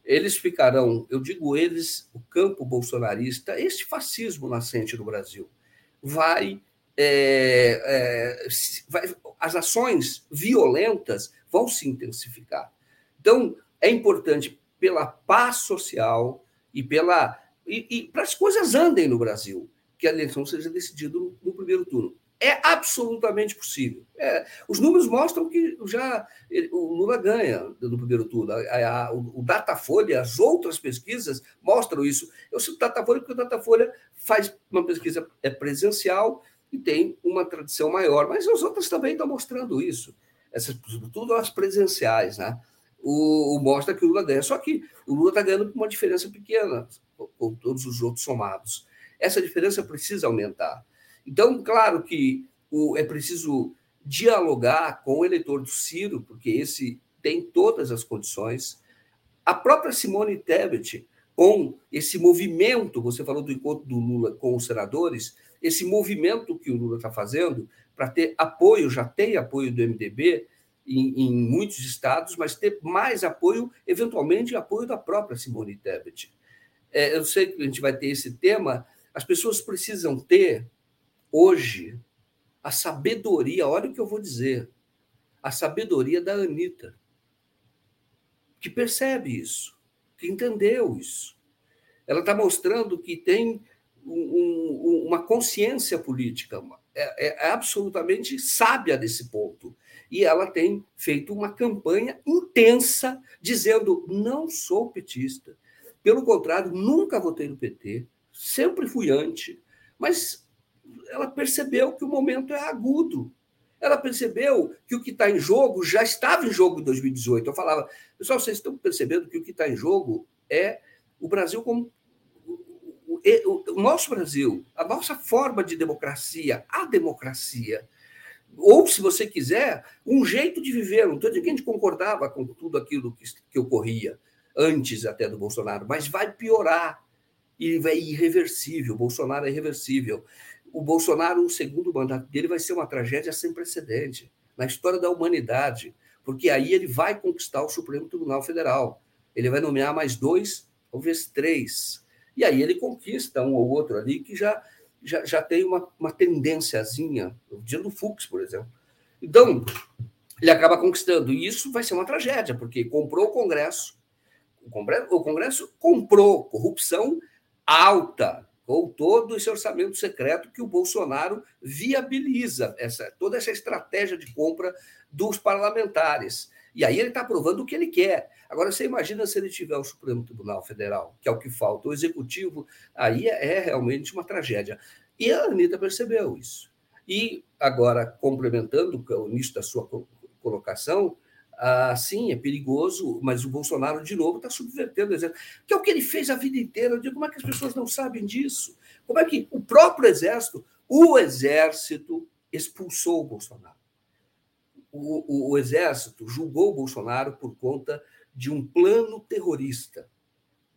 Speaker 9: eles ficarão, eu digo eles, o campo bolsonarista, este fascismo nascente no Brasil, vai, é, é, vai, as ações violentas vão se intensificar. Então, é importante pela paz social e pela e, e para as coisas andem no Brasil, que a eleição seja decidida no, no primeiro turno. É absolutamente possível. É, os números mostram que já o Lula ganha no primeiro turno. A, a, o, o Datafolha, as outras pesquisas mostram isso. Eu cito Datafolha porque o Datafolha faz uma pesquisa é presencial e tem uma tradição maior, mas as outras também estão mostrando isso. Essas, tudo as presenciais, né? O, o, mostra que o Lula ganha. Só que o Lula está ganhando com uma diferença pequena, com todos os outros somados. Essa diferença precisa aumentar. Então, claro que o, é preciso dialogar com o eleitor do Ciro, porque esse tem todas as condições. A própria Simone Tebet, com esse movimento, você falou do encontro do Lula com os senadores, esse movimento que o Lula está fazendo para ter apoio, já tem apoio do MDB em, em, muitos estados, mas ter mais apoio, eventualmente apoio da própria Simone Tebet. É, eu sei que a gente vai ter esse tema, as pessoas precisam ter hoje a sabedoria, olha o que eu vou dizer, a sabedoria da Anitta, que percebe isso, que entendeu isso. Ela está mostrando que tem um, um, uma consciência política, é, é, absolutamente sábia desse ponto. E ela tem feito uma campanha intensa dizendo: não sou petista. Pelo contrário, nunca votei no PT, sempre fui anti, mas ela percebeu que o momento é agudo. Ela percebeu que o que está em jogo já estava em jogo em 2018. Eu falava, pessoal, vocês estão percebendo que o que está em jogo é o Brasil como o nosso Brasil, a nossa forma de democracia, a democracia, ou, se você quiser, um jeito de viver. Não estou dizendo que a gente concordava com tudo aquilo que, que ocorria antes até do Bolsonaro, mas vai piorar e é irreversível. Bolsonaro é irreversível. O Bolsonaro, o segundo mandato dele, vai ser uma tragédia sem precedente na história da humanidade, porque aí ele vai conquistar o Supremo Tribunal Federal. Ele vai nomear mais dois, talvez três. E aí ele conquista um ou outro ali que já, já, já tem uma, uma tendênciazinha, o dia do Fux, por exemplo. Então, ele acaba conquistando. E isso vai ser uma tragédia, porque comprou o Congresso, o Congresso, o Congresso comprou corrupção alta, com todo esse orçamento secreto que o Bolsonaro viabiliza, essa, toda essa estratégia de compra dos parlamentares. E aí ele está provando o que ele quer. Agora, você imagina se ele tiver o Supremo Tribunal Federal, que é o que falta, o Executivo, aí é, é realmente uma tragédia. E a Anitta percebeu isso. E agora, complementando o início da sua colocação, ah, sim, é perigoso, mas o Bolsonaro, de novo, está subvertendo o exército, que é o que ele fez a vida inteira. Eu digo, como é que as pessoas não sabem disso? Como é que o próprio exército, o exército expulsou o Bolsonaro? O, o, o exército julgou o Bolsonaro por conta de um plano terrorista.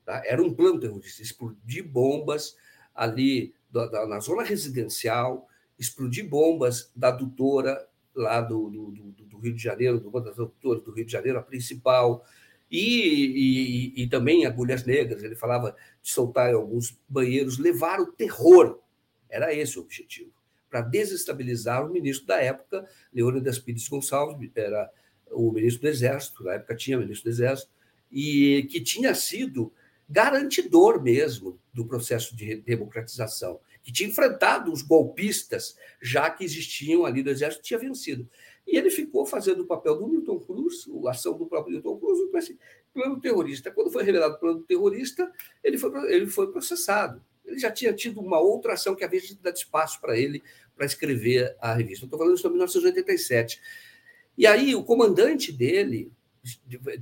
Speaker 9: Tá? Era um plano terrorista, explodir bombas ali da, da, na zona residencial, explodir bombas da adutora lá do, do, do, do Rio de Janeiro, do das adutoras do Rio de Janeiro, a principal, e, e, e, também agulhas negras. Ele falava de soltar em alguns banheiros, levar o terror. Era esse o objetivo, para desestabilizar o ministro da época, Leônidas Pires Gonçalves, era o ministro do Exército, na época tinha ministro do Exército, e que tinha sido garantidor mesmo do processo de democratização que tinha enfrentado os golpistas, já que existiam ali do exército, tinha vencido. E ele ficou fazendo o papel do Milton Cruz, a ação do próprio Milton Cruz, com esse plano terrorista. Quando foi revelado o plano terrorista, ele foi, ele foi processado. Ele já tinha tido uma outra ação que havia dado espaço para ele para escrever a revista. Estou falando isso em 1987. E aí o comandante dele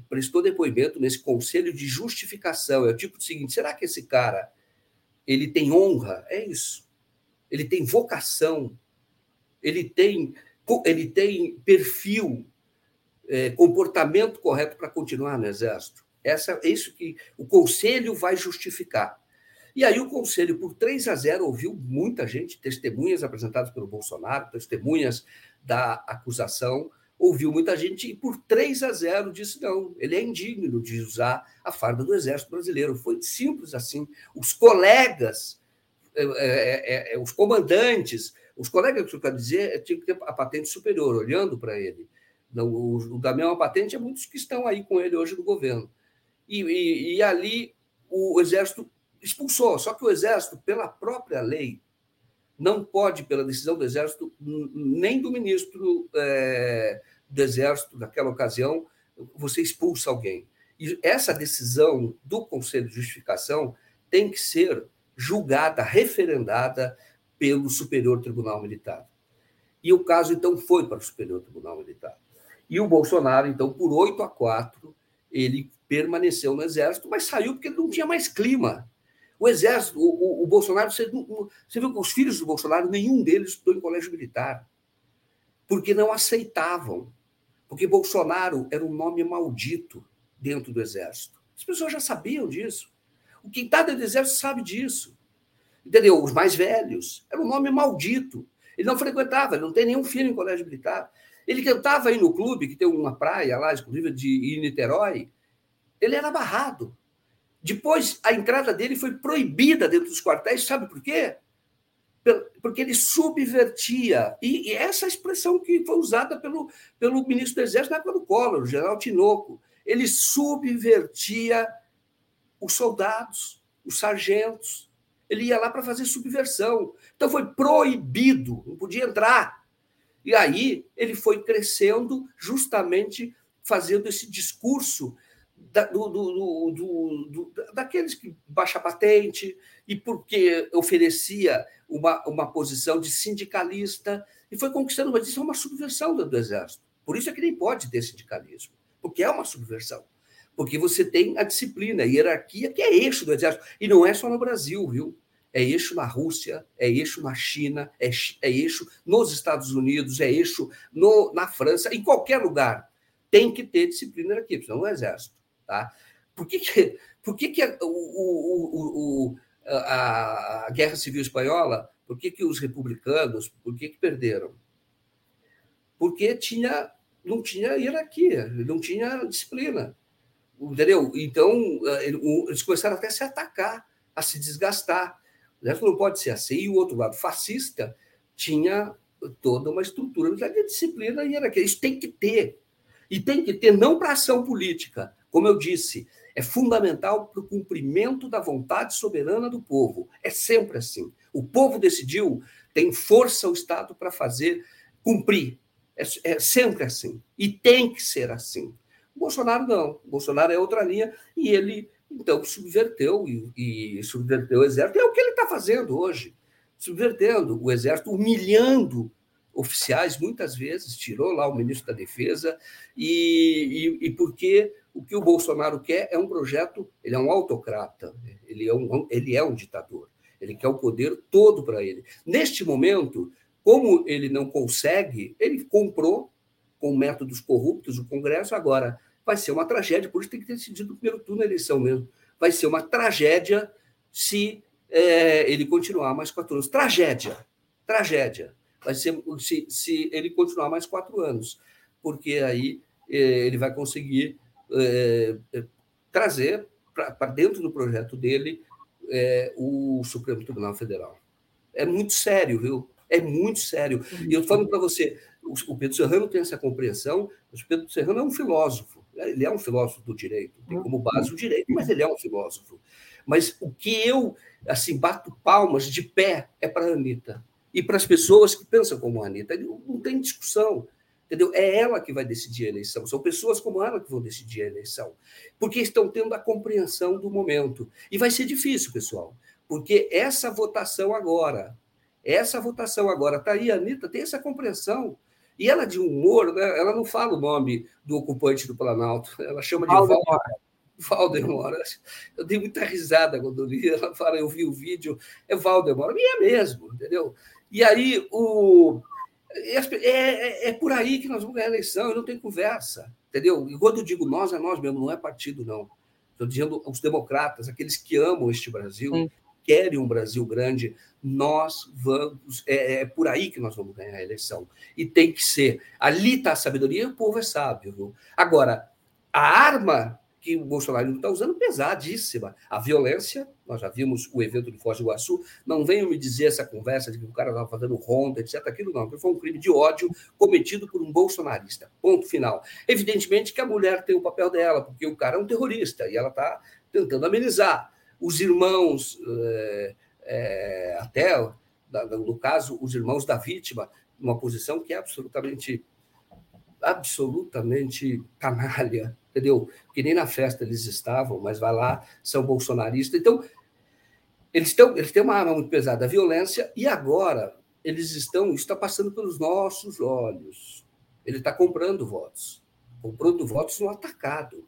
Speaker 9: prestou depoimento nesse conselho de justificação. É o tipo do seguinte: será que esse cara ele tem honra, é isso. Ele tem vocação, ele tem, ele tem perfil, é, comportamento correto para continuar no Exército. Essa, é isso que o Conselho vai justificar. E aí o Conselho, por 3 a 0, ouviu muita gente, testemunhas apresentadas pelo Bolsonaro, testemunhas da acusação, ouviu muita gente e por 3 a 0 disse não, ele é indigno de usar a farda do Exército Brasileiro. Foi simples assim. Os colegas, é, é, é, é os comandantes, os colegas, que eu quero dizer, tinham que ter a patente superior, olhando para ele. O, o da mesma patente é muitos que estão aí com ele hoje no governo. E, e, e ali o Exército expulsou. Só que o Exército, pela própria lei, não pode, pela decisão do Exército, nem do ministro é, do Exército, naquela ocasião, você expulsa alguém. E essa decisão do Conselho de Justificação tem que ser julgada, referendada pelo Superior Tribunal Militar. E o caso, então, foi para o Superior Tribunal Militar. E o Bolsonaro, então, por 8 a 4, ele permaneceu no Exército, mas saiu porque não tinha mais clima. O Exército, o, o, o Bolsonaro, você, você viu que os filhos do Bolsonaro, nenhum deles estudou em colégio militar, porque não aceitavam. Porque Bolsonaro era um nome maldito dentro do Exército. As pessoas já sabiam disso. O quem está dentro do Exército sabe disso. Entendeu? Os mais velhos. Era um nome maldito. Ele não frequentava, ele não tem nenhum filho em colégio militar. Ele tentava ir no clube, que tem uma praia lá, exclusiva de Niterói. Ele era barrado. Depois, a entrada dele foi proibida dentro dos quartéis, sabe por quê? Porque ele subvertia. E, e essa expressão que foi usada pelo, pelo ministro do Exército na época do Collor, o general Tinoco. Ele subvertia os soldados, os sargentos. Ele ia lá para fazer subversão. Então foi proibido, não podia entrar. E aí ele foi crescendo justamente fazendo esse discurso da, do, do, do, daqueles que baixa patente e porque oferecia uma, uma posição de sindicalista e foi conquistando, mas isso é uma subversão do, do Exército. Por isso é que nem pode ter sindicalismo, porque é uma subversão. Porque você tem a disciplina, a hierarquia, que é eixo do Exército. E não é só no Brasil, viu? É eixo na Rússia, é eixo na China, é, é eixo nos Estados Unidos, é eixo no, na França, em qualquer lugar. Tem que ter disciplina aqui, senão no exército. Tá? Por que, que, por que, que a, o, o, o, a, a, Guerra Civil Espanhola, por que, que os republicanos, por que, que perderam? Porque tinha, não tinha hierarquia, não tinha disciplina. Entendeu? Então, eh, eles começaram até a se atacar, a se desgastar. Né? Não pode ser assim. E o outro lado fascista tinha toda uma estrutura de disciplina e era que isso tem que ter. E tem que ter não para ação política, como eu disse, é fundamental para o cumprimento da vontade soberana do povo. É sempre assim. O povo decidiu, tem força o Estado para fazer cumprir. É, é, sempre assim. E tem que ser assim. O Bolsonaro não. O Bolsonaro é outra linha e ele então, subverteu e, e subverteu o exército. É o que ele está fazendo hoje, subvertendo o exército, humilhando oficiais, muitas vezes, tirou lá o ministro da Defesa, e, e, e, porque o que o Bolsonaro quer é um projeto, ele é um autocrata, ele é um, ele é um ditador, ele quer o poder todo para ele. Neste momento, como ele não consegue, ele comprou com métodos corruptos o Congresso, agora vai ser uma tragédia, por isso tem que ter decidido no primeiro turno da eleição mesmo. Vai ser uma tragédia se é, ele continuar mais quatro anos. Tragédia, tragédia. Vai ser se, se ele continuar mais quatro anos, porque aí é, ele vai conseguir é, é trazer para dentro do projeto dele é, o Supremo Tribunal Federal. É muito sério, viu? É muito sério. E eu falo para você, o Pedro Serrano tem essa compreensão, mas o Pedro Serrano é um filósofo. Ele é um filósofo do direito, tem como base o direito, mas ele é um filósofo. Mas o que eu assim bato palmas de pé é para a Anitta. E para as pessoas que pensam como a Anitta. Não tem discussão. Entendeu? É ela que vai decidir a eleição. São pessoas como ela que vão decidir a eleição. Porque estão tendo a compreensão do momento. E vai ser difícil, pessoal. Porque essa votação agora, essa votação agora, está aí, a Anitta tem essa compreensão. E ela, de humor, né, ela não fala o nome do ocupante do Planalto, ela chama de Valdemar. Valdemar. Eu dei muita risada quando li. Ela fala, eu vi o vídeo, é Valdemar. E é mesmo, entendeu? E aí, o... É, é, é, por aí que nós vamos ganhar a eleição, e não tem conversa, entendeu? E quando eu digo nós, é nós mesmo, não é partido, não. Estou dizendo os democratas, aqueles que amam este Brasil, Sim. Querem um Brasil grande, nós vamos. É, é, por aí que nós vamos ganhar a eleição. E tem que ser. Ali está a sabedoria e o povo é sábio. Viu? Agora, a arma que o Bolsonaro está usando pesadíssima. A violência, nós já vimos o evento de Foz do Iguaçu, não venham me dizer essa conversa de que o cara estava fazendo ronda, etc. Aquilo não, foi um crime de ódio cometido por um bolsonarista. Ponto final. Evidentemente que a mulher tem o papel dela, porque o cara é um terrorista e ela está tentando amenizar. Os irmãos. É, é, até no caso, os irmãos da vítima, numa posição que é absolutamente absolutamente canalha, entendeu? Que nem na festa eles estavam, mas vai lá, são bolsonaristas. Então, eles, têm eles têm uma arma muito pesada, a violência, e agora eles estão, isso está passando pelos nossos olhos. Ele está comprando votos, comprando votos no atacado.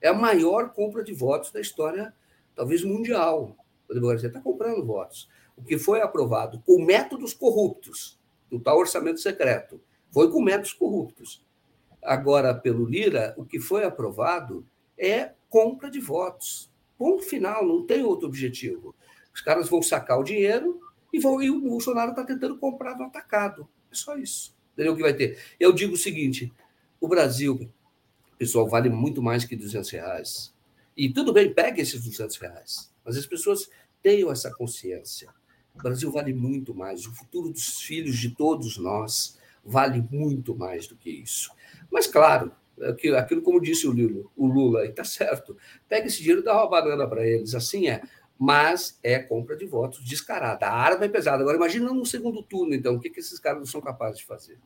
Speaker 9: É a maior compra de votos da história, talvez mundial. A democracia está comprando votos. O que foi aprovado com métodos corruptos, no tal orçamento secreto, foi com métodos corruptos. Agora, pelo Lira, o que foi aprovado é compra de votos. Ponto final, não tem outro objetivo. Os caras vão sacar o dinheiro e, vão, e o Bolsonaro está tentando comprar no atacado. É só isso. Entendeu o que vai ter? Eu digo o seguinte: o Brasil, pessoal, vale muito mais que 200 reais. E tudo bem, pegue esses 200 reais. Mas as pessoas tenham essa consciência. O Brasil vale muito mais. O futuro dos filhos de todos nós vale muito mais do que isso. Mas, claro, aquilo, como disse o Lula, o Lula, está certo, pega esse dinheiro e dá uma banana para eles, assim é. Mas é compra de votos descarada. A arma é pesada. Agora, imagina no segundo turno, então, o que, que esses caras não são capazes de fazer.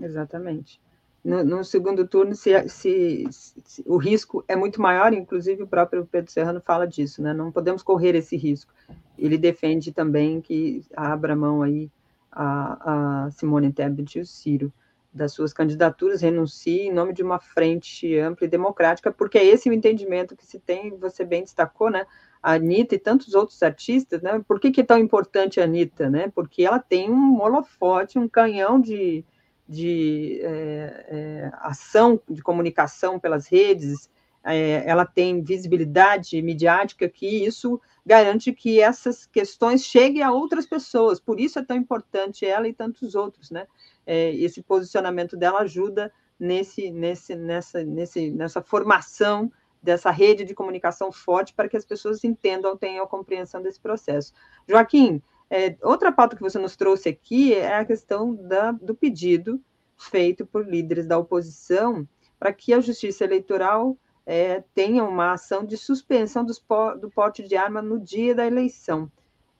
Speaker 7: Exatamente. No, no segundo turno, se, se, se, o risco é muito maior, inclusive o próprio Pedro Serrano fala disso, né? Não podemos correr esse risco. Ele defende também que abra mão aí a, a Simone Tebet e o Ciro das suas candidaturas, renuncie em nome de uma frente ampla e democrática, porque é esse o entendimento que se tem, você bem destacou, né? A Anitta e tantos outros artistas, né? Por que, que é tão importante a Anitta, né? Porque ela tem um holofote, um canhão de, de é, é, ação de comunicação pelas redes, é, ela tem visibilidade midiática que isso garante que essas questões cheguem a outras pessoas. Por isso é tão importante ela e tantos outros, né? É, esse posicionamento dela ajuda nesse, nesse, nessa, nesse, nessa formação dessa rede de comunicação forte para que as pessoas entendam, tenham compreensão desse processo. Joaquim, é, outra pauta que você nos trouxe aqui é a questão da, do pedido feito por líderes da oposição para que a Justiça Eleitoral é, tenha uma ação de suspensão do porte de arma no dia da eleição.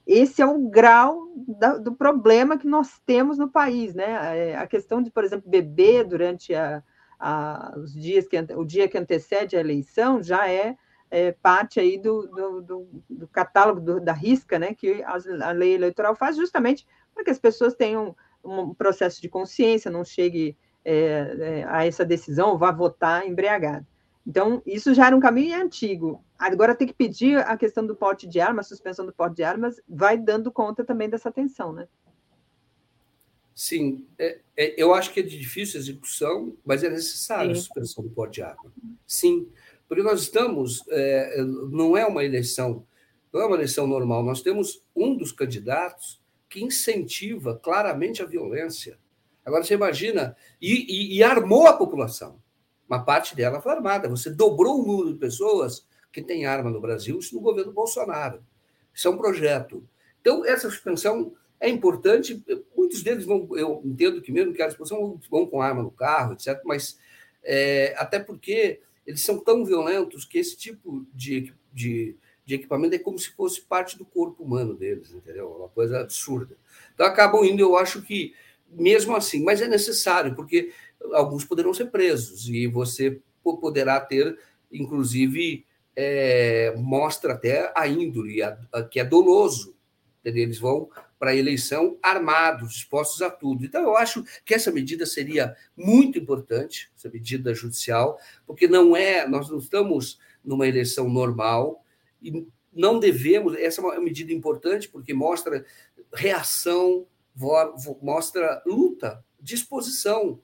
Speaker 7: Esse é o grau da, do problema que nós temos no país, né? É, a questão de, por exemplo, beber durante a, a, os dias que o dia que antecede a eleição já é, é parte aí do, do, do, do catálogo do, da risca, né? Que a, a lei eleitoral faz justamente para que as pessoas tenham um processo de consciência, não chegue é, é a essa decisão vá votar embriagado. Então, isso já era um caminho antigo. Agora tem que pedir a questão do porte de armas, suspensão do porte de armas, vai dando conta também dessa tensão, né?
Speaker 9: Sim, é, é, eu acho que é de difícil execução, mas é necessário Sim. a suspensão do porte de arma. Sim, porque nós estamos, é, não é uma eleição, não é uma eleição normal. Nós temos um dos candidatos que incentiva claramente a violência. Agora você imagina e, e, e armou a população uma parte dela foi armada. Você dobrou o número de pessoas que têm arma no Brasil, isso no governo Bolsonaro. Isso é um projeto. Então, essa suspensão é importante. Muitos deles vão, eu entendo que mesmo que a suspensão vão com arma no carro, etc., mas é, até porque eles são tão violentos que esse tipo de, de, de equipamento é como se fosse parte do corpo humano deles, entendeu? É uma coisa absurda. Então, acabam indo, eu acho que mesmo assim, mas é necessário, porque alguns poderão ser presos e você poderá ter, inclusive, é, mostra até a índole, a, a, que é doloso. Entendeu? Eles vão para a eleição armados, dispostos a tudo. Então, eu acho que essa medida seria muito importante, essa medida judicial, porque não é, nós não estamos numa eleição normal e não devemos. Essa é uma medida importante porque mostra reação, mostra luta, disposição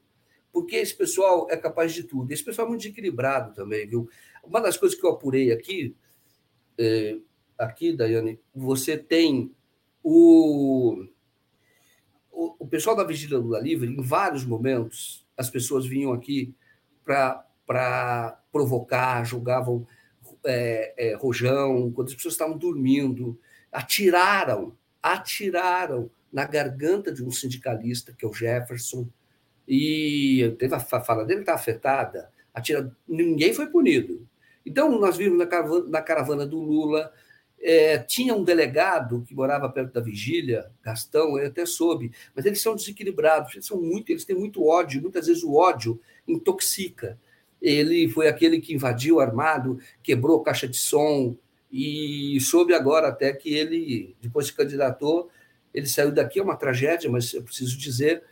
Speaker 9: porque esse pessoal é capaz de tudo. Esse pessoal é muito equilibrado também, viu? Uma das coisas que eu apurei aqui, é, aqui, Daiane, você tem o, o, o pessoal da Vigília Lula Livre, em vários momentos, as pessoas vinham aqui para provocar, jogavam é, é, rojão, quando as pessoas estavam dormindo, atiraram, atiraram na garganta de um sindicalista, que é o Jefferson, e teve a fala dele está afetada, atira, ninguém foi punido. Então, nós vimos na caravana, na caravana do Lula É, tinha um delegado que morava perto da vigília, Gastão, eu até soube, mas eles são desequilibrados, eles são muito, eles têm muito ódio, muitas vezes o ódio intoxica. Ele foi aquele que invadiu armado, quebrou caixa de som, e soube agora até que ele, depois se candidatou, ele saiu daqui, é uma tragédia, mas eu preciso dizer,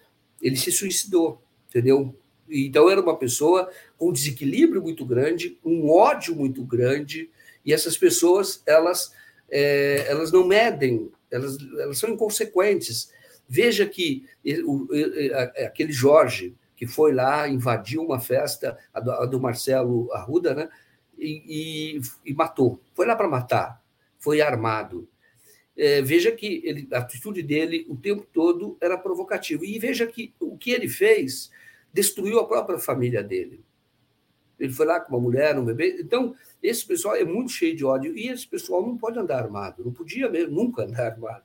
Speaker 9: ele se suicidou, entendeu? Então era uma pessoa com um desequilíbrio muito grande, um ódio muito grande, e essas pessoas elas é, elas não medem, elas, elas são inconsequentes. Veja que o, aquele Jorge que foi lá invadiu uma festa a do, a do Marcelo Arruda, né? E, e, e matou. Foi lá para matar. Foi armado. É, veja que ele, a atitude dele o tempo todo era provocativa. E veja que o que ele fez destruiu a própria família dele. Ele foi lá com uma mulher, um bebê. Então, esse pessoal é muito cheio de ódio e esse pessoal não pode andar armado, não podia mesmo, nunca andar armado.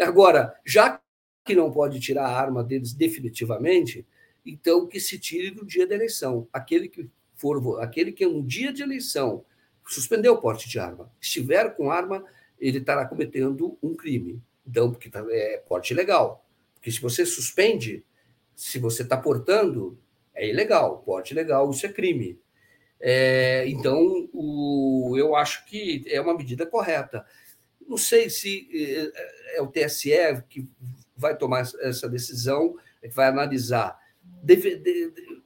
Speaker 9: Agora, já que não pode tirar a arma deles definitivamente, então que se tire do dia da eleição. Aquele que for, aquele que no dia de eleição suspendeu o porte de arma, estiver com arma, ele estará cometendo um crime. Então, porque tá, é porte ilegal. Porque se você suspende, se você está portando, é ilegal, porte ilegal, isso é crime. É, então, o, eu acho que é uma medida correta. Não sei se é, é o TSE que vai tomar essa decisão, que vai analisar. Deve, de, de,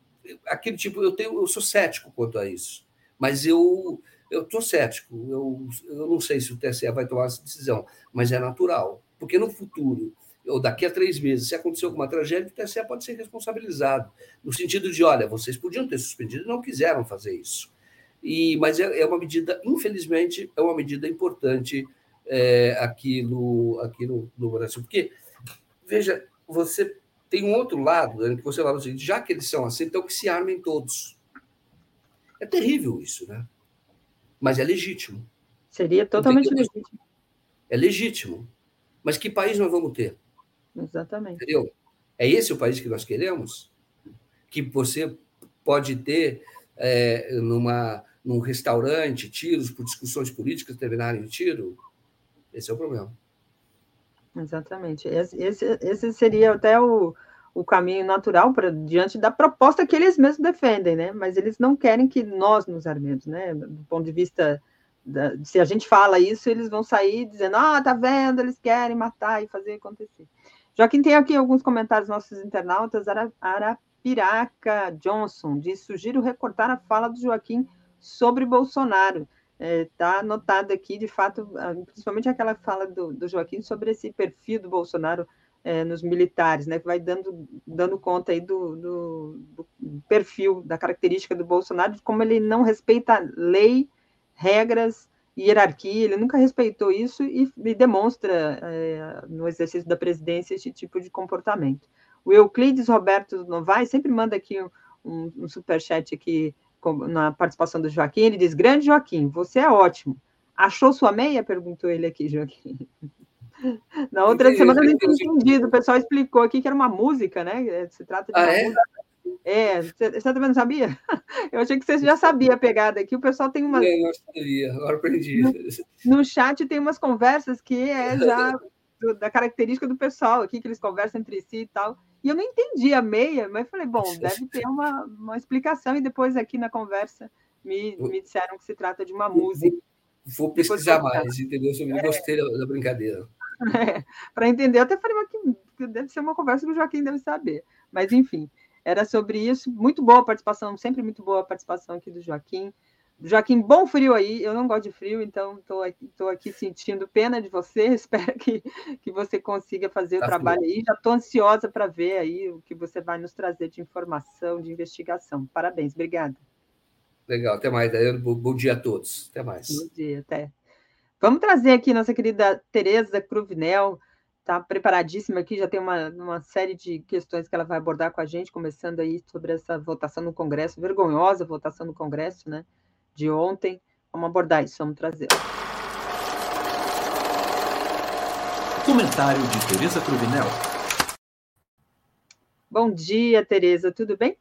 Speaker 9: aquele tipo, eu, tenho, eu sou cético quanto a isso, mas eu eu estou cético. Eu, eu não sei se o TSE vai tomar essa decisão, mas é natural, porque no futuro ou daqui a três meses, se acontecer alguma tragédia, o TSE pode ser responsabilizado, no sentido de, olha, vocês podiam ter suspendido e não quiseram fazer isso. E, mas é, é uma medida, infelizmente, é uma medida importante é, aqui, no, aqui no, no Brasil. Porque, veja, você tem um outro lado, né, que você fala o seguinte, já que eles são assim, então que se armem todos. É terrível isso, né? Mas é legítimo.
Speaker 7: Seria totalmente legítimo.
Speaker 9: É legítimo. Mas que país nós vamos ter?
Speaker 7: Exatamente.
Speaker 9: Entendeu? É esse o país que nós queremos? Que você pode ter é, numa, num restaurante tiros por discussões políticas terminarem em tiro? Esse é o problema.
Speaker 7: Exatamente. Esse, esse, esse seria até o, o caminho natural para diante da proposta que eles mesmos defendem, né? Mas eles não querem que nós nos armemos, né? Do ponto de vista da, se a gente fala isso, eles vão sair dizendo: "Ah, tá vendo? Eles querem matar e fazer acontecer". Joaquim tem aqui alguns comentários nossos internautas. Arapiraca Johnson diz: sugiro recortar a fala do Joaquim sobre Bolsonaro. Está é, tá anotado aqui, de fato, principalmente aquela fala do, do Joaquim sobre esse perfil do Bolsonaro é, nos militares, né, que vai dando, dando conta aí do, do, do, perfil, da característica do Bolsonaro, de como ele não respeita lei, regras hierarquia, ele nunca respeitou isso e, e demonstra é, no exercício da presidência esse tipo de comportamento. O Euclides Roberto Novaes sempre manda aqui um, um superchat aqui na participação do Joaquim, ele diz, grande Joaquim, você é ótimo. Achou sua meia? Perguntou ele aqui, Joaquim. Na outra semana eu não tinha entendido, o pessoal explicou aqui que era uma música, né? Se trata de ah, uma é? música é, você também não sabia? Eu achei que você já sabia a pegada aqui. O pessoal tem uma.
Speaker 9: Eu sabia, agora aprendi.
Speaker 7: No, no chat tem umas conversas que é já do, da característica do pessoal aqui, que eles conversam entre si e tal. E eu não entendi a meia, mas falei, bom, deve ter uma, uma explicação. E depois aqui na conversa me, me disseram que se trata de uma música.
Speaker 9: Vou pesquisar mais, entendeu? Eu é. gostei da, da brincadeira.
Speaker 7: É, Para entender, eu até falei que deve ser uma conversa que o Joaquim deve saber. Mas, enfim era sobre isso. Muito boa a participação, sempre muito boa a participação aqui do Joaquim. Joaquim, bom frio aí. Eu não gosto de frio, então estou aqui, aqui sentindo pena de você. Espero que, que você consiga fazer tá o trabalho frio. aí. Já estou ansiosa para ver aí o que você vai nos trazer de informação, de investigação. Parabéns, obrigada.
Speaker 9: Legal, até mais, Daiane. Bom dia a todos. Até mais.
Speaker 7: Bom dia, até. Vamos trazer aqui nossa querida Tereza Cruvinel está preparadíssima aqui, já tem uma, uma série de questões que ela vai abordar com a gente, começando aí sobre essa votação no Congresso, vergonhosa votação no Congresso, né, de ontem. Vamos abordar isso, vamos trazer.
Speaker 2: Comentário de Tereza Cruvinel.
Speaker 7: Bom dia, Tereza, tudo bem?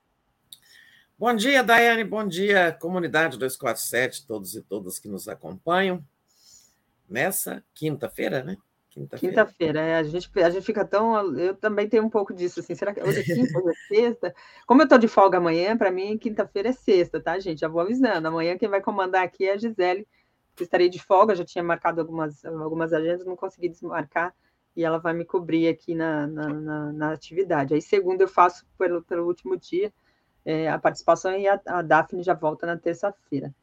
Speaker 10: Bom dia, Daiane, bom dia, comunidade 247, todos e todas que nos acompanham. nessa quinta-feira, né?
Speaker 7: Quinta-feira. Quinta-feira, é, a, gente, a gente fica tão. Eu também tenho um pouco disso, assim. Será que hoje é quinta, hoje é sexta? Como eu estou de folga amanhã, para mim, quinta-feira é sexta, tá, gente? Já vou avisando. Amanhã quem vai comandar aqui é a Gisele, que estarei de folga, já tinha marcado algumas, algumas agendas, não consegui desmarcar, e ela vai me cobrir aqui na, na, na, na atividade. Aí, segunda, eu faço pelo, pelo último dia é, a participação e a, a Daphne já volta na terça-feira.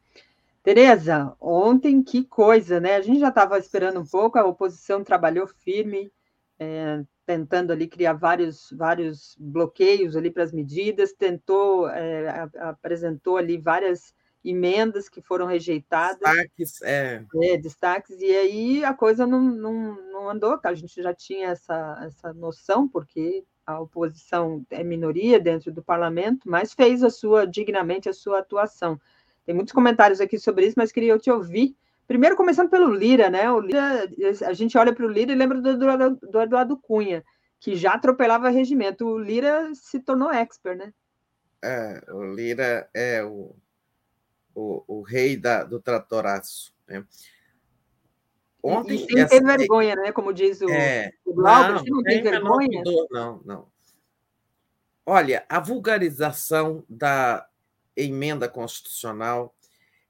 Speaker 7: Tereza, ontem que coisa, né? A gente já estava esperando um pouco, a oposição trabalhou firme, é, tentando ali criar vários, vários bloqueios ali para as medidas, tentou, é, apresentou ali várias emendas que foram rejeitadas.
Speaker 10: Destaques, é.
Speaker 7: é. destaques, e aí a coisa não, não, não andou, a gente já tinha essa, essa noção, porque a oposição é minoria dentro do parlamento, mas fez a sua, dignamente, a sua atuação. Tem muitos comentários aqui sobre isso, mas queria eu te ouvir. Primeiro, começando pelo Lira, né? O Lira, a gente olha para o Lira e lembra do, do, do Eduardo Cunha, que já atropelava regimento. O Lira se tornou expert, né?
Speaker 10: É, o Lira é o, o, o rei da, do tratoraço. Né?
Speaker 7: Ontem, e sem ter vergonha, né? Como diz o,
Speaker 10: é,
Speaker 7: o Glauber, não, não tem vergonha.
Speaker 10: não, não. Olha, a vulgarização da emenda constitucional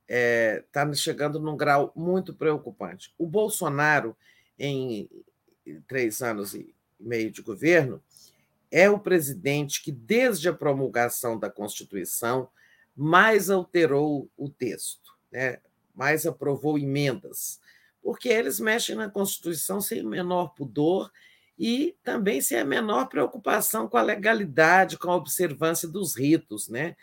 Speaker 10: está eh, é, chegando num grau muito preocupante. O Bolsonaro, em três anos e meio de governo, é o presidente que, desde a promulgação da Constituição, mais alterou o texto, né? mais aprovou emendas, porque eles mexem na Constituição sem o menor pudor e também sem a menor preocupação com a legalidade, com a observância dos ritos, né?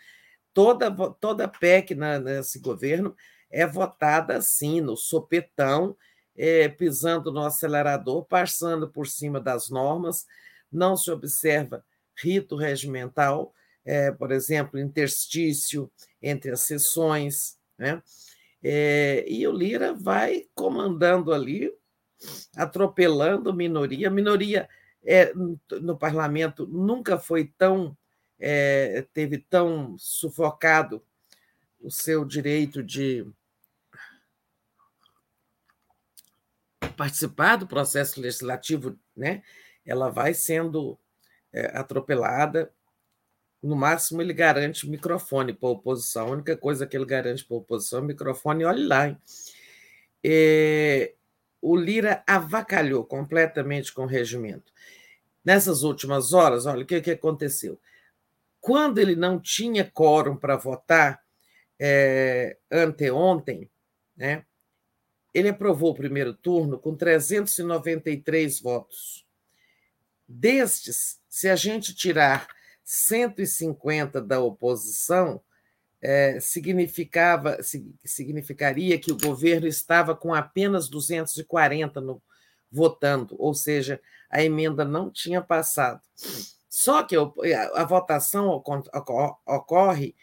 Speaker 10: Toda, toda PEC na, nesse governo é votada assim, no sopetão, é, pisando no acelerador, passando por cima das normas, não se observa rito regimental, é, por exemplo, interstício entre as sessões, né? É, e o Lira vai comandando ali, atropelando minoria. Minoria é, no parlamento nunca foi tão é, teve tão sufocado o seu direito de participar do processo legislativo, né? ela vai sendo é, atropelada. No máximo, ele garante microfone para a oposição. A única coisa que ele garante para a oposição é microfone, olhe lá. É, o Lira avacalhou completamente com o regimento. Nessas últimas horas, olha o que, que aconteceu quando ele não tinha quórum para votar é, anteontem, né, ele aprovou o primeiro turno com 393 votos. Destes, se a gente tirar 150 da oposição, é, significava, significaria que o governo estava com apenas 240 no, votando, ou seja, a emenda não tinha passado. Só que a, votação ocorre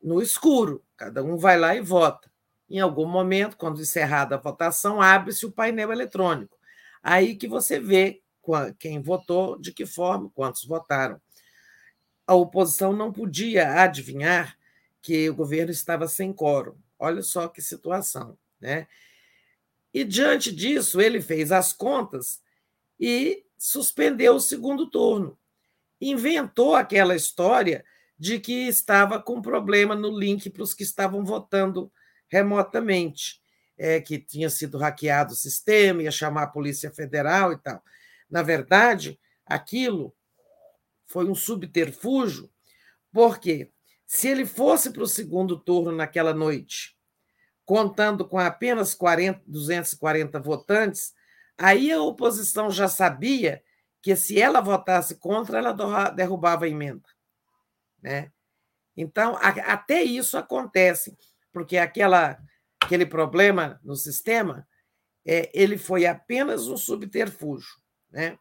Speaker 10: no escuro, cada um vai lá e vota. Em algum momento, quando encerrada a votação, abre-se o painel eletrônico. Aí que você vê quem votou, de que forma, quantos votaram. A oposição não podia adivinhar que o governo estava sem quórum. Olha só que situação. Né? E, diante disso, ele fez as contas e suspendeu o segundo turno inventou aquela história de que estava com problema no link para os que estavam votando remotamente, é, que tinha sido hackeado o sistema, ia chamar a Polícia Federal e tal. Na verdade, aquilo foi um subterfúgio, porque se ele fosse para o segundo turno naquela noite, contando com apenas 40, 240 votantes, aí a oposição já sabia que se ela votasse contra, ela derrubava a emenda. Né? Então, até isso acontece, porque aquela, aquele problema no sistema é, ele foi apenas um subterfúgio. Né?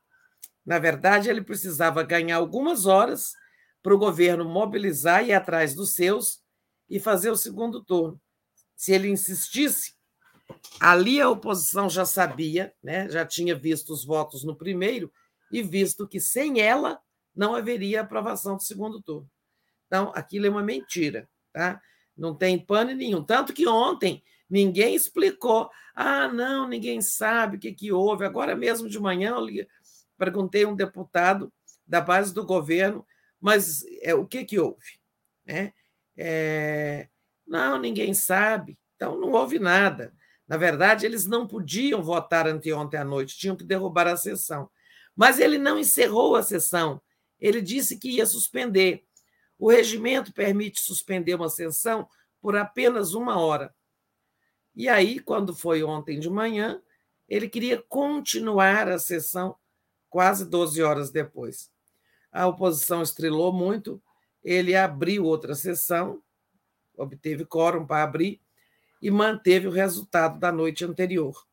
Speaker 10: Na verdade, ele precisava ganhar algumas horas para o governo mobilizar e ir atrás dos seus e fazer o segundo turno. Se ele insistisse, ali a oposição já sabia, né? já tinha visto os votos no primeiro, e visto que sem ela não haveria aprovação do segundo turno. Então, aquilo é uma mentira, tá? Não tem pano nenhum. Tanto que ontem Ninguém explicou. Ah, não, ninguém sabe o que, que houve. Agora mesmo de manhã eu perguntei a um deputado da base do governo, mas é, o que, que houve? Né? É, não, ninguém sabe. Então não houve nada. Na verdade, eles não podiam votar anteontem à noite, tinham que derrubar a sessão. Mas ele não encerrou a sessão. Ele disse que ia suspender. O regimento permite suspender uma sessão por apenas uma hora. E aí, quando foi ontem de manhã, ele queria continuar a sessão quase 12 horas depois. A oposição estrelou muito, ele abriu outra sessão, obteve quórum para abrir e manteve o resultado da noite anterior.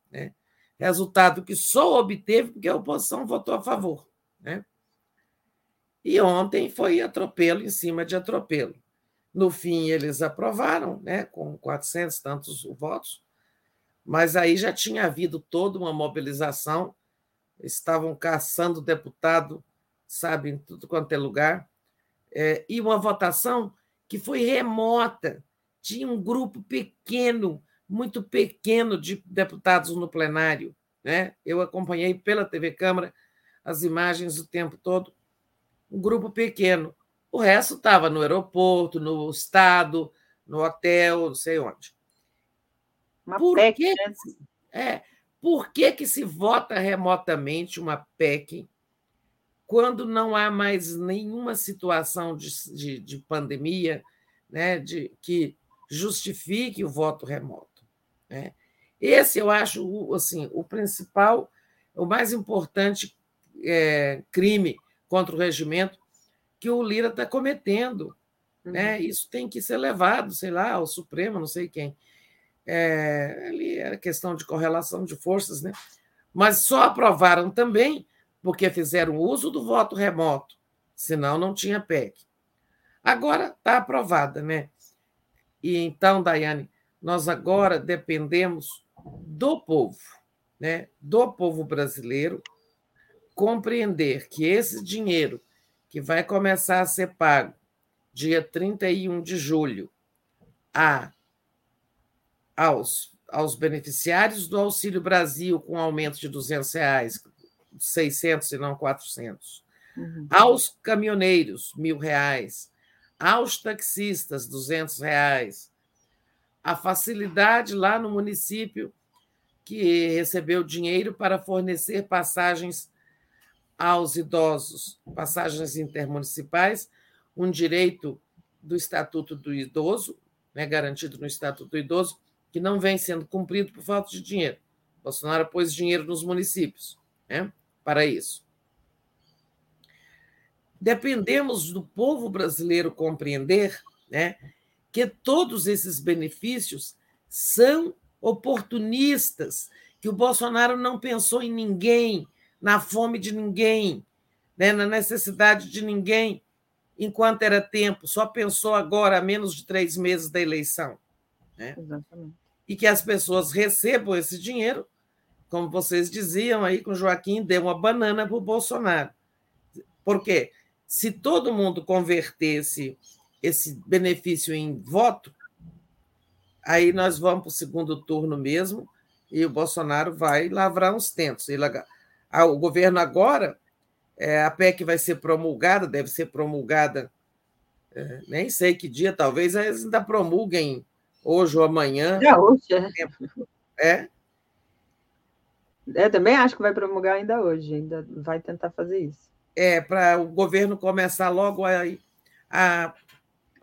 Speaker 10: Resultado que só obteve porque a oposição votou a favor. Né? E ontem foi atropelo em cima de atropelo. No fim, eles aprovaram, né, com 400 tantos votos, mas aí já tinha havido toda uma mobilização, estavam caçando deputado, sabe, em tudo quanto é lugar, é, e uma votação que foi remota. Tinha um grupo pequeno, muito pequeno, de deputados no plenário. Né? Eu acompanhei pela TV Câmara as imagens o tempo todo. Um grupo pequeno. O resto estava no aeroporto, no estado, no hotel, não sei onde.
Speaker 7: Uma por PEC, que,
Speaker 10: né? é, por que, que se vota remotamente uma PEC quando não há mais nenhuma situação de, de, de pandemia né, de, que justifique o voto remoto? Né? Esse eu acho assim, o principal, o mais importante é, crime contra o regimento que o Lira está cometendo. Né? Uhum. Né? Isso tem que ser levado, sei lá, ao Supremo, não sei quem. É, ali era questão de correlação de forças, né? mas só aprovaram também porque fizeram uso do voto remoto, senão não tinha PEC. Agora está aprovada, né? E então, Daiane, nós agora dependemos do povo, né? do povo brasileiro, compreender que esse dinheiro que vai começar a ser pago dia 31 de julho a, aos, aos beneficiários do Auxílio Brasil com aumento de 200 reais, 600 e não 400, uhum. aos caminhoneiros, mil reais, aos taxistas, 200 reais, a facilidade lá no município que recebeu dinheiro para fornecer passagens aos idosos, passagens intermunicipais, um direito do Estatuto do Idoso, né, garantido no Estatuto do Idoso, que não vem sendo cumprido por falta de dinheiro. Bolsonaro pôs dinheiro nos municípios né, para isso. Dependemos do povo brasileiro compreender né, que todos esses benefícios são oportunistas, que o Bolsonaro não pensou em ninguém, na fome de ninguém, né, na necessidade de ninguém, enquanto era tempo, só pensou agora, a menos de três meses da eleição. Né? Exatamente. E que as pessoas recebam esse dinheiro, como vocês diziam aí com Joaquim, dê uma banana para o Bolsonaro. Por quê? Se todo mundo convertesse esse benefício em voto, aí nós vamos para o segundo turno mesmo e o Bolsonaro vai lavrar uns tentos. Ele o governo agora, é, a PEC vai ser promulgada, deve ser promulgada, é, nem sei que dia, talvez eles ainda promulguem hoje ou amanhã.
Speaker 7: É hoje, é.
Speaker 10: É?
Speaker 7: É, também acho que vai promulgar ainda hoje, ainda vai tentar fazer isso.
Speaker 10: É, para o governo começar logo a, a,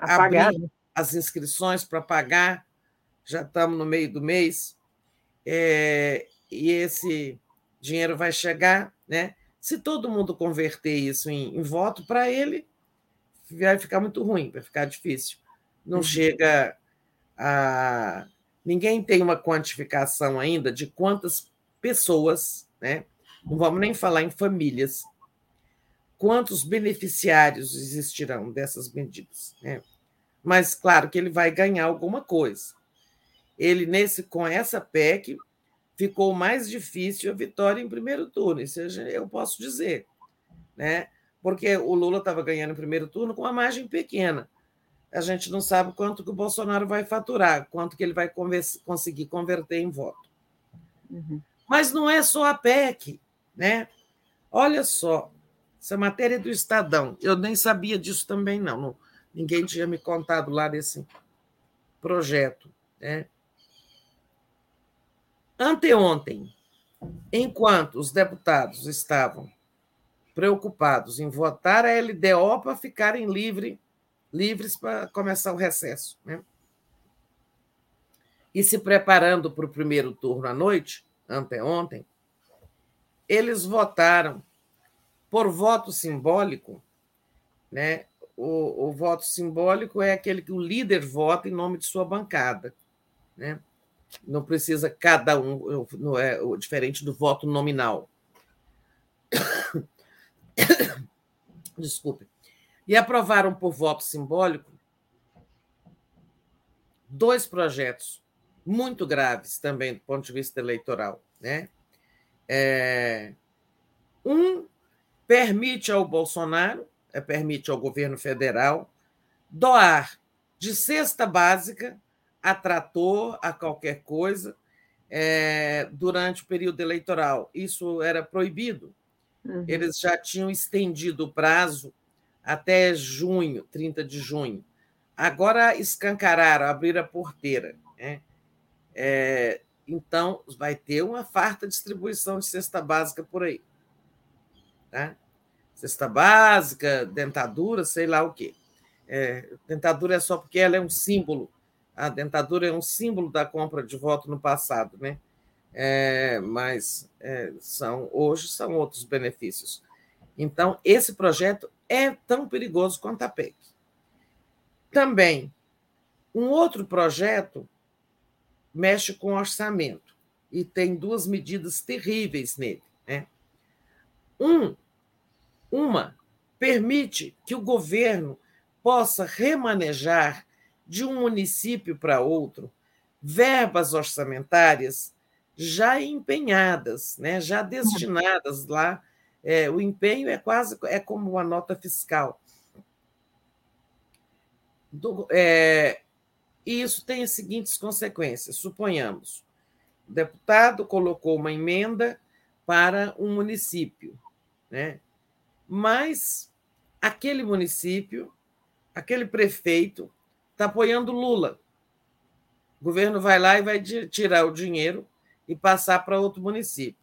Speaker 10: a pagar né? as inscrições para pagar, já estamos no meio do mês, é, e esse dinheiro vai chegar, né? Se todo mundo converter isso em, em voto, para ele vai ficar muito ruim, vai ficar difícil. Não uhum. chega a. Ninguém tem uma quantificação ainda de quantas pessoas, né? Não vamos nem falar em famílias, quantos beneficiários existirão dessas medidas, né? Mas claro que ele vai ganhar alguma coisa. Ele nesse com essa PEC ficou mais difícil a vitória em primeiro turno, isso eu posso dizer, né? Porque o Lula estava ganhando em primeiro turno com uma margem pequena. a gente não sabe quanto que o Bolsonaro vai faturar, quanto que ele vai conseguir converter em voto. Uhum. Mas não é só a PEC, né? Olha só, essa matéria do Estadão, eu nem sabia disso também, não. não ninguém tinha me contado lá desse projeto. Né? Anteontem, enquanto os deputados estavam preocupados em votar a LDO para ficarem livre, livres para começar o recesso. Né? E se preparando para o primeiro turno à noite, anteontem, eles votaram por voto simbólico, né? O, o, voto simbólico é aquele que o líder vota em nome de sua bancada, né? Não precisa cada um, não é diferente do voto nominal. Desculpe. E aprovaram por voto simbólico dois projetos muito graves também do ponto de vista eleitoral. Né? É, um permite ao Bolsonaro, é, permite ao governo federal, doar de cesta básica a trator, a qualquer coisa, é, durante o período eleitoral. Isso era proibido. Uhum. Eles já tinham estendido o prazo até junho, 30 de junho. Agora escancararam, abriram a porteira. Né? É, então, vai ter uma farta distribuição de cesta básica por aí. Tá? Cesta básica, dentadura, sei lá o quê. É, dentadura é só porque ela é um símbolo. A dentadura é um símbolo da compra de voto no passado, né? É, mas é, são hoje são outros benefícios. Então, esse projeto é tão perigoso quanto a PEC. Também, um outro projeto mexe com orçamento e tem duas medidas terríveis nele. Né? Um, uma permite que o governo possa remanejar de um município para outro verbas orçamentárias já empenhadas, né, já destinadas lá. É, o empenho é quase é como uma nota fiscal. Do, é, e isso tem as seguintes consequências. Suponhamos, o deputado colocou uma emenda para um município, né? Mas aquele município, aquele prefeito, está apoiando Lula. O governo vai lá e vai tirar o dinheiro e passar para outro município.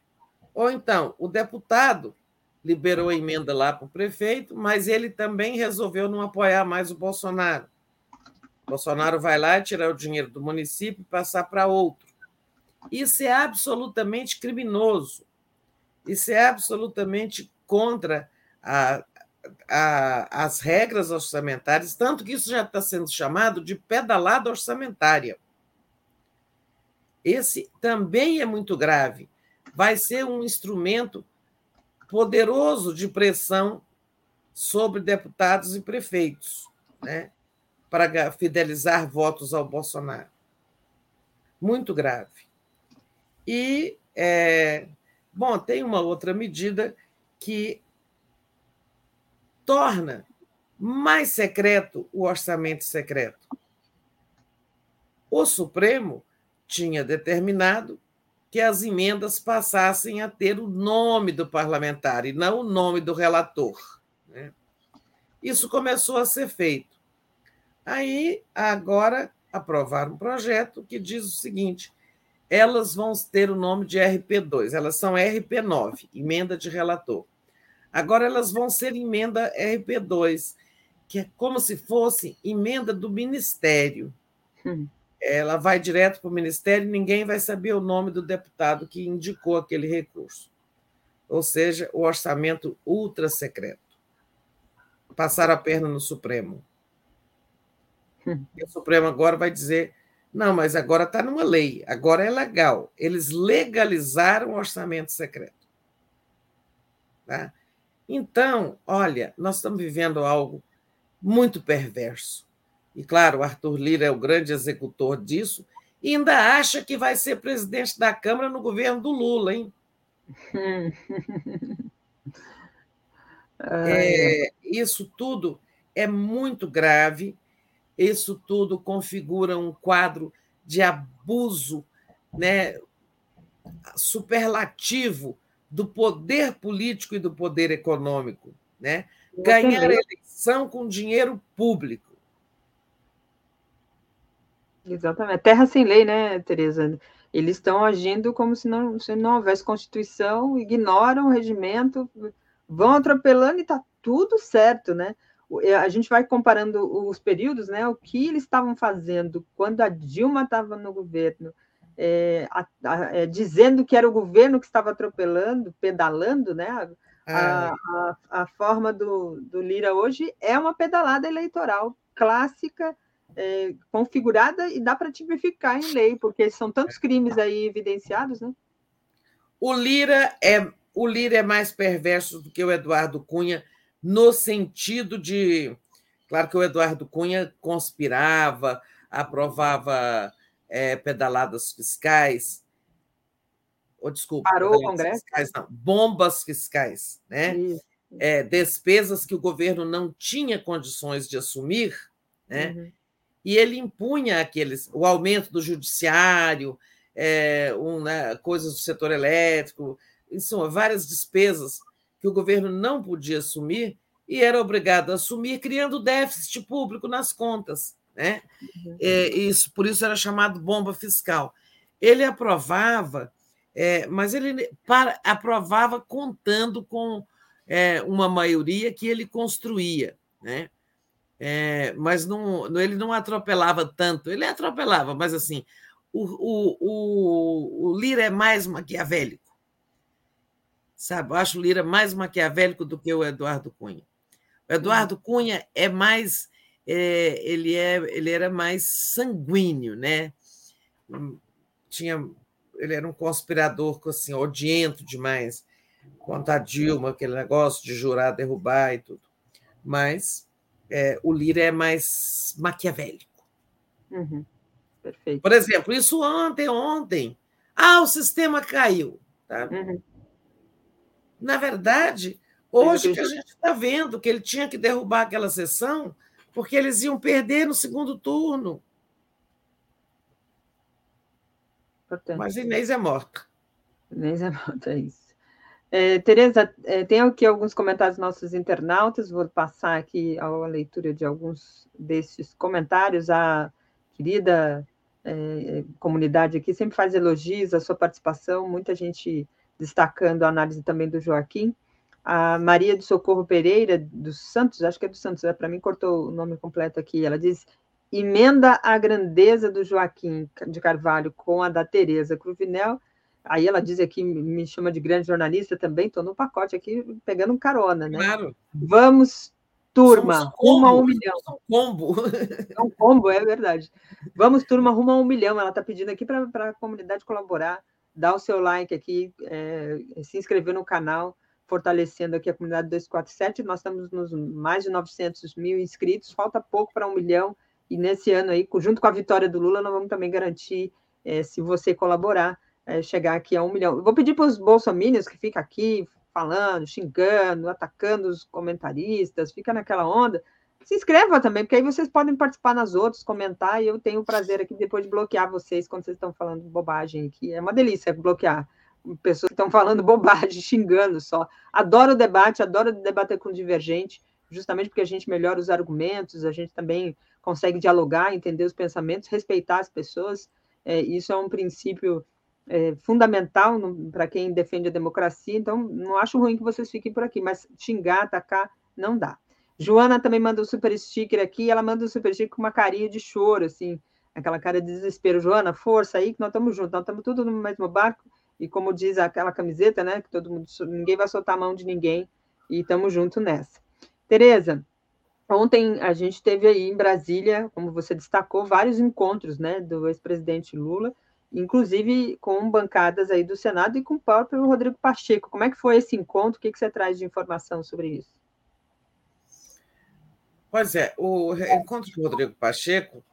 Speaker 10: Ou então, o deputado liberou a emenda lá para o prefeito, mas ele também resolveu não apoiar mais o Bolsonaro. Bolsonaro vai lá tirar o dinheiro do município e passar para outro. Isso é absolutamente criminoso. Isso é absolutamente contra a, a, as regras orçamentárias, tanto que isso já está sendo chamado de pedalada orçamentária. Esse também é muito grave. Vai ser um instrumento poderoso de pressão sobre deputados e prefeitos. Né? para fidelizar votos ao Bolsonaro. Muito grave. E, é, bom, tem uma outra medida que torna mais secreto o orçamento secreto. O Supremo tinha determinado que as emendas passassem a ter o nome do parlamentar e não o nome do relator. Né? Isso começou a ser feito. Aí, agora, aprovaram um projeto que diz o seguinte: elas vão ter o nome de RP2, elas são RP9, emenda de relator. Agora elas vão ser emenda RP2, que é como se fosse emenda do Ministério. Hum. Ela vai direto para o Ministério e ninguém vai saber o nome do deputado que indicou aquele recurso. Ou seja, o orçamento ultra secreto. Passar a perna no Supremo. E o Supremo agora vai dizer: não, mas agora está numa lei, agora é legal. Eles legalizaram o orçamento secreto. Tá? Então, olha, nós estamos vivendo algo muito perverso. E, claro, o Arthur Lira é o grande executor disso, e ainda acha que vai ser presidente da Câmara no governo do Lula, hein? é, isso tudo é muito grave isso tudo configura um quadro de abuso né, superlativo do poder político e do poder econômico. Né? Ganhar a eleição com dinheiro público.
Speaker 7: Exatamente. Terra sem lei, né, Tereza? Eles estão agindo como se não, se não houvesse Constituição, ignoram o regimento, vão atropelando e está tudo certo, né? A gente vai comparando os períodos, né? O que eles estavam fazendo quando a Dilma estava no governo, é, a, a, é, dizendo que era o governo que estava atropelando, pedalando, né? A, a, a forma do, do Lira hoje é uma pedalada eleitoral clássica, é, configurada e dá para tipificar em lei, porque são tantos crimes aí evidenciados, né?
Speaker 10: O Lira é o Lira é mais perverso do que o Eduardo Cunha no sentido de, claro que o Eduardo Cunha conspirava, aprovava é, pedaladas fiscais, ou desculpa,
Speaker 7: parou o Congresso,
Speaker 10: fiscais, não, bombas fiscais, né? É, despesas que o governo não tinha condições de assumir, né? Uhum e ele impunha aqueles o aumento do judiciário, é, um, né, coisas do setor elétrico, são várias despesas que o governo não podia assumir e era obrigado a assumir, criando déficit público nas contas. Né? Uhum. É, isso, por isso era chamado bomba fiscal. Ele aprovava, é, mas ele para, aprovava contando com é, uma maioria que ele construía. Né? É, mas não, ele não atropelava tanto. Ele atropelava, mas assim, o, o, o, o Lira é mais maquiavélico. Sabe? Eu acho o Lira mais maquiavélico do que o Eduardo Cunha. O Eduardo. Cunha é mais. É, ele, é, ele era mais sanguíneo, né? Tinha, ele era um conspirador assim, odiento demais contra a Dilma, aquele negócio de jurar derrubar e tudo. Mas é, o Lira é mais maquiavélico.
Speaker 7: Uhum. Perfeito.
Speaker 10: Por exemplo, isso ontem, ontem. Ah, o sistema caiu. Tá?
Speaker 7: Uhum.
Speaker 10: Na verdade, hoje que a gente está vendo que ele tinha que derrubar aquela sessão porque eles iam perder no segundo turno.
Speaker 7: Portanto.
Speaker 10: Mas Inês é morta.
Speaker 7: Inês é morta, é isso. É, Tereza, é, tem aqui alguns comentários dos nossos internautas, vou passar aqui a leitura de alguns desses comentários. A querida é, comunidade aqui sempre faz elogios à sua participação, muita gente destacando a análise também do Joaquim. A Maria de Socorro Pereira, dos Santos, acho que é do Santos, é, para mim cortou o nome completo aqui, ela diz emenda a grandeza do Joaquim de Carvalho com a da Tereza Cruvinel Aí ela diz aqui, me chama de grande jornalista também, estou no pacote aqui, pegando um carona, né?
Speaker 10: Claro.
Speaker 7: Vamos, turma, rumo a um milhão.
Speaker 10: Um combo.
Speaker 7: É um combo, é verdade. Vamos, turma, rumo a um milhão. Ela está pedindo aqui para a comunidade colaborar, dar o seu like aqui, é, se inscrever no canal, fortalecendo aqui a comunidade 247. Nós estamos nos mais de 900 mil inscritos, falta pouco para um milhão. E nesse ano aí, junto com a vitória do Lula, nós vamos também garantir, é, se você colaborar, é, chegar aqui a um milhão. Eu vou pedir para os bolsominions que ficam aqui falando, xingando, atacando os comentaristas, fica naquela onda. Se inscreva também, porque aí vocês podem participar nas outras, comentar, e eu tenho o prazer aqui depois de bloquear vocês quando vocês estão falando bobagem aqui. É uma delícia bloquear pessoas que estão falando bobagem, xingando só. Adoro o debate, adoro debater com divergente, justamente porque a gente melhora os argumentos, a gente também consegue dialogar, entender os pensamentos, respeitar as pessoas. É, isso é um princípio é, fundamental para quem defende a democracia, então não acho ruim que vocês fiquem por aqui, mas xingar, atacar, não dá. Joana também manda um super sticker aqui, ela manda um super sticker com uma carinha de choro, assim, aquela cara de desespero. Joana, força aí, que nós estamos juntos, nós estamos tudo no mesmo barco, e como diz aquela camiseta, né, que todo mundo, ninguém vai soltar a mão de ninguém, e estamos juntos nessa. Tereza, ontem a gente teve aí em Brasília, como você destacou, vários encontros, né, do ex-presidente Lula, inclusive com bancadas aí do Senado e com o próprio Rodrigo Pacheco. Como é que foi esse encontro? O que, que você traz de informação sobre isso?
Speaker 10: Pois é, o encontro com o Rodrigo Pacheco,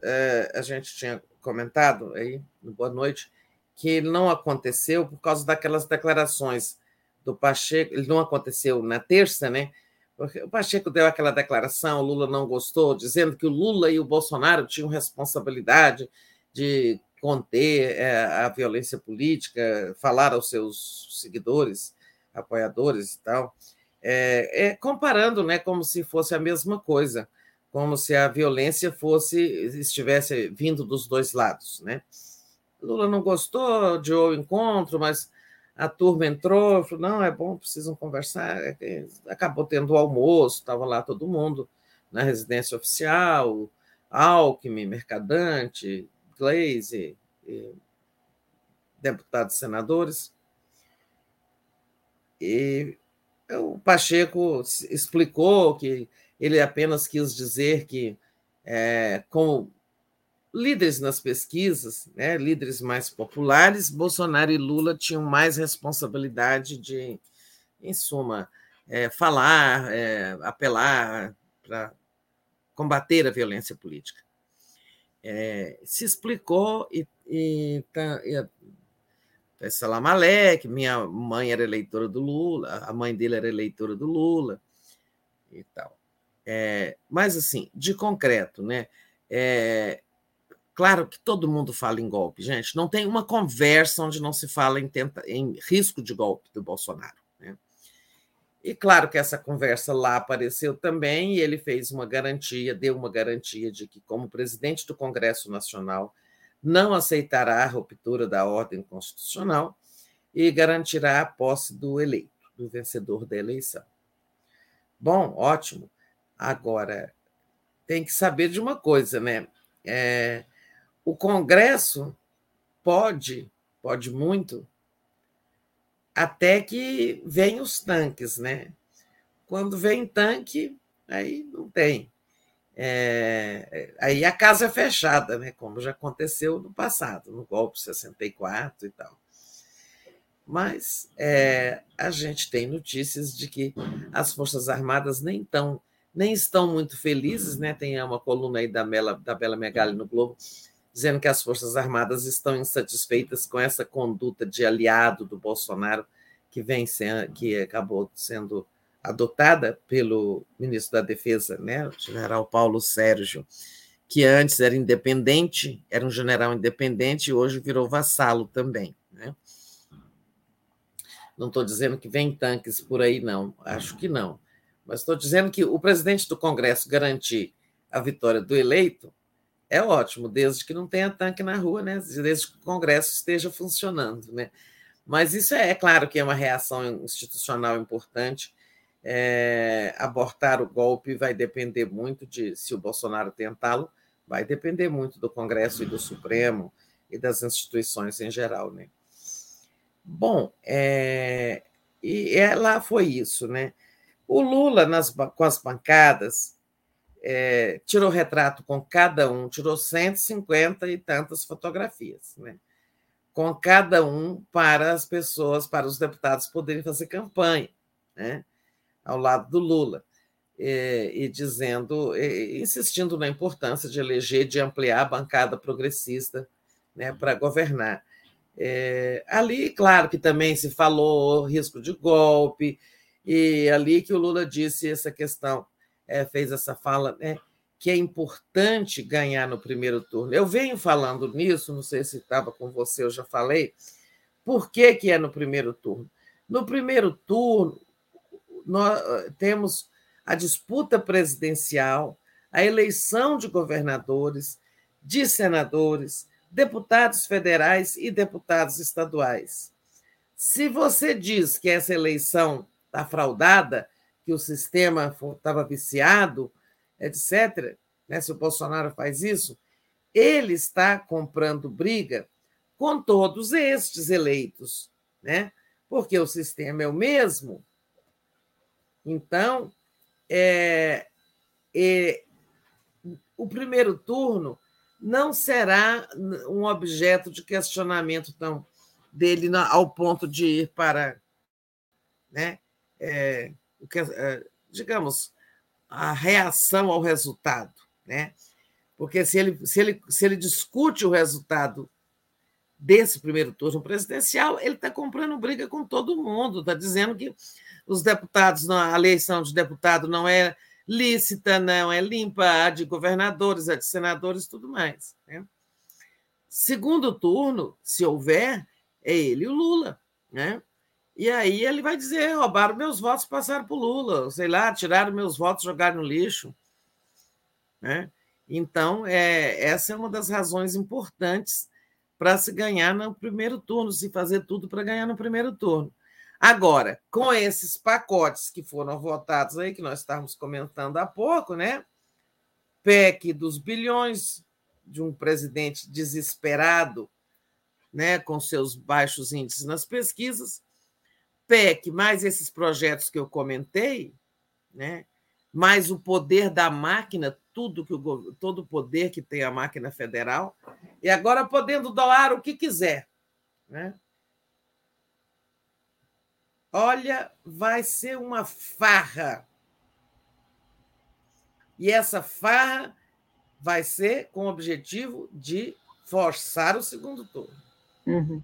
Speaker 10: é, a gente tinha comentado aí, Boa Noite, que não aconteceu por causa daquelas declarações do Pacheco, ele não aconteceu na terça, né? O Pacheco deu aquela declaração, o Lula não gostou, dizendo que o Lula e o Bolsonaro tinham responsabilidade de conter é, a violência política, falar aos seus seguidores, apoiadores e tal, é, é, comparando, né, como se fosse a mesma coisa, como se a violência fosse estivesse vindo dos dois lados, né? Lula não gostou de o encontro, mas a turma entrou, falou, não, é bom, precisam conversar. É acabou tendo o almoço, estava lá todo mundo na residência oficial, Alckmin, Mercadante, Glaze, deputados senadores. E o Pacheco explicou que ele apenas quis dizer que, é, como líderes nas pesquisas, né, líderes mais populares, Bolsonaro e Lula tinham mais responsabilidade de, em suma, é, falar, é, apelar para combater a violência política. É, se explicou e, e, tá, e Alek, minha mãe era eleitora do Lula, a mãe dele era eleitora do Lula e tal. É, mas, assim, de concreto, né? É, Claro que todo mundo fala em golpe, gente. Não tem uma conversa onde não se fala em, tenta, em risco de golpe do Bolsonaro. Né? E claro que essa conversa lá apareceu também, e ele fez uma garantia, deu uma garantia de que, como presidente do Congresso Nacional, não aceitará a ruptura da ordem constitucional e garantirá a posse do eleito, do vencedor da eleição. Bom, ótimo. Agora, tem que saber de uma coisa, né? É, o Congresso pode, pode muito, até que vem os tanques, né? Quando vem tanque, aí não tem. É, aí a casa é fechada, né? Como já aconteceu no passado, no golpe 64 e tal. Mas é, a gente tem notícias de que as Forças Armadas nem, tão, nem estão muito felizes, né? Tem uma coluna aí da, Mela, da Bela Megali no Globo dizendo que as Forças Armadas estão insatisfeitas com essa conduta de aliado do Bolsonaro que vem sendo, que acabou sendo adotada pelo ministro da Defesa, né, o general Paulo Sérgio, que antes era independente, era um general independente e hoje virou vassalo também. Né? Não estou dizendo que vem tanques por aí, não, acho que não. Mas estou dizendo que o presidente do Congresso garantir a vitória do eleito é ótimo, desde que não tenha tanque na rua, né? desde que o Congresso esteja funcionando. Né? Mas isso é, é claro que é uma reação institucional importante. É, abortar o golpe vai depender muito de se o Bolsonaro tentá-lo, vai depender muito do Congresso e do Supremo e das instituições em geral. Né? Bom, é, e lá foi isso. Né? O Lula, nas, com as bancadas, é, tirou retrato com cada um, tirou 150 e tantas fotografias, né? com cada um para as pessoas, para os deputados poderem fazer campanha, né? ao lado do Lula, e, e dizendo, insistindo na importância de eleger, de ampliar a bancada progressista né, para governar. É, ali, claro que também se falou risco de golpe, e ali que o Lula disse essa questão é, fez essa fala, né, que é importante ganhar no primeiro turno. Eu venho falando nisso, não sei se estava com você, eu já falei. Por que, que é no primeiro turno? No primeiro turno, nós temos a disputa presidencial, a eleição de governadores, de senadores, deputados federais e deputados estaduais. Se você diz que essa eleição está fraudada, que o sistema estava viciado, etc., né, se o Bolsonaro faz isso, ele está comprando briga com todos estes eleitos, né? porque o sistema é o mesmo. Então, é, é, o primeiro turno não será um objeto de questionamento tão dele ao ponto de ir para né, é, digamos, a reação ao resultado, né? Porque se ele, se ele, se ele discute o resultado desse primeiro turno presidencial, ele está comprando briga com todo mundo, está dizendo que os deputados, a eleição de deputado não é lícita, não é limpa, a de governadores, a de senadores, tudo mais. Né? Segundo turno, se houver, é ele o Lula. Né? E aí ele vai dizer: roubaram meus votos, passaram para o Lula, sei lá, tiraram meus votos, jogaram no lixo. Né? Então, é, essa é uma das razões importantes para se ganhar no primeiro turno, se fazer tudo para ganhar no primeiro turno. Agora, com esses pacotes que foram votados aí, que nós estávamos comentando há pouco, né? PEC dos bilhões, de um presidente desesperado, né, com seus baixos índices nas pesquisas, PEC, mais esses projetos que eu comentei, né, mais o poder da máquina, tudo que o, todo o poder que tem a máquina federal, e agora podendo doar o que quiser. Né? Olha, vai ser uma farra. E essa farra vai ser com o objetivo de forçar o segundo turno. Uhum.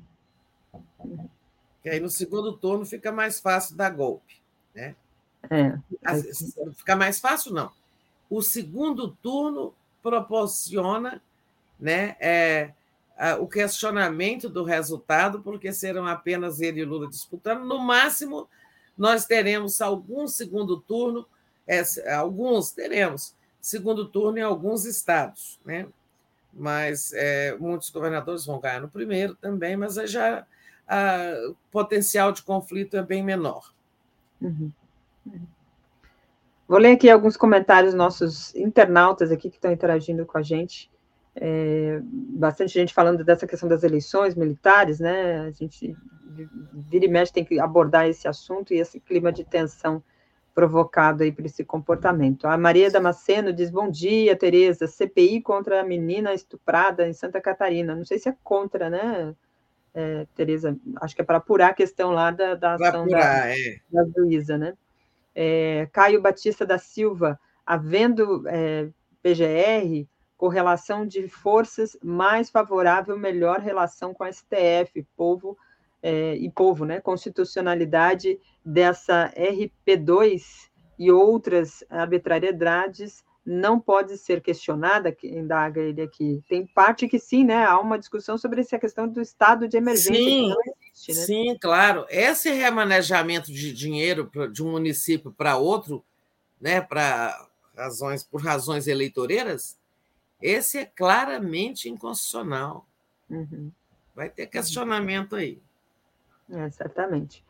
Speaker 10: Que aí no segundo turno fica mais fácil dar golpe. Né? É. Fica mais fácil, não. O segundo turno proporciona né, é, o questionamento do resultado, porque serão apenas ele e Lula disputando. No máximo, nós teremos algum segundo turno, é, alguns teremos segundo turno em alguns estados, né? Mas é, muitos governadores vão ganhar no primeiro também, mas já o potencial de conflito é bem menor. Uhum.
Speaker 7: Vou ler aqui alguns comentários nossos internautas aqui que estão interagindo com a gente. É, bastante gente falando dessa questão das eleições militares, né? A gente vira e mexe tem que abordar esse assunto e esse clima de tensão provocado aí por esse comportamento. A Maria Damasceno diz: Bom dia, Tereza. CPI contra a menina estuprada em Santa Catarina. Não sei se é contra, né, é, Tereza? Acho que é para apurar a questão lá da, da ação apurar, da, é. da Luísa, né? É, Caio Batista da Silva, havendo é, PGR, correlação de forças mais favorável, melhor relação com a STF, povo é, e povo, né? Constitucionalidade dessa RP2 e outras arbitrariedades não pode ser questionada, que indaga ele aqui. Tem parte que sim, né? Há uma discussão sobre essa questão do estado de emergência.
Speaker 10: Sim, existe, né? sim, claro. Esse remanejamento de dinheiro de um município para outro, né? Para razões por razões eleitoreiras, esse é claramente inconstitucional. Uhum. Vai ter questionamento aí.
Speaker 7: É, certamente.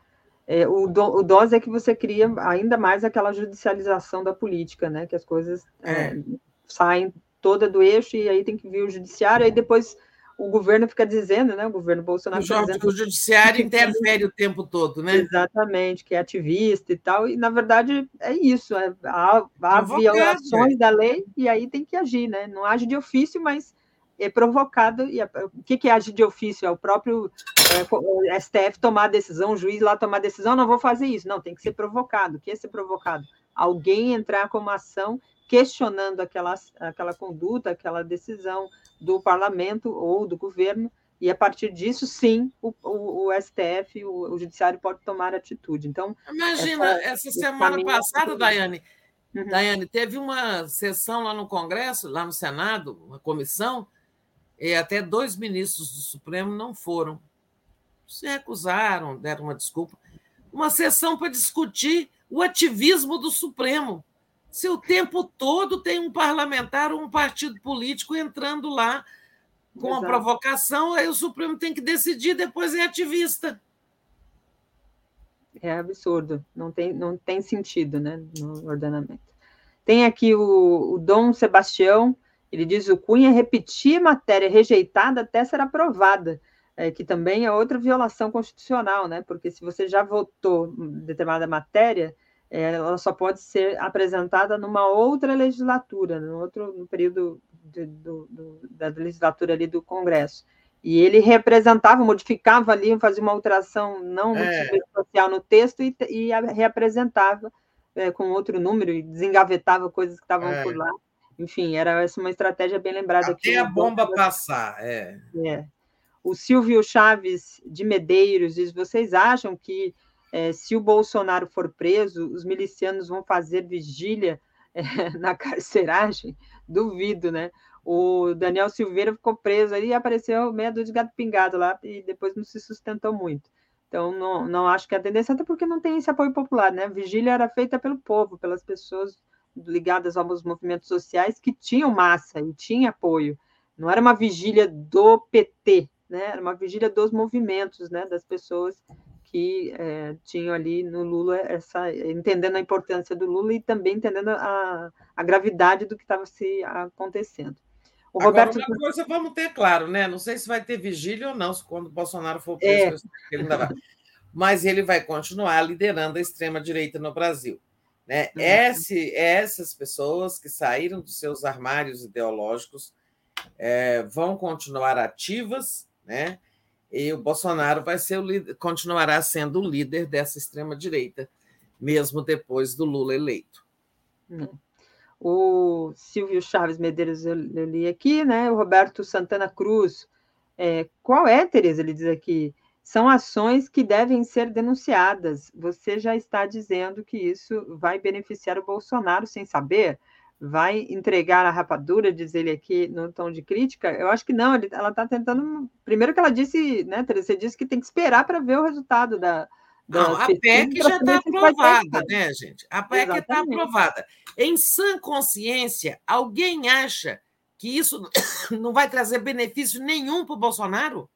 Speaker 7: É, o, do, o dose é que você cria ainda mais aquela judicialização da política, né? Que as coisas é. É, saem toda do eixo e aí tem que vir o judiciário, aí depois o governo fica dizendo, né? O governo Bolsonaro. O,
Speaker 10: dizendo, o judiciário interfere o tempo todo, né?
Speaker 7: Exatamente, que é ativista e tal, e na verdade é isso, é, há, há violações da lei e aí tem que agir, né? Não age de ofício, mas é provocado. E o que, que é agir de ofício? É o próprio é, STF tomar a decisão, o juiz lá tomar a decisão, não vou fazer isso. Não, tem que ser provocado. O que é ser provocado? Alguém entrar com uma ação questionando aquela, aquela conduta, aquela decisão do parlamento ou do governo, e a partir disso, sim, o, o, o STF, o, o, judiciário pode tomar atitude. Então,
Speaker 10: imagina essa, essa semana é passada, Daiane, uhum. Daiane, teve uma sessão lá no Congresso, lá no Senado, uma comissão, e até dois ministros do Supremo não foram. Se recusaram, deram uma desculpa. Uma sessão para discutir o ativismo do Supremo. Se o tempo todo tem um parlamentar ou um partido político entrando lá com Exato. a provocação, aí o Supremo tem que decidir, depois é ativista.
Speaker 7: É absurdo, não tem, não tem sentido né, no ordenamento. Tem aqui o, o Dom Sebastião, ele diz o Cunha repetir matéria rejeitada até ser aprovada, é, que também é outra violação constitucional, né? Porque se você já votou determinada matéria, é, ela só pode ser apresentada numa outra legislatura, no outro no período de, do, do, da legislatura ali do Congresso. E ele representava, modificava ali, fazia uma alteração não é. social no texto e, e reapresentava é, com outro número e desengavetava coisas que estavam é. por lá. Enfim, era essa uma estratégia bem lembrada
Speaker 10: Até aqui. a bomba passar, é.
Speaker 7: é. O Silvio Chaves de Medeiros diz: vocês acham que é, se o Bolsonaro for preso, os milicianos vão fazer vigília é, na carceragem? Duvido, né? O Daniel Silveira ficou preso ali e apareceu meia dúzia de gato pingado lá e depois não se sustentou muito. Então, não, não acho que a tendência, até porque não tem esse apoio popular, né? Vigília era feita pelo povo, pelas pessoas ligadas aos movimentos sociais que tinham massa e tinha apoio. Não era uma vigília do PT, né? Era uma vigília dos movimentos, né? Das pessoas que é, tinham ali no Lula essa entendendo a importância do Lula e também entendendo a, a gravidade do que estava se acontecendo.
Speaker 10: O Agora, Roberto... uma coisa vamos ter claro, né? Não sei se vai ter vigília ou não, quando o Bolsonaro for preso, é. ele ainda vai. Mas ele vai continuar liderando a extrema-direita no Brasil. Né? Uhum. Esse, essas pessoas que saíram dos seus armários ideológicos é, vão continuar ativas, né? E o Bolsonaro vai ser o líder, continuará sendo o líder dessa extrema-direita, mesmo depois do Lula eleito.
Speaker 7: Uhum o Silvio Chaves Medeiros, eu, eu li aqui, né? O Roberto Santana Cruz. É, qual é, Tereza? Ele diz aqui. São ações que devem ser denunciadas. Você já está dizendo que isso vai beneficiar o Bolsonaro sem saber? Vai entregar a rapadura, diz ele aqui no tom de crítica? Eu acho que não, ele, ela está tentando. Primeiro que ela disse, né, Tereza? Você disse que tem que esperar para ver o resultado da,
Speaker 10: não, a PEC já está aprovada, né, gente? A PEC está aprovada. Em sã consciência, alguém acha que isso não vai trazer benefício nenhum para o Bolsonaro?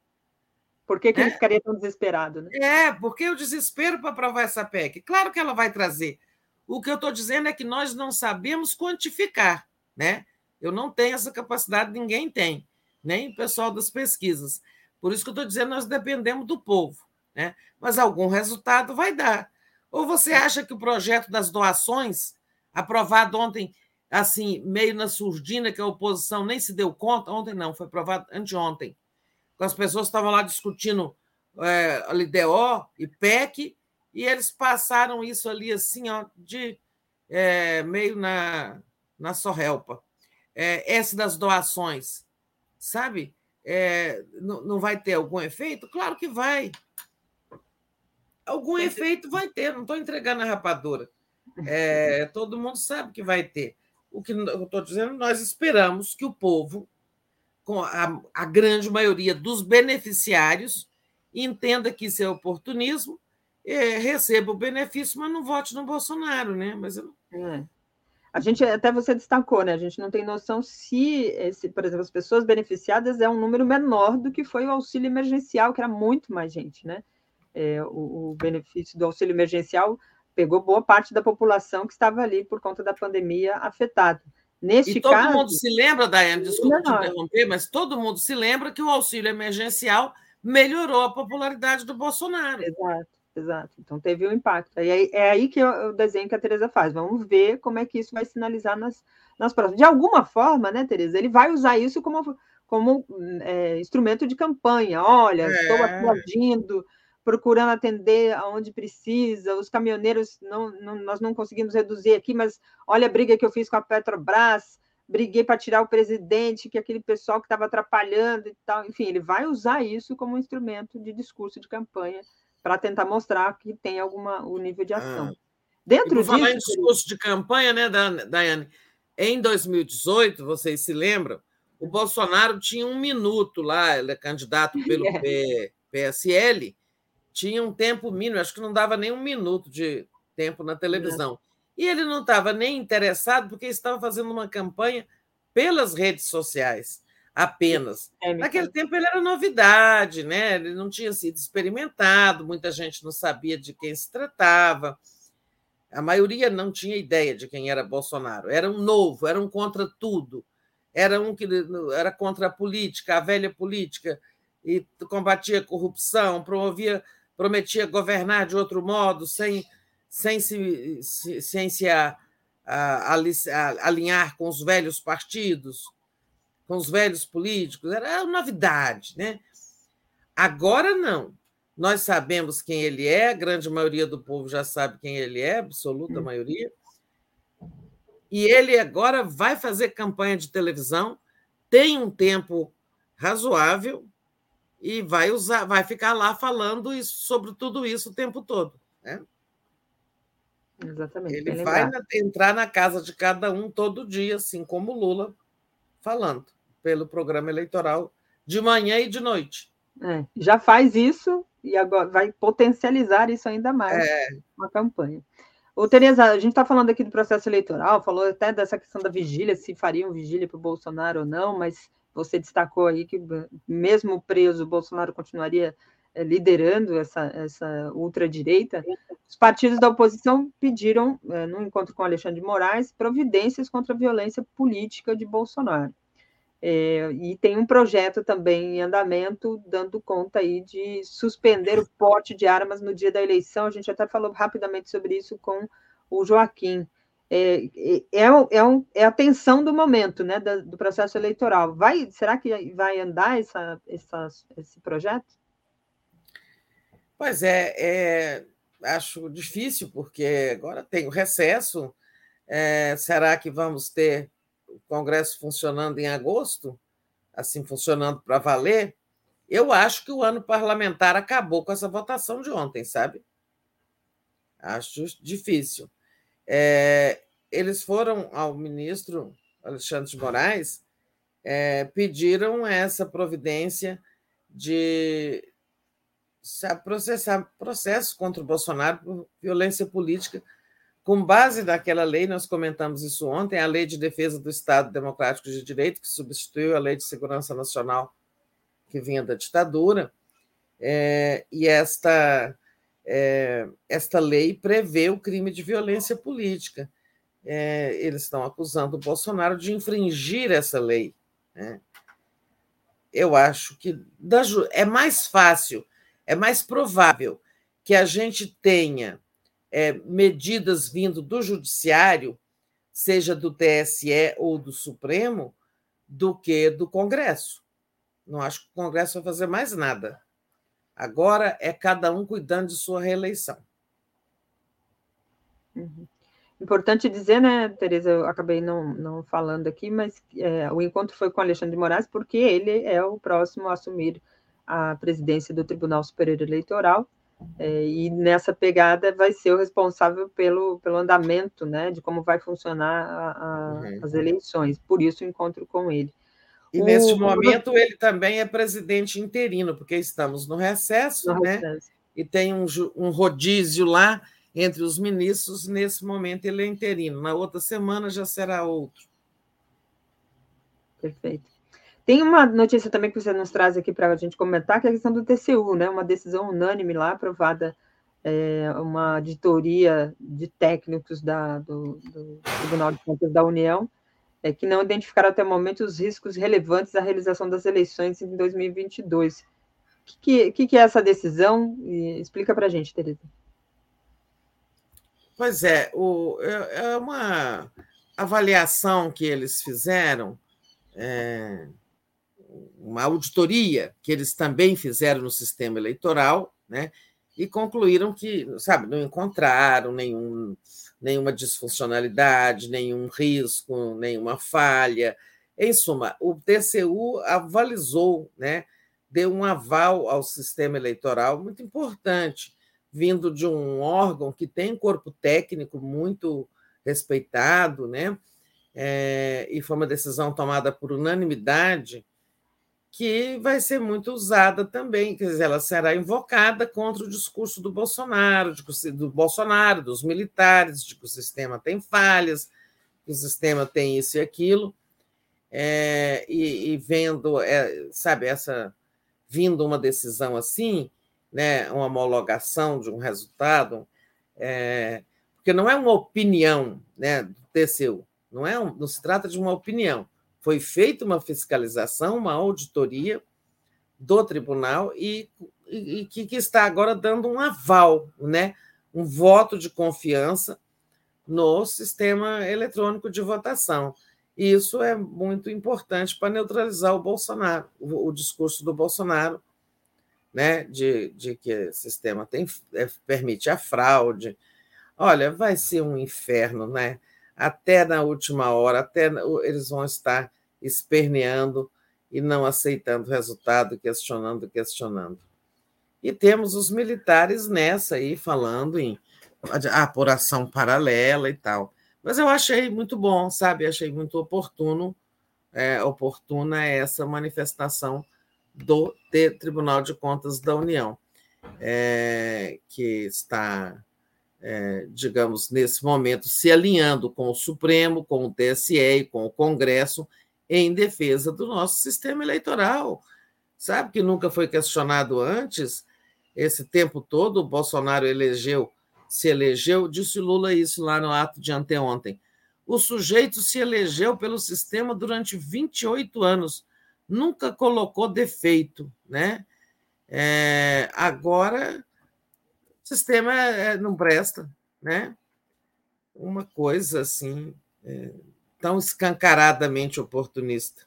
Speaker 7: Por que, que é? ele ficaria tão desesperado? Né?
Speaker 10: É, porque o desespero para aprovar essa PEC. Claro que ela vai trazer. O que eu estou dizendo é que nós não sabemos quantificar, né? Eu não tenho essa capacidade, ninguém tem, nem o pessoal das pesquisas. Por isso que eu estou dizendo, nós dependemos do povo né? mas algum resultado vai dar. Ou você acha que o projeto das doações, aprovado ontem, assim, meio na surdina, que a oposição nem se deu conta, ontem não, foi aprovado anteontem, as pessoas estavam lá discutindo é, LDO e PEC, e eles passaram isso ali assim, ó, de é, meio na, na sorrelpa. É, essa das doações, sabe? É, não, não vai ter algum efeito? Claro que vai. Algum efeito vai ter, não estou entregando a rapadura. É, todo mundo sabe que vai ter. O que eu estou dizendo, nós esperamos que o povo, com a, a grande maioria dos beneficiários, entenda que isso é oportunismo, é, receba o benefício, mas não vote no Bolsonaro, né? Mas eu...
Speaker 7: é. A gente, até você destacou, né? A gente não tem noção se, esse, por exemplo, as pessoas beneficiadas é um número menor do que foi o auxílio emergencial, que era muito mais gente, né? é, o, o, benefício do auxílio emergencial pegou boa parte da população que estava ali por conta da pandemia afetada.
Speaker 10: Neste e todo caso, mundo se lembra, Daiane, desculpa te interromper, mas todo mundo se lembra que o auxílio emergencial melhorou a popularidade do Bolsonaro.
Speaker 7: Exato, exato. Então teve um impacto. E é, é aí que o desenho que a Tereza faz. Vamos ver como é que isso vai sinalizar nas, nas próximas. De alguma forma, né, Tereza, ele vai usar isso como, como é, instrumento de campanha. Olha, é. estou aplaudindo procurando atender aonde precisa, os caminhoneiros, não, não, nós não conseguimos reduzir aqui, mas olha a briga que eu fiz com a Petrobras, briguei para tirar o presidente, que aquele pessoal que estava atrapalhando e tal. Enfim, ele vai usar isso como um instrumento de discurso de campanha para tentar mostrar que tem alguma o nível de ação. Ah.
Speaker 10: Dentro disso. Falar em discurso de campanha, né, Daiane? Em 2018, vocês se lembram, o Bolsonaro tinha um minuto lá, ele é candidato pelo é. PSL, tinha um tempo mínimo, acho que não dava nem um minuto de tempo na televisão. E ele não estava nem interessado, porque estava fazendo uma campanha pelas redes sociais apenas. Naquele tempo ele era novidade, né? ele não tinha sido experimentado, muita gente não sabia de quem se tratava. A maioria não tinha ideia de quem era Bolsonaro. Era um novo, era um contra tudo. Era um que era contra a política, a velha política, e combatia a corrupção, promovia prometia governar de outro modo, sem, sem se, se, sem se a, a, a, alinhar com os velhos partidos, com os velhos políticos. Era novidade. Né? Agora não. Nós sabemos quem ele é, a grande maioria do povo já sabe quem ele é, absoluta hum. maioria. E ele agora vai fazer campanha de televisão, tem um tempo razoável, e vai usar, vai ficar lá falando isso, sobre tudo isso o tempo todo. Né?
Speaker 7: Exatamente.
Speaker 10: Ele vai entrar na casa de cada um todo dia, assim como o Lula falando, pelo programa eleitoral de manhã e de noite.
Speaker 7: É, já faz isso e agora vai potencializar isso ainda mais
Speaker 10: É.
Speaker 7: uma campanha. Ô, Tereza, a gente está falando aqui do processo eleitoral, falou até dessa questão da vigília, se fariam vigília para o Bolsonaro ou não, mas você destacou aí que, mesmo preso, o Bolsonaro continuaria eh, liderando essa, essa ultradireita. Os partidos da oposição pediram, eh, no encontro com Alexandre de Moraes, providências contra a violência política de Bolsonaro. É, e tem um projeto também em andamento, dando conta aí de suspender o porte de armas no dia da eleição. A gente até falou rapidamente sobre isso com o Joaquim. É, é, é, um, é a tensão do momento, né, do, do, processo eleitoral. Vai, será que vai andar essa, essa, esse projeto?
Speaker 10: Pois é, é, acho difícil, porque agora tem o recesso. É, será que vamos ter o Congresso funcionando em agosto, assim funcionando para valer, eu acho que o ano parlamentar acabou com essa votação de ontem, sabe? Acho difícil. É, eles foram ao ministro Alexandre de Moraes, é, pediram essa providência de processar processo contra o Bolsonaro por violência política com base naquela lei, nós comentamos isso ontem, a Lei de Defesa do Estado Democrático de Direito, que substituiu a Lei de Segurança Nacional que vinha da ditadura, é, e esta, é, esta lei prevê o crime de violência política. É, eles estão acusando o Bolsonaro de infringir essa lei. Né? Eu acho que é mais fácil, é mais provável que a gente tenha é, medidas vindo do Judiciário, seja do TSE ou do Supremo, do que do Congresso. Não acho que o Congresso vai fazer mais nada. Agora é cada um cuidando de sua reeleição.
Speaker 7: Uhum. Importante dizer, né, Tereza, eu acabei não, não falando aqui, mas é, o encontro foi com Alexandre de Moraes, porque ele é o próximo a assumir a presidência do Tribunal Superior Eleitoral, é, e nessa pegada vai ser o responsável pelo, pelo andamento, né, de como vai funcionar a, a, uhum. as eleições. Por isso o encontro com ele.
Speaker 10: E o, nesse momento ele também é presidente interino, porque estamos no recesso, no né? Recesso. E tem um, um rodízio lá entre os ministros. Nesse momento ele é interino. Na outra semana já será outro.
Speaker 7: Perfeito. Tem uma notícia também que você nos traz aqui para a gente comentar, que é a questão do TCU, né? Uma decisão unânime lá, aprovada é, uma auditoria de técnicos da, do, do, Tribunal de Contas da União, é, que não identificaram até o momento os riscos relevantes à realização das eleições em 2022. O que, que, que é essa decisão? E explica para a gente, Teresa.
Speaker 10: Pois é, o, é, é uma avaliação que eles fizeram. É uma auditoria que eles também fizeram no sistema eleitoral, né? E concluíram que, sabe, não encontraram nenhum, nenhuma disfuncionalidade, nenhum risco, nenhuma falha. Em suma, o TCU avalizou, né? Deu um aval ao sistema eleitoral muito importante, vindo de um órgão que tem corpo técnico muito respeitado, né? É, e foi uma decisão tomada por unanimidade que vai ser muito usada também, quer dizer, ela será invocada contra o discurso do Bolsonaro, do Bolsonaro, dos militares, de que o sistema tem falhas, que o sistema tem isso e aquilo, é, e, e, vendo, é, sabe, essa vindo uma decisão assim, né, uma homologação de um resultado, é, porque não é uma opinião né, do TCU, não, é um, não se trata de uma opinião, foi feita uma fiscalização, uma auditoria do tribunal e, e, e que, está agora dando um aval, né? um voto de confiança no sistema eletrônico de votação. E isso é muito importante para neutralizar o Bolsonaro, o, o discurso do Bolsonaro, né? de, de que o sistema tem, é, permite a fraude. Olha, vai ser um inferno, né? Até na última hora, até eles vão estar esperneando e não aceitando o resultado, questionando, questionando. E temos os militares nessa aí, falando em apuração paralela e tal. Mas eu achei muito bom, sabe? Achei muito oportuno, é, oportuna essa manifestação do Tribunal de Contas da União, é, que está, é, digamos, nesse momento, se alinhando com o Supremo, com o TSE e com o Congresso em defesa do nosso sistema eleitoral. Sabe que nunca foi questionado antes? Esse tempo todo, o Bolsonaro elegeu, se elegeu, disse Lula isso lá no ato de anteontem. O sujeito se elegeu pelo sistema durante 28 anos nunca colocou defeito, né? É, agora sistema é, não presta, né? Uma coisa assim é, tão escancaradamente oportunista.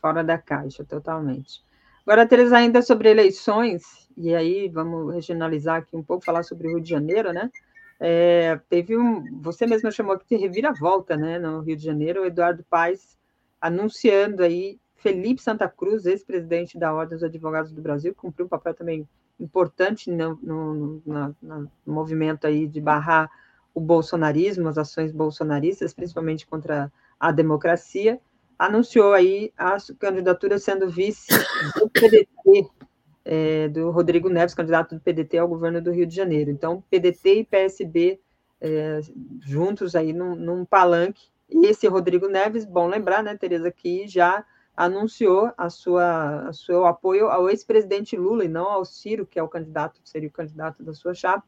Speaker 7: Fora da caixa, totalmente. Agora, Teresa, ainda sobre eleições, e aí vamos regionalizar aqui um pouco, falar sobre o Rio de Janeiro, né? É, teve um, você mesma chamou aqui de reviravolta, né, no Rio de Janeiro, o Eduardo Paes anunciando aí Felipe Santa Cruz, ex-presidente da Ordem dos Advogados do Brasil, cumpriu um papel também importante no, no, na, no, movimento aí de barrar o bolsonarismo, as ações bolsonaristas, principalmente contra a democracia, anunciou aí a candidatura sendo vice do PDT, é, do Rodrigo Neves, candidato do PDT ao governo do Rio de Janeiro. Então, PDT e PSB é, juntos aí num, num palanque. E esse Rodrigo Neves, bom lembrar, né, Tereza, que já anunciou a sua, a seu apoio ao ex-presidente Lula e não ao Ciro, que é o candidato, seria o candidato da sua chapa,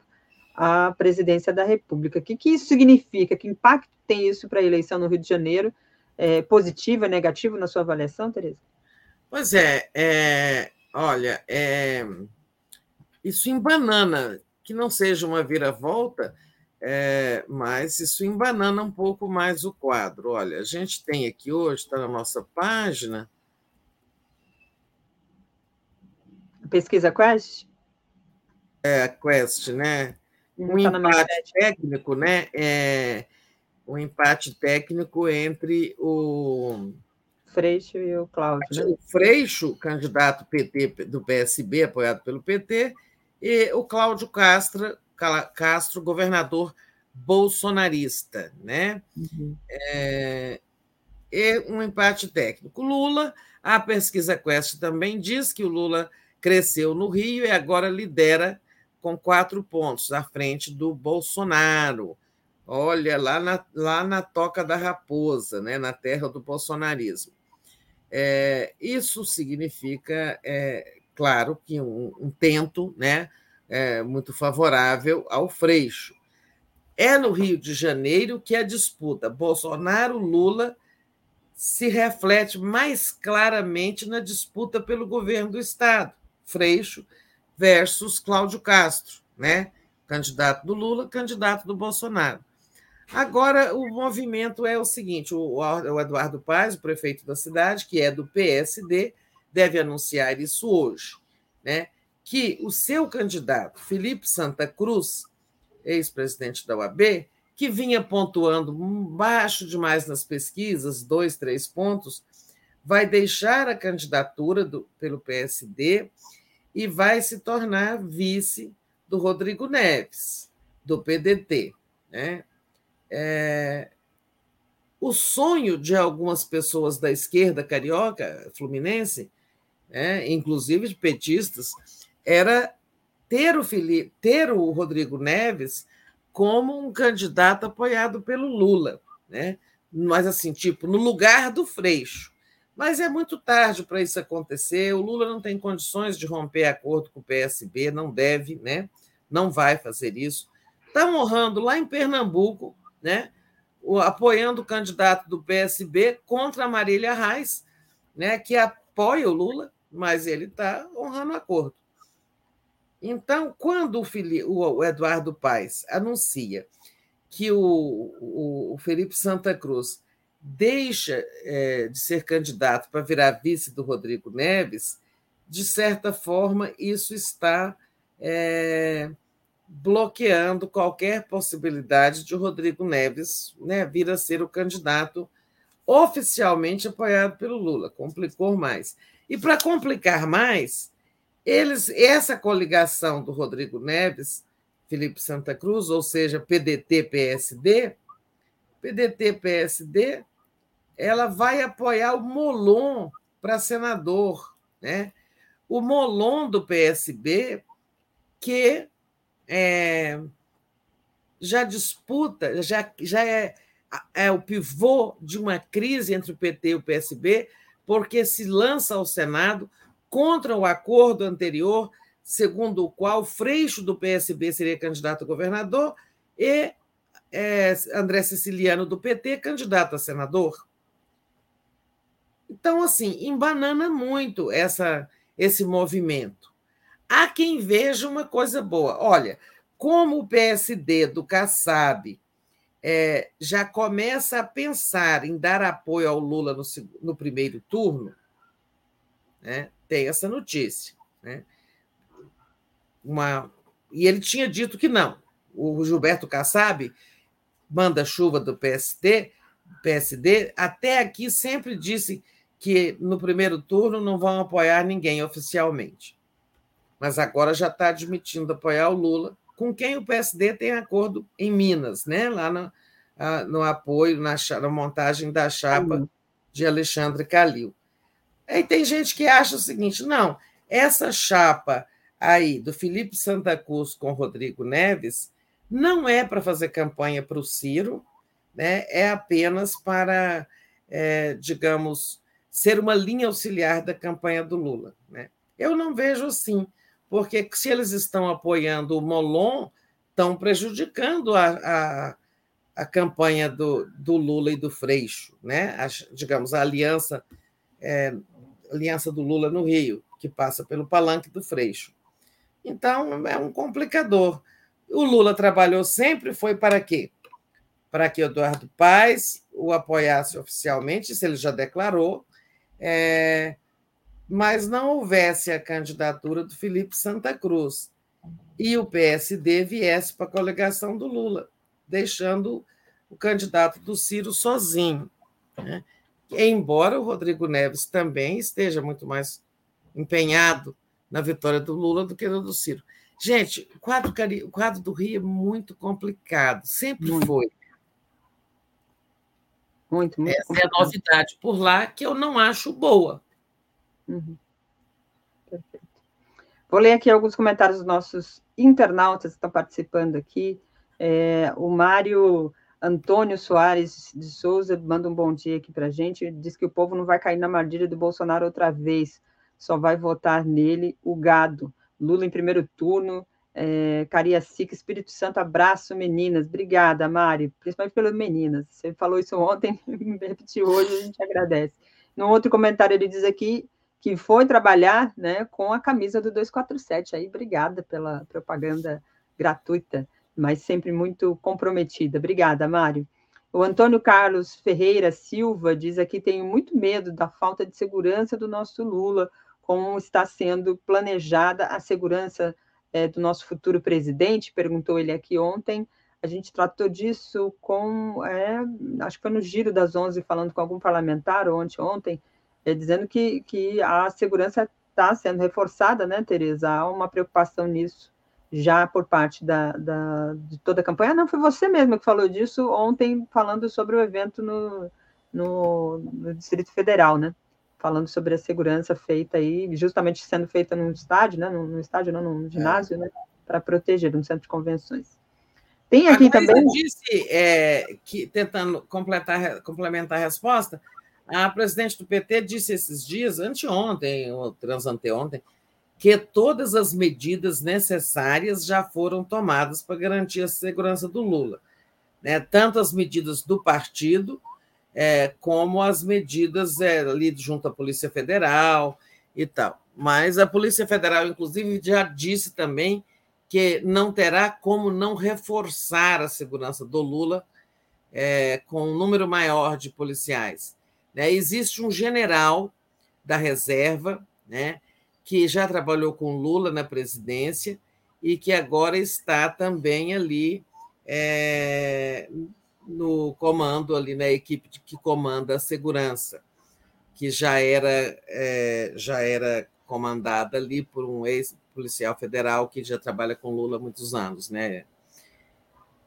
Speaker 7: à presidência da República. O que, que isso significa? Que impacto tem isso para a eleição no Rio de Janeiro? É positivo, é negativo na sua avaliação, Tereza?
Speaker 10: Pois é, é olha, é, isso em banana, que não seja uma vira-volta, é, mas isso embanana um pouco mais o quadro. Olha, a gente tem aqui hoje, está na nossa página.
Speaker 7: Pesquisa Quest?
Speaker 10: É, a Quest, né? Um tá empate técnico, né? É, um empate técnico entre o.
Speaker 7: Freixo e o Cláudio.
Speaker 10: Né? O Freixo, candidato PT do PSB, apoiado pelo PT, e o Cláudio Castro, Castro, governador bolsonarista, né? Uhum. É, e um empate técnico. Lula, a pesquisa Quest também diz que o Lula cresceu no Rio e agora lidera com quatro pontos à frente do Bolsonaro. Olha, lá na, lá na Toca da Raposa, né, na terra do bolsonarismo. É, isso significa, é, claro, que um, um tento né, é, muito favorável ao Freixo. É no Rio de Janeiro que a disputa Bolsonaro-Lula se reflete mais claramente na disputa pelo governo do Estado, Freixo versus Cláudio Castro, né? candidato do Lula, candidato do Bolsonaro. Agora, o movimento é o seguinte: o Eduardo Paz, o prefeito da cidade, que é do PSD, deve anunciar isso hoje, né? Que o seu candidato, Felipe Santa Cruz, ex-presidente da UAB, que vinha pontuando baixo demais nas pesquisas, dois, três pontos, vai deixar a candidatura do, pelo PSD e vai se tornar vice do Rodrigo Neves, do PDT. Né? É, o sonho de algumas pessoas da esquerda carioca, fluminense, né, inclusive de petistas, era ter o, Felipe, ter o Rodrigo Neves como um candidato apoiado pelo Lula, né? Mas assim, tipo, no lugar do Freixo. Mas é muito tarde para isso acontecer. O Lula não tem condições de romper acordo com o PSB, não deve, né? Não vai fazer isso. Está honrando lá em Pernambuco, né? O, apoiando o candidato do PSB contra a Marília Reis, né? Que apoia o Lula, mas ele está honrando o acordo. Então, quando o, Felipe, o Eduardo Paes anuncia que o, o, Felipe Santa Cruz deixa é, de ser candidato para virar vice do Rodrigo Neves, de certa forma, isso está é, bloqueando qualquer possibilidade de Rodrigo Neves né, vir a ser o candidato oficialmente apoiado pelo Lula. Complicou mais. E para complicar mais, eles, essa coligação do Rodrigo Neves, Felipe Santa Cruz, ou seja, PDT-PSD, PDT-PSD, ela vai apoiar o Molon para senador, né? O Molon do PSB, que é, já disputa, já, já é, é o pivô de uma crise entre o PT e o PSB, porque se lança ao Senado contra o acordo anterior, segundo o qual Freixo do PSB seria candidato a governador e é, André Siciliano do PT candidato a senador. Então, assim, embanana muito essa, esse movimento. Há quem veja uma coisa boa. Olha, como o PSD do Kassab é, já começa a pensar em dar apoio ao Lula no, no primeiro turno, né, tem essa notícia. Né? Uma, e ele tinha dito que não. O Gilberto Kassab, manda-chuva do PSD, PSD, até aqui sempre disse que no primeiro turno não vão apoiar ninguém oficialmente. Mas agora já está admitindo apoiar o Lula, com quem o PSD tem acordo em Minas, né? lá no, no apoio, na, na montagem da chapa de Alexandre Calil. Aí tem gente que acha o seguinte: não, essa chapa aí do Felipe Santa Cruz com Rodrigo Neves não é para fazer campanha para o Ciro, né? é apenas para, é, digamos, ser uma linha auxiliar da campanha do Lula. Né? Eu não vejo assim, porque se eles estão apoiando o Molon, estão prejudicando a, a, a campanha do, do, Lula e do Freixo, né? A, digamos, a aliança, é, aliança do Lula no Rio, que passa pelo palanque do Freixo. Então, é um complicador. O Lula trabalhou sempre, foi para quê? Para que Eduardo Paes o apoiasse oficialmente, se ele já declarou, é, mas não houvesse a candidatura do Felipe Santa Cruz e o PSD viesse para a coligação do Lula, deixando o candidato do Ciro sozinho. Né? Embora o Rodrigo Neves também esteja muito mais empenhado na vitória do Lula do que no do Ciro. Gente, o quadro, o quadro do Rio é muito complicado, sempre muito. foi. Muito, muito Essa complicado. é a novidade por lá que eu não acho boa. Uhum.
Speaker 7: Perfeito. Vou ler aqui alguns comentários dos nossos internautas que estão participando aqui. É, o Mário Antônio Soares de Souza manda um bom dia aqui para a gente. Diz que o povo não vai cair na armadilha do Bolsonaro outra vez, só vai votar nele o gado. Lula em primeiro turno, é, Cariacica, Espírito Santo, abraço, meninas. Obrigada, Mari, principalmente pelas meninas. Você falou isso ontem, repetiu hoje, a gente agradece. No outro comentário, ele diz aqui que foi trabalhar né, com a camisa do 247. Aí, obrigada pela propaganda gratuita, mas sempre muito comprometida. Obrigada, Mário. O Antônio Carlos Ferreira Silva diz aqui: tenho muito medo da falta de segurança do nosso Lula como está sendo planejada a segurança é, do nosso futuro presidente, perguntou ele aqui ontem. A gente tratou disso com, é, acho que foi no giro das 11, falando com algum parlamentar ontem, ontem é, dizendo que, que a segurança está sendo reforçada, né, Tereza? Há uma preocupação nisso já por parte da, da, de toda a campanha. Não, foi você mesma que falou disso ontem, falando sobre o evento no, no, no Distrito Federal, né? falando sobre a segurança feita aí, justamente sendo feita num estádio, né? Num, estádio, não, num ginásio, é. né? Para proteger, num centro de convenções. Tem aqui também.
Speaker 10: disse é, que, tentando completar, complementar a resposta, a presidente do PT disse esses dias, anteontem, ou transanteontem, que todas as medidas necessárias já foram tomadas para garantir a segurança do Lula. Né? Tanto as medidas do partido, é, como as medidas é, ali junto à Polícia Federal e tal. Mas a Polícia Federal, inclusive, já disse também que não terá como não reforçar a segurança do Lula é, com um número maior de policiais. Né? Existe um general da reserva, né, que já trabalhou com Lula na presidência e que agora está também ali é, no comando ali na equipe que comanda a segurança, que já era é, já era comandada ali por um ex-policial federal que já trabalha com Lula há muitos anos, né?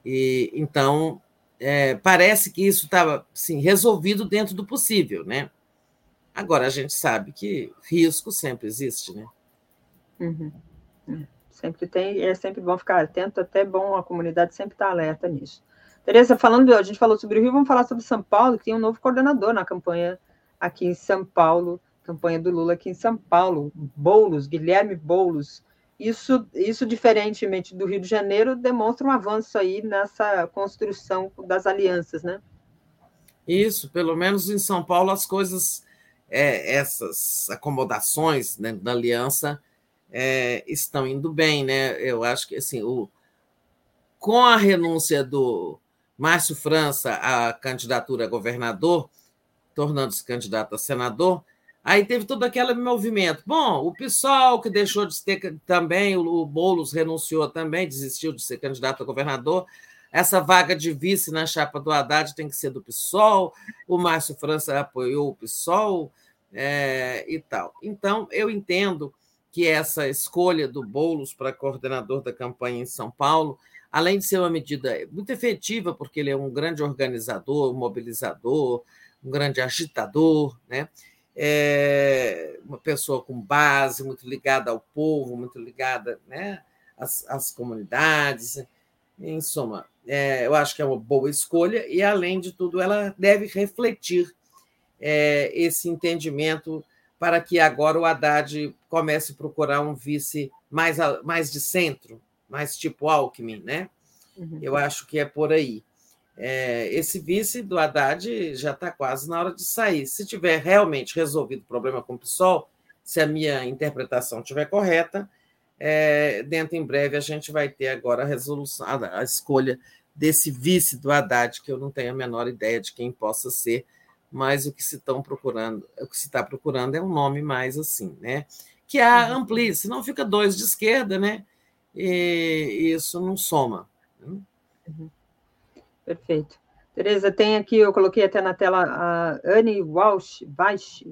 Speaker 10: E então é, parece que isso estava assim, resolvido dentro do possível, né? Agora a gente sabe que risco sempre existe, né?
Speaker 7: Uhum. É, sempre tem, é sempre bom ficar atento, até bom a comunidade sempre estar tá alerta nisso. Tereza, falando, a gente falou sobre o Rio, vamos falar sobre São Paulo, que tem um novo coordenador na campanha aqui em São Paulo, campanha do Lula aqui em São Paulo, Boulos, Guilherme Boulos. Isso, isso diferentemente do Rio de Janeiro, demonstra um avanço aí nessa construção das alianças, né?
Speaker 10: Isso, pelo menos em São Paulo as coisas, é, essas acomodações né, da aliança é, estão indo bem, né? Eu acho que assim, o, com a renúncia do Márcio França à candidatura a governador, tornando-se candidato a senador, aí teve todo aquele movimento. Bom, o PSOL, que deixou de ter também, o Boulos renunciou também, desistiu de ser candidato a governador. Essa vaga de vice na chapa do Haddad tem que ser do PSOL, o Márcio França apoiou o PSOL é, e tal. Então, eu entendo que essa escolha do Boulos para coordenador da campanha em São Paulo além de ser uma medida muito efetiva, porque ele é um grande organizador, mobilizador, um grande agitador, né? É uma pessoa com base, muito ligada ao povo, muito ligada né, às, às comunidades. Em suma, é, eu acho que é uma boa escolha e, além de tudo, ela deve refletir é, esse entendimento para que agora o Haddad comece a procurar um vice mais, mais de centro, mais tipo Alckmin, né? Uhum. Eu acho que é por aí. É, esse vice do Haddad já está quase na hora de sair. Se tiver realmente resolvido o problema com o PSOL, se a minha interpretação estiver correta, é, dentro em breve a gente vai ter agora a resolução, a, a escolha desse vice do Haddad, que eu não tenho a menor ideia de quem possa ser, mas o que se estão procurando, o que se está procurando é um nome mais assim, né? Que a uhum. amplie, senão fica dois de esquerda, né? e isso não soma. Né?
Speaker 7: Uhum. Perfeito. Tereza, tem aqui, eu coloquei até na tela a Anne Walsh, Walsh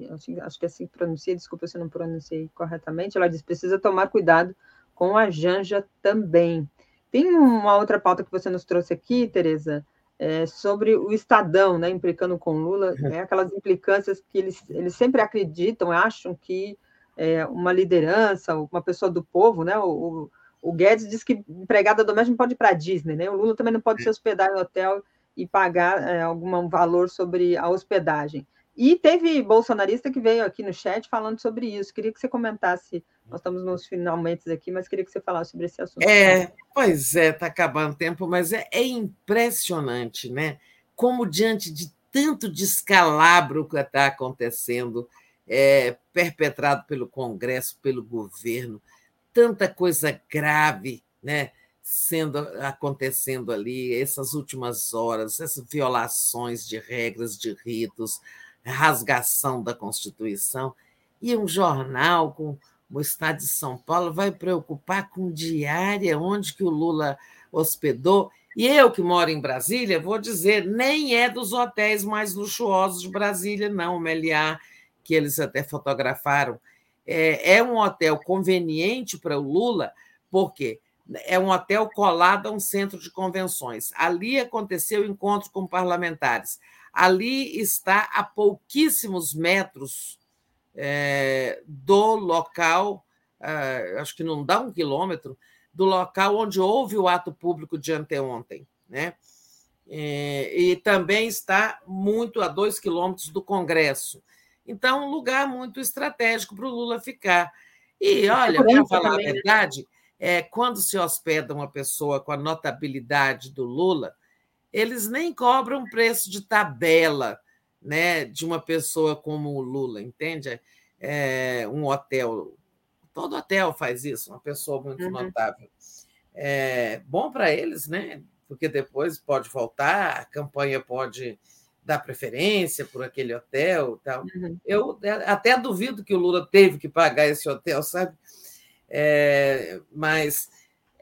Speaker 7: acho que é assim que pronuncia, desculpa se eu não pronunciei corretamente, ela diz, precisa tomar cuidado com a Janja também. Tem uma outra pauta que você nos trouxe aqui, Tereza, é sobre o Estadão, né, implicando com Lula, é aquelas implicâncias que eles, eles sempre acreditam, acham que é, uma liderança, uma pessoa do povo, né, o, o Guedes disse que empregada doméstica não pode ir para a Disney, né? O Lula também não pode se hospedar em hotel e pagar é, algum valor sobre a hospedagem. E teve bolsonarista que veio aqui no chat falando sobre isso. Queria que você comentasse. Nós estamos nos finalmente aqui, mas queria que você falasse sobre esse assunto.
Speaker 10: É, pois é, está acabando o tempo, mas é, é impressionante, né? Como diante de tanto descalabro que está acontecendo, é, perpetrado pelo Congresso, pelo governo, tanta coisa grave, né? sendo acontecendo ali essas últimas horas, essas violações de regras, de ritos, rasgação da Constituição, e um jornal com o Estado de São Paulo vai preocupar com diária, onde que o Lula hospedou. E eu que moro em Brasília, vou dizer, nem é dos hotéis mais luxuosos de Brasília, não, o Meliá, que eles até fotografaram é, é um hotel conveniente para o Lula, porque é um hotel colado a um centro de convenções. Ali aconteceu o encontro com parlamentares. Ali está a pouquíssimos metros é, do local, é, acho que não dá um quilômetro, do local onde houve o ato público de anteontem. Né? É, e também está muito a dois quilômetros do Congresso. Então, um lugar muito estratégico para o Lula ficar. E, olha, para falar também, a né? verdade, é, quando se hospeda uma pessoa com a notabilidade do Lula, eles nem cobram preço de tabela né, de uma pessoa como o Lula, entende? É, um hotel, todo hotel faz isso, uma pessoa muito uhum. notável. É bom para eles, né? Porque depois pode voltar, a campanha pode dar preferência por aquele hotel tal. Uhum. Eu até duvido que o Lula teve que pagar esse hotel, sabe? É, mas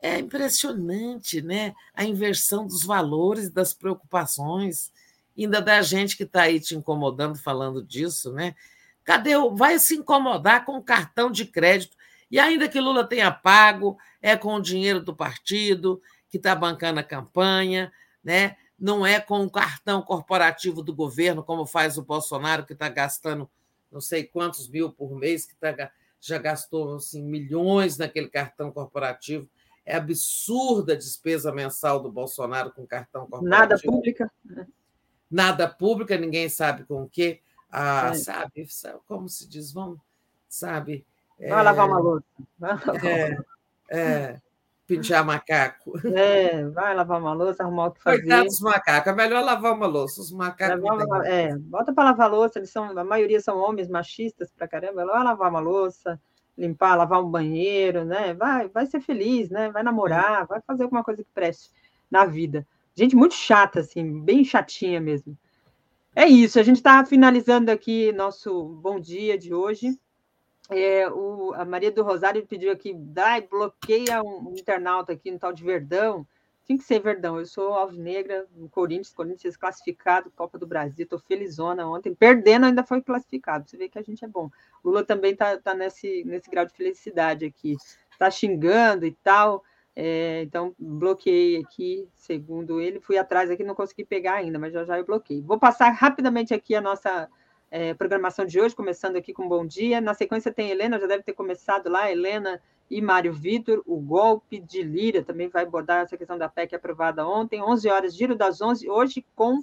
Speaker 10: é impressionante, né? A inversão dos valores, das preocupações, ainda da gente que está aí te incomodando falando disso, né? Cadê o. Vai se incomodar com o cartão de crédito. E ainda que Lula tenha pago, é com o dinheiro do partido, que está bancando a campanha, né? não é com o cartão corporativo do governo, como faz o Bolsonaro, que está gastando não sei quantos mil por mês, que tá, já gastou assim, milhões naquele cartão corporativo. É absurda a despesa mensal do Bolsonaro com cartão corporativo.
Speaker 7: Nada pública.
Speaker 10: Nada pública, ninguém sabe com o quê. Ah, é. sabe, sabe, como se diz, vamos, sabe.
Speaker 7: Vai é, lavar uma louça. Vai
Speaker 10: lavar é, uma louça. É, pintar macaco.
Speaker 7: É, vai lavar uma louça, arrumar o que fazer.
Speaker 10: Coitado dos macacos, é melhor lavar uma louça. Os macacos.
Speaker 7: Lavar, é, bota para lavar louça, eles são, a maioria são homens machistas pra caramba. Vai lavar uma louça, limpar, lavar um banheiro, né? Vai, vai ser feliz, né? Vai namorar, vai fazer alguma coisa que preste na vida. Gente muito chata, assim, bem chatinha mesmo. É isso, a gente está finalizando aqui nosso bom dia de hoje. É, o, a Maria do Rosário pediu aqui, dai, bloqueia um, um, internauta aqui no tal de Verdão. Tinha que ser Verdão. Eu sou alvinegra, no Corinthians, Corinthians classificado, Copa do Brasil, estou felizona ontem. Perdendo, ainda foi classificado. Você vê que a gente é bom. Lula também está tá nesse, nesse grau de felicidade aqui. Está xingando e tal. É, então, bloqueei aqui, segundo ele. Fui atrás aqui, não consegui pegar ainda, mas já já eu bloqueei. Vou passar rapidamente aqui a nossa é, programação de hoje, começando aqui com Bom Dia. Na sequência tem Helena, já deve ter começado lá, Helena e Mário Vitor. O golpe de Lira também vai abordar essa questão da PEC aprovada ontem. 11 horas, giro das 11, hoje com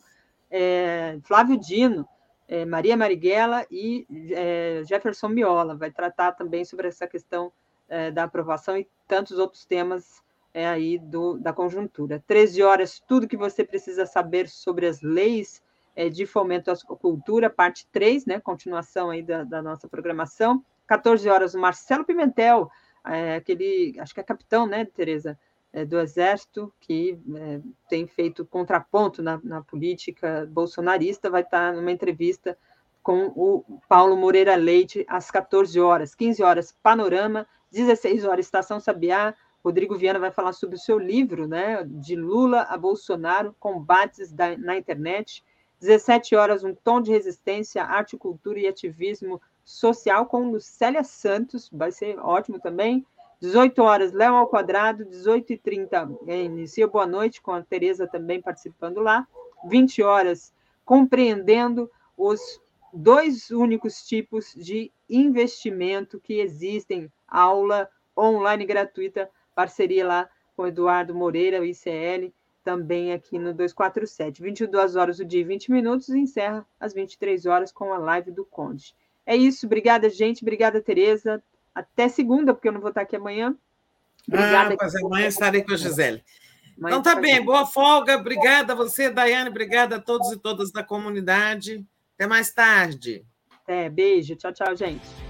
Speaker 7: é, Flávio Dino, é, Maria Marighella e é, Jefferson Miola. Vai tratar também sobre essa questão é, da aprovação e tantos outros temas é, aí do, da conjuntura. 13 horas, tudo que você precisa saber sobre as leis é, de fomento à cultura, parte 3, né, continuação aí da, da nossa programação. 14 horas, o Marcelo Pimentel, é, aquele, acho que é capitão, né, Tereza, é, do Exército, que é, tem feito contraponto na, na, política bolsonarista, vai estar numa entrevista com o Paulo Moreira Leite às 14 horas. 15 horas, Panorama, 16 horas, Estação Sabiá, Rodrigo Viana vai falar sobre o seu livro, né, de Lula a Bolsonaro, combates da, na internet. 17 horas, um tom de resistência, arte, cultura e ativismo social com Lucélia Santos, vai ser ótimo também. 18 horas, Léo ao quadrado, 18h30, é, inicia Boa Noite, com a Tereza também participando lá. 20 horas, compreendendo os dois únicos tipos de investimento que existem, aula online gratuita, parceria lá com Eduardo Moreira, o ICL, também aqui no 247. 22 horas o dia e 20 minutos e encerra às 23 horas com a live do Conde. É isso, obrigada, gente, obrigada, Tereza. Até segunda, porque eu não vou estar aqui amanhã.
Speaker 10: Obrigada. Ah, mas amanhã estarei com a Gisele. Amanhã então tá bem, boa folga. Obrigada a você, Daiane, obrigada a todos e todas da comunidade. Até mais tarde.
Speaker 7: É, beijo. Tchau, tchau, gente.